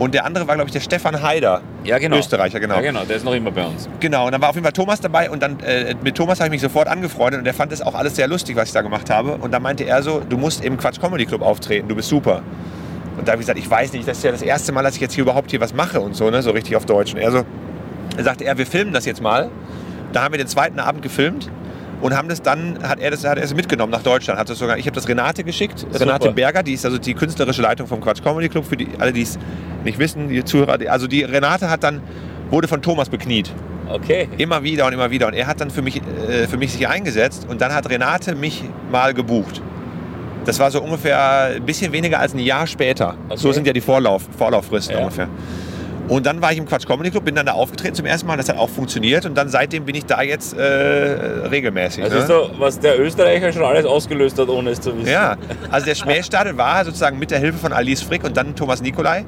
Und der andere war, glaube ich, der Stefan Haider. Ja, genau. Österreicher, genau. Ja, genau, der ist noch immer bei uns. Genau, und dann war auf jeden Fall Thomas dabei und dann äh, mit Thomas habe ich mich sofort angefreundet und der fand das auch alles sehr lustig, was ich da gemacht habe. Und dann meinte er so, du musst im Quatsch Comedy Club auftreten, du bist super. Und da habe ich gesagt, ich weiß nicht, das ist ja das erste Mal, dass ich jetzt hier überhaupt hier was mache und so, ne, so richtig auf Deutsch. Und er so, er sagte, er, wir filmen das jetzt mal. Da haben wir den zweiten Abend gefilmt und haben das dann, hat er das, hat er es mitgenommen nach Deutschland. Hat das sogar, ich habe das Renate geschickt, Super. Renate Berger, die ist also die künstlerische Leitung vom Quatsch Comedy Club, für die, alle, die es nicht wissen, die Zuhörer. Also die Renate hat dann, wurde von Thomas bekniet. Okay. Immer wieder und immer wieder. Und er hat dann für mich, äh, für mich sich eingesetzt und dann hat Renate mich mal gebucht. Das war so ungefähr ein bisschen weniger als ein Jahr später. Okay. So sind ja die Vorlauf, Vorlauffristen ja. ungefähr. Und dann war ich im Quatsch Comedy Club, bin dann da aufgetreten zum ersten Mal. Das hat auch funktioniert. Und dann seitdem bin ich da jetzt äh, regelmäßig. Das ne? ist so, was der Österreicher schon alles ausgelöst hat, ohne es zu wissen. Ja, also der Schmähstadel war sozusagen mit der Hilfe von Alice Frick und dann Thomas Nikolai,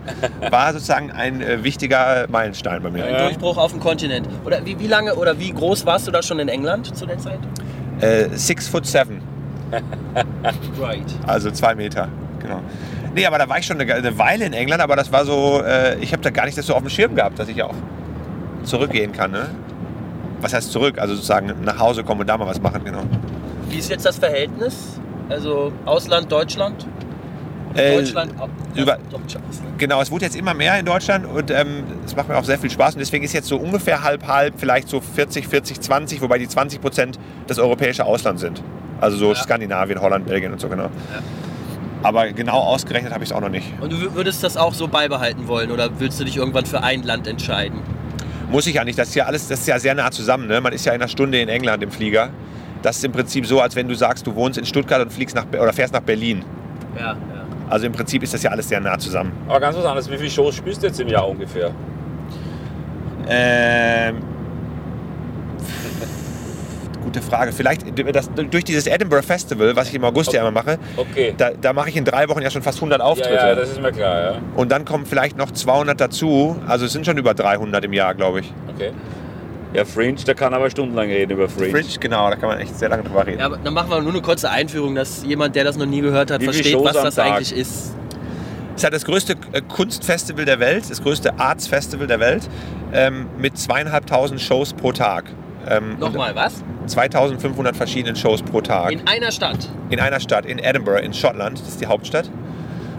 war sozusagen ein äh, wichtiger Meilenstein bei mir. Ein Durchbruch auf dem Kontinent. Oder wie, wie lange oder wie groß warst du da schon in England zu der Zeit? Äh, six foot seven. right. Also zwei Meter, genau. Nee, aber da war ich schon eine, eine Weile in England, aber das war so, äh, ich habe da gar nicht das so auf dem Schirm gehabt, dass ich auch zurückgehen kann. Ne? Was heißt zurück? Also sozusagen nach Hause kommen und da mal was machen, genau. Wie ist jetzt das Verhältnis? Also Ausland, Deutschland? Äh, Deutschland, über, genau, es wurde jetzt immer mehr in Deutschland und ähm, es ähm, macht mir auch sehr viel Spaß und deswegen ist jetzt so ungefähr halb halb, vielleicht so 40, 40, 20, wobei die 20 Prozent das europäische Ausland sind. Also so ja. Skandinavien, Holland, Belgien und so genau. Ja. Aber genau ausgerechnet habe ich es auch noch nicht. Und du würdest das auch so beibehalten wollen oder willst du dich irgendwann für ein Land entscheiden? Muss ich ja nicht. Das ist ja alles, das ist ja sehr nah zusammen. Ne? Man ist ja in einer Stunde in England im Flieger. Das ist im Prinzip so, als wenn du sagst, du wohnst in Stuttgart und fliegst nach, oder fährst nach Berlin. Ja, ja. Also im Prinzip ist das ja alles sehr nah zusammen. Aber ganz was anderes, wie viele Shows spielst du jetzt im Jahr ungefähr? Ähm, gute Frage. Vielleicht das, durch dieses Edinburgh Festival, was ich im August ja immer mache, Okay. da, da mache ich in drei Wochen ja schon fast 100 Auftritte. Ja, ja, das ist mir klar, ja. Und dann kommen vielleicht noch 200 dazu. Also es sind schon über 300 im Jahr, glaube ich. Okay. Ja, Fringe, da kann aber stundenlang reden über Fringe. Fringe, genau, da kann man echt sehr lange drüber reden. Ja, aber dann machen wir nur eine kurze Einführung, dass jemand, der das noch nie gehört hat, Wie versteht, was das Tag? eigentlich ist. Es ist halt das größte äh, Kunstfestival der Welt, das größte Arts-Festival der Welt, ähm, mit zweieinhalbtausend Shows pro Tag. Ähm, Nochmal, was? und 2500 verschiedenen Shows pro Tag. In einer Stadt. in einer Stadt, in Edinburgh, in Schottland, das ist die Hauptstadt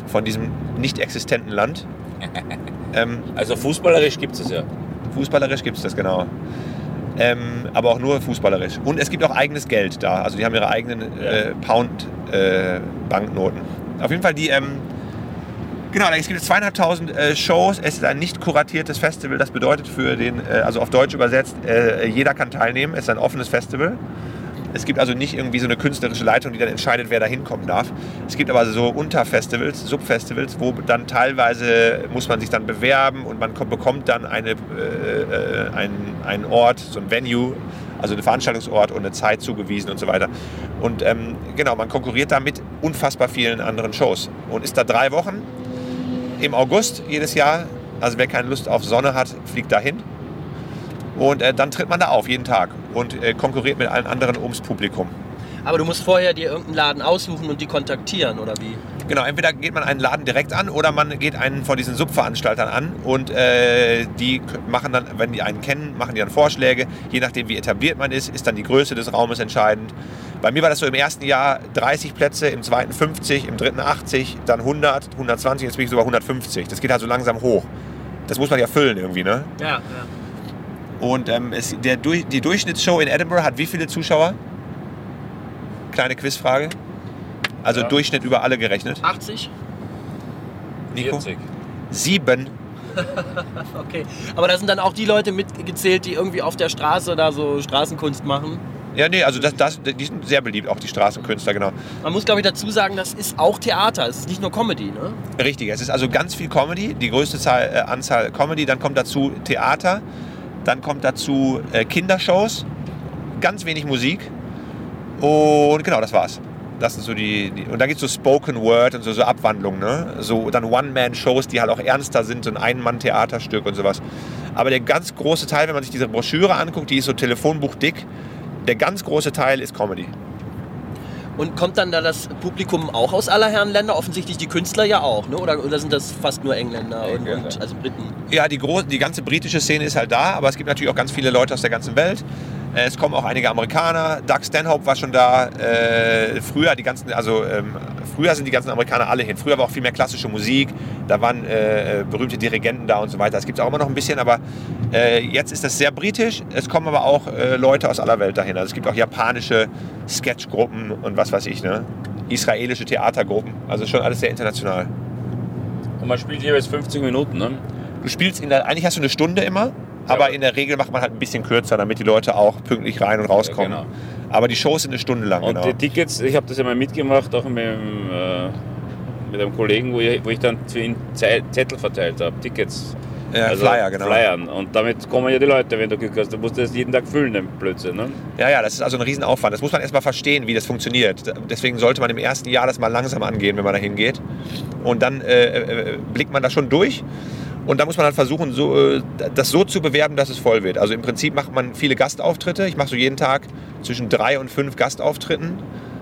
von diesem nicht existenten Land. ähm, Also fußballerisch gibt es ja. fußballerisch gibt es das, genau. Ähm, aber auch nur fußballerisch. Und es gibt auch eigenes Geld da. Also die haben ihre eigenen äh, Pound-Banknoten. Auf jeden Fall die. Ähm, genau, es gibt zweieinhalbtausend äh, Shows. Es ist ein nicht kuratiertes Festival. Das bedeutet für den, äh, also auf Deutsch übersetzt, äh, jeder kann teilnehmen. Es ist ein offenes Festival. Es gibt also nicht irgendwie so eine künstlerische Leitung, die dann entscheidet, wer da hinkommen darf. Es gibt aber so Unterfestivals, Subfestivals, wo dann teilweise muss man sich dann bewerben und man kommt, bekommt dann eine, äh, äh, einen, einen Ort, so ein Venue, also einen Veranstaltungsort und eine Zeit zugewiesen und so weiter. Und ähm, genau, man konkurriert da mit unfassbar vielen anderen Shows und ist da drei Wochen im August jedes Jahr. Also wer keine Lust auf Sonne hat, fliegt dahin. Und äh, dann tritt man da auf, jeden Tag. Und äh, konkurriert mit allen anderen ums Publikum. Aber du musst vorher dir irgendeinen Laden aussuchen und die kontaktieren, oder wie? Genau, entweder geht man einen Laden direkt an oder man geht einen von diesen Subveranstaltern an und äh, die machen dann, wenn die einen kennen, machen die dann Vorschläge. Je nachdem, wie etabliert man ist, ist dann die Größe des Raumes entscheidend. Bei mir war das so im ersten Jahr 30 Plätze, im zweiten 50, im dritten 80, dann 100, 120, jetzt bin ich sogar 150. Das geht halt so langsam hoch. Das muss man ja füllen irgendwie, ne? Ja, ja. Und ähm, es, der, Durch- die Durchschnittsshow in Edinburgh hat wie viele Zuschauer? Kleine Quizfrage. Also Ja. Durchschnitt über alle gerechnet. 80? Nico? 40. Sieben. Okay. Aber da sind dann auch die Leute mitgezählt, die irgendwie auf der Straße da so Straßenkunst machen. Ja, nee, also das, das, die sind sehr beliebt, auch die Straßenkünstler, genau. Man muss, glaube ich, dazu sagen, das ist auch Theater. Es ist nicht nur Comedy, ne? Richtig, es ist also ganz viel Comedy, die größte Zahl, äh, Anzahl Comedy, dann kommt dazu Theater, dann kommt dazu äh, Kindershows, ganz wenig Musik und genau, das war's. Das sind so die, die und da gibt es so Spoken Word und so, so Abwandlungen, ne? So dann One-Man-Shows, die halt auch ernster sind, so ein Ein-Mann-Theaterstück und sowas. Aber der ganz große Teil, wenn man sich diese Broschüre anguckt, die ist so telefonbuchdick, der ganz große Teil ist Comedy. Und kommt dann da das Publikum auch aus aller Herren Länder? Offensichtlich die Künstler ja auch, ne? Oder, oder sind das fast nur Engländer und, Engländer. und also Briten? Ja, die, große, die ganze britische Szene ist halt da, aber es gibt natürlich auch ganz viele Leute aus der ganzen Welt. Äh, Es kommen auch einige Amerikaner. Doug Stanhope war schon da. Äh, früher die ganzen, also ähm, früher sind die ganzen Amerikaner alle hin. Früher war auch viel mehr klassische Musik. Da waren äh, berühmte Dirigenten da und so weiter. Das gibt es auch immer noch ein bisschen, aber äh, jetzt ist das sehr britisch. Es kommen aber auch äh, Leute aus aller Welt dahin. Also es gibt auch japanische Sketchgruppen und was weiß ich, ne? Israelische Theatergruppen. Also schon alles sehr international. Und man spielt jeweils 50 Minuten, ne? Du spielst in der, eigentlich hast du eine Stunde immer, aber Ja. in der Regel macht man halt ein bisschen kürzer, damit die Leute auch pünktlich rein und rauskommen. Ja, genau. Aber die Shows sind eine Stunde lang, Und genau. die Tickets, ich habe das ja mal mitgemacht, auch mit, dem, äh, mit einem Kollegen, wo ich, wo ich dann für ihn Ze- Zettel verteilt habe, Tickets. Ja, Also Flyer, genau. Flyern. Und damit kommen ja die Leute, wenn du Glück hast. Du musst das jeden Tag füllen, den Blödsinn. Ne? Ja, ja, das ist also ein Riesenaufwand. Das muss man erstmal verstehen, wie das funktioniert. Deswegen sollte man im ersten Jahr das mal langsam angehen, wenn man da hingeht. Und dann äh, äh, blickt man da schon durch. Und da muss man dann versuchen, so, äh, das so zu bewerben, dass es voll wird. Also im Prinzip macht man viele Gastauftritte. Ich mache so jeden Tag zwischen drei und fünf Gastauftritten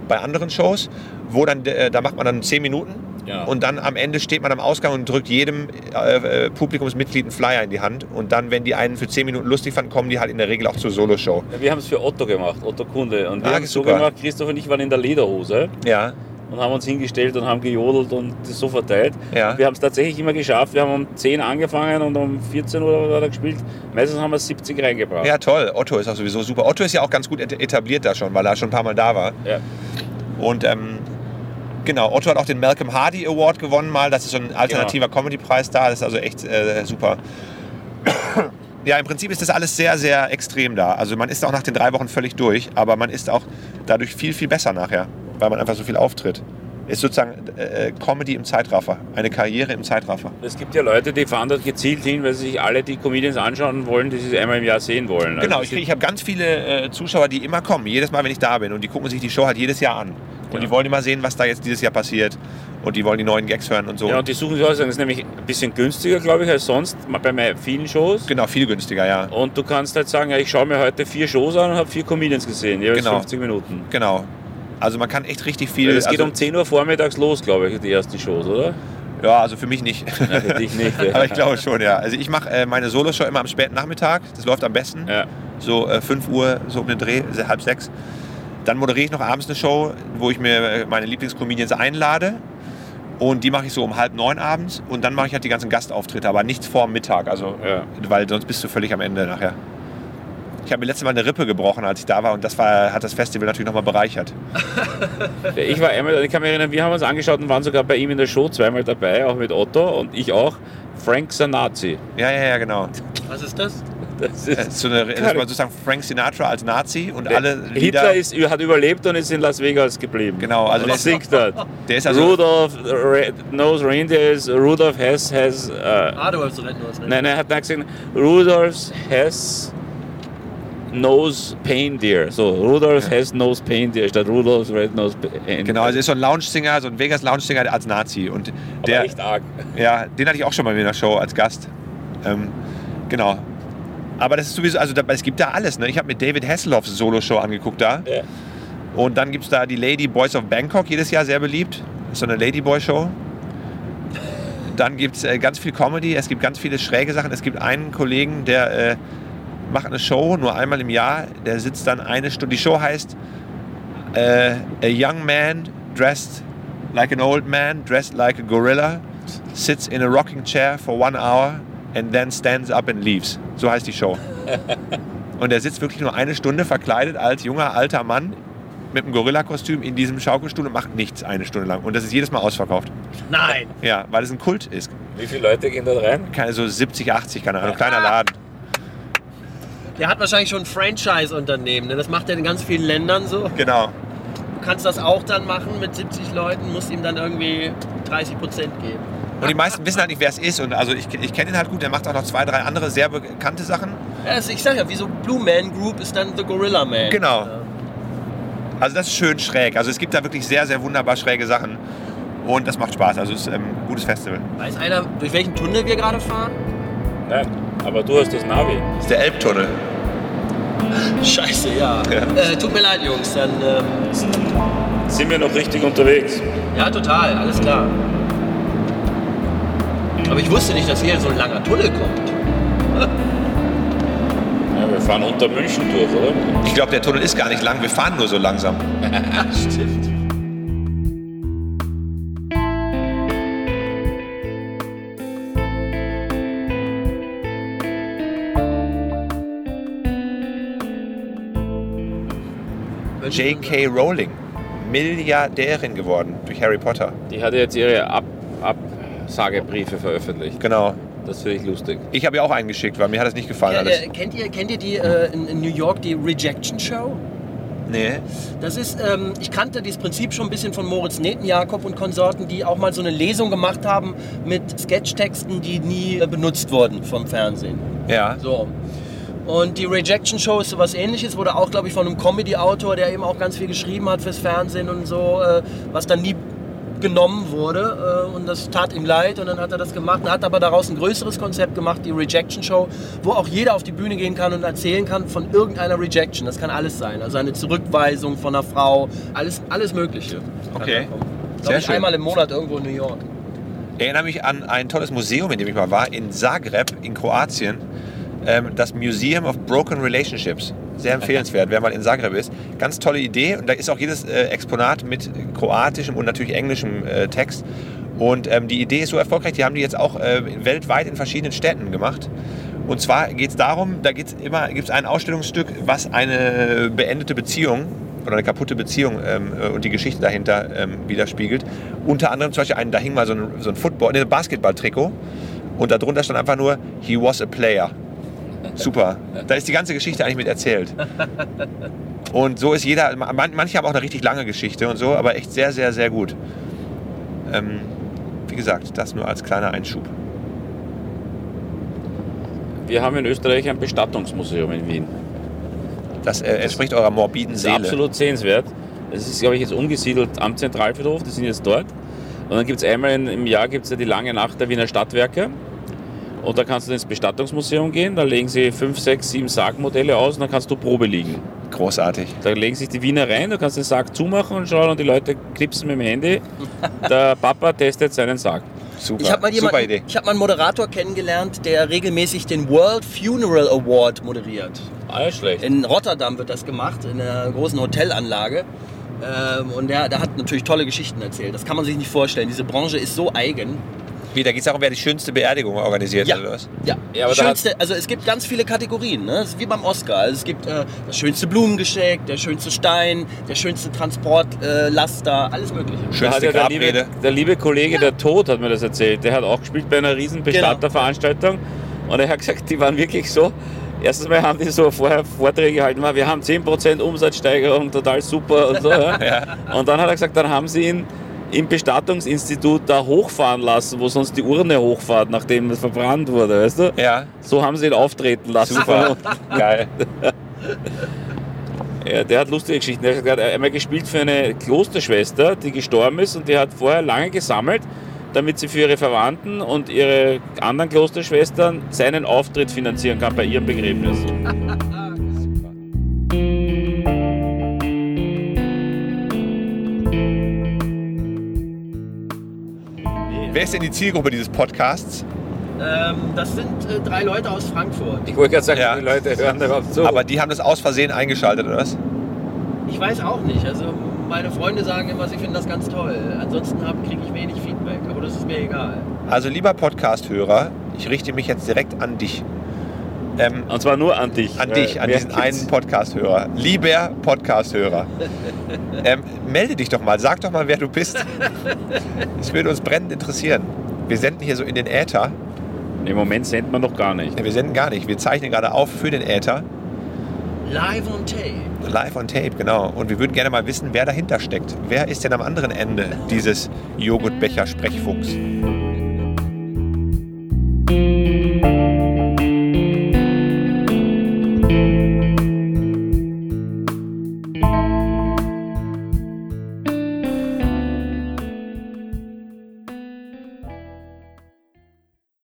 bei anderen Shows, wo dann, äh, da macht man dann zehn Minuten. Ja. Und dann am Ende steht man am Ausgang und drückt jedem äh, äh, Publikumsmitglied einen Flyer in die Hand. Und dann, wenn die einen für zehn Minuten lustig fanden, kommen die halt in der Regel auch zur Soloshow. Ja, wir haben es für Otto gemacht, Otto Kunde. Und wir Ah, haben es so gemacht, Christoph und ich waren in der Lederhose Ja, und haben uns hingestellt und haben gejodelt und das so verteilt. Ja. Wir haben es tatsächlich immer geschafft. Wir haben um 10 angefangen und um 14 Uhr hat er gespielt. Meistens haben wir 70 reingebracht. Ja, toll. Otto ist auch sowieso super. Otto ist ja auch ganz gut et- etabliert da schon, weil er schon ein paar Mal da war. Ja. Und ähm, genau, Otto hat auch den Malcolm Hardy Award gewonnen mal. Das ist so ein alternativer Genau. Comedy-Preis da. Das ist also echt äh, super. Ja, im Prinzip ist das alles sehr, sehr extrem da. Also man ist auch nach den drei Wochen völlig durch, aber man ist auch dadurch viel, viel besser nachher, weil man einfach so viel auftritt. Ist sozusagen äh, Comedy im Zeitraffer, eine Karriere im Zeitraffer. Es gibt ja Leute, die fahren dort gezielt hin, weil sie sich alle die Comedians anschauen wollen, die sie einmal im Jahr sehen wollen. Also Genau, ich, ich habe ganz viele äh, Zuschauer, die immer kommen, jedes Mal, wenn ich da bin. Und die gucken sich die Show halt jedes Jahr an. Und Ja. die wollen immer sehen, was da jetzt dieses Jahr passiert. Und die wollen die neuen Gags hören und so. Ja, und die suchen sich aus, das ist nämlich ein bisschen günstiger, glaube ich, als sonst bei vielen Shows. genau, viel günstiger, ja. Und du kannst halt sagen, ja, ich schaue mir heute vier Shows an und habe vier Comedians gesehen, jeweils Genau. 50 Minuten. Genau. Also man kann echt richtig viel. Es geht also, um 10 Uhr vormittags los, glaube ich, die ersten Shows, oder? Ja, also für mich nicht. Ja, für dich nicht. ja. Aber ich glaube schon, ja. Also ich mache äh, meine Solo-Show immer am späten Nachmittag. Das läuft am besten. Ja. So äh, 5 Uhr, so um den Dreh, halb sechs. Dann moderiere ich noch abends eine Show, wo ich mir äh, meine Lieblingscomedians einlade. Und die mache ich so um halb neun abends. Und dann mache ich halt die ganzen Gastauftritte, aber nichts vor Mittag. Also, Ja. weil sonst bist du völlig am Ende nachher. Ich habe mir letztes Mal eine Rippe gebrochen, als ich da war. Und das war, hat das Festival natürlich nochmal bereichert. Ja, Ich war einmal, ich kann mich erinnern, wir haben uns angeschaut und waren sogar bei ihm in der Show zweimal dabei, auch mit Otto und ich auch. Frank Sanazi. Ja, ja, ja, genau. Was ist das? Das Das ist, ist so eine, das war sozusagen Frank Sinatra als Nazi und alle Lieder. Hitler ist, hat überlebt und ist in Las Vegas geblieben. Genau, also der- singt dort. Der ist also. Rudolph Re knows reindeers, Rudolph has, has äh, Adolf rennt nur was nein, nein, er hat gesagt, Rudolph has knows pain deer. So, Rudolph has knows pain deer statt Rudolph red knows pain Genau, also ist so ein Lounge-Singer, so ein Vegas-Lounge-Singer als Nazi. Und Aber der, echt arg. ja, den hatte ich auch schon mal in der Show als Gast. Ähm, genau. Aber das ist sowieso, also da, es gibt da alles. Ne? Ich habe mit David Hasselhoffs Solo-Show angeguckt da. Ja. Und dann gibt es da die Lady Boys of Bangkok, jedes Jahr sehr beliebt. Ist so eine Ladyboy-Show. Dann gibt es äh, ganz viel Comedy, es gibt ganz viele schräge Sachen. Es gibt einen Kollegen, der äh, macht eine Show nur einmal im Jahr. Der sitzt dann eine Stunde. Die Show heißt äh, A Young Man Dressed like an Old Man, Dressed like a Gorilla, sits in a rocking chair for one hour and then stands up and leaves. So heißt die Show. Und er sitzt wirklich nur eine Stunde verkleidet als junger, alter Mann mit einem Gorilla-Kostüm in diesem Schaukelstuhl und macht nichts eine Stunde lang. Und das ist jedes Mal ausverkauft. Nein. Ja, weil es ein Kult ist. Wie viele Leute gehen da rein? Keine so 70, 80, keine Ahnung, kleiner Laden. Der hat wahrscheinlich schon ein Franchise-Unternehmen. Ne? Das macht er in ganz vielen Ländern so. Genau. Du kannst das auch dann machen mit 70 Leuten, musst ihm dann irgendwie 30 Prozent geben. Und die meisten wissen halt nicht, wer es ist. Und also ich, ich kenne ihn halt gut, der macht auch noch zwei, drei andere sehr bekannte Sachen. Ja, also ich sag ja, wie so Blue Man Group ist dann The Gorilla Man. Genau. Ja. Also das ist schön schräg. Also es gibt da wirklich sehr, sehr wunderbar schräge Sachen. Und das macht Spaß. Also es ist ähm, ein gutes Festival. Weiß einer, durch welchen Tunnel wir gerade fahren? Nein, aber du hast das Navi. Das ist der Elbtunnel. Scheiße, ja. Ja. Äh, tut mir leid, Jungs. Dann, ähm, Sind wir noch richtig unterwegs? ja, total, alles klar. Aber ich wusste nicht, dass hier so ein langer Tunnel kommt. Ja, wir fahren unter München durch, oder? Ich glaube, der Tunnel ist gar nicht lang. Wir fahren nur so langsam. Stimmt. J.K. Rowling. Milliardärin geworden durch Harry Potter. Die hat jetzt ihre Ab Absagebriefe veröffentlicht. Genau. Das finde ich lustig. Ich habe ihr auch eingeschickt, weil mir hat es nicht gefallen Ja, alles. äh, kennt, ihr, kennt ihr die äh, in, in New York, die Rejection Show? Nee. Das ist, ähm, ich kannte dieses Prinzip schon ein bisschen von Moritz Neten, Jakob und Konsorten, die auch mal so eine Lesung gemacht haben mit Sketchtexten, die nie äh, benutzt wurden vom Fernsehen. Ja. So. Und die Rejection Show ist sowas ähnliches, wurde auch, glaube ich, von einem Comedy-Autor, der eben auch ganz viel geschrieben hat fürs Fernsehen und so, äh, was dann nie genommen wurde. Äh, und das tat ihm leid und dann hat er das gemacht. Er hat aber daraus ein größeres Konzept gemacht, die Rejection Show, wo auch jeder auf die Bühne gehen kann und erzählen kann von irgendeiner Rejection. Das kann alles sein. Also eine Zurückweisung von einer Frau, alles, alles Mögliche. Okay. Sehr ich schön. einmal im Monat irgendwo in New York. Ich erinnere mich an ein tolles Museum, in dem ich mal war, in Zagreb in Kroatien. Ähm, das Museum of Broken Relationships. Sehr empfehlenswert, wer mal in Zagreb ist. Ganz tolle Idee und da ist auch jedes äh, Exponat mit kroatischem und natürlich englischem äh, Text. Und ähm, die Idee ist so erfolgreich, die haben die jetzt auch äh, weltweit in verschiedenen Städten gemacht. Und zwar geht es darum, da gibt's immer gibt es ein Ausstellungsstück, was eine beendete Beziehung oder eine kaputte Beziehung ähm, äh, und die Geschichte dahinter ähm, widerspiegelt. Unter anderem zum Beispiel, ein, da hing mal so ein, so ein Football, nee, Basketball-Trikot und darunter stand einfach nur, he was a player. Super. Da ist die ganze Geschichte eigentlich mit erzählt. Und so ist jeder, man- manche haben auch eine richtig lange Geschichte und so, aber echt sehr, sehr, sehr gut. Ähm, wie gesagt, das nur als kleiner Einschub. Wir haben in Österreich ein Bestattungsmuseum in Wien. Das äh, entspricht eurer morbiden Das ist Seele. absolut sehenswert. Es ist, glaube ich, jetzt umgesiedelt am Zentralfriedhof, die sind jetzt dort. Und dann gibt es einmal in, im Jahr gibt's ja die lange Nacht der Wiener Stadtwerke. Und da kannst du ins Bestattungsmuseum gehen, da legen sie fünf, sechs, sieben Sargmodelle aus und dann kannst du Probe liegen. Großartig. Da legen sich die Wiener rein, du kannst den Sarg zumachen und schauen und die Leute knipsen mit dem Handy. Der Papa testet seinen Sarg. Super. Ich habe mal, jemanden- Idee. ich hab mal einen Moderator kennengelernt, der regelmäßig den World Funeral Award moderiert. Alles schlecht. In Rotterdam wird das gemacht, in einer großen Hotelanlage. Ähm, und der, der hat natürlich tolle Geschichten erzählt. Das kann man sich nicht vorstellen. Diese Branche ist so eigen. Wie, da geht es auch um, wer die schönste Beerdigung organisiert Ja. oder was? Ja, Ja, aber schönste, also es gibt ganz viele Kategorien. Ne? Wie beim Oscar. Also es gibt äh, das schönste Blumengeschenk, der schönste Stein, der schönste Transportlaster, äh, alles Mögliche. Schönste ja der, liebe, der liebe Kollege, der Tod, hat mir das erzählt. Der hat auch gespielt bei einer riesen Bestatterveranstaltung. Und er hat gesagt, die waren wirklich so. Erstens mal haben die so vorher Vorträge gehalten, wir haben 10% Umsatzsteigerung, total super und so. Ja. Und dann hat er gesagt, dann haben sie ihn im Bestattungsinstitut da hochfahren lassen, wo sonst die Urne hochfahrt, nachdem es verbrannt wurde, weißt du? Ja, So haben sie ihn auftreten lassen. super. Geil. Ja, der hat lustige Geschichten. Er hat gerade einmal gespielt für eine Klosterschwester, die gestorben ist und die hat vorher lange gesammelt, damit sie für ihre Verwandten und ihre anderen Klosterschwestern seinen Auftritt finanzieren kann bei ihrem Begräbnis. Wer ist denn die Zielgruppe dieses Podcasts? Ähm, das sind äh, drei Leute aus Frankfurt. Ich wollte gerade sagen, Ja. die Leute hören da überhaupt zu. Aber die haben das aus Versehen eingeschaltet, oder was? Ich weiß auch nicht. Also meine Freunde sagen immer, sie finden das ganz toll. Ansonsten kriege ich wenig Feedback, aber das ist mir egal. Also lieber Podcast-Hörer, ich richte mich jetzt direkt an dich. Ähm, und zwar nur an dich. an dich, an diesen gibt's- einen Podcast-Hörer. Lieber Podcast-Hörer. ähm, melde dich doch mal, sag doch mal, wer du bist. Es würde uns brennend interessieren. Wir senden hier so in den Äther. Im Moment sendet man noch gar nicht. Ne, Wir senden gar nicht. Wir zeichnen gerade auf für den Äther. Live on tape. Live on Tape, genau. Und wir würden gerne mal wissen, wer dahinter steckt. Wer ist denn am anderen Ende dieses Joghurtbecher-Sprechfunks?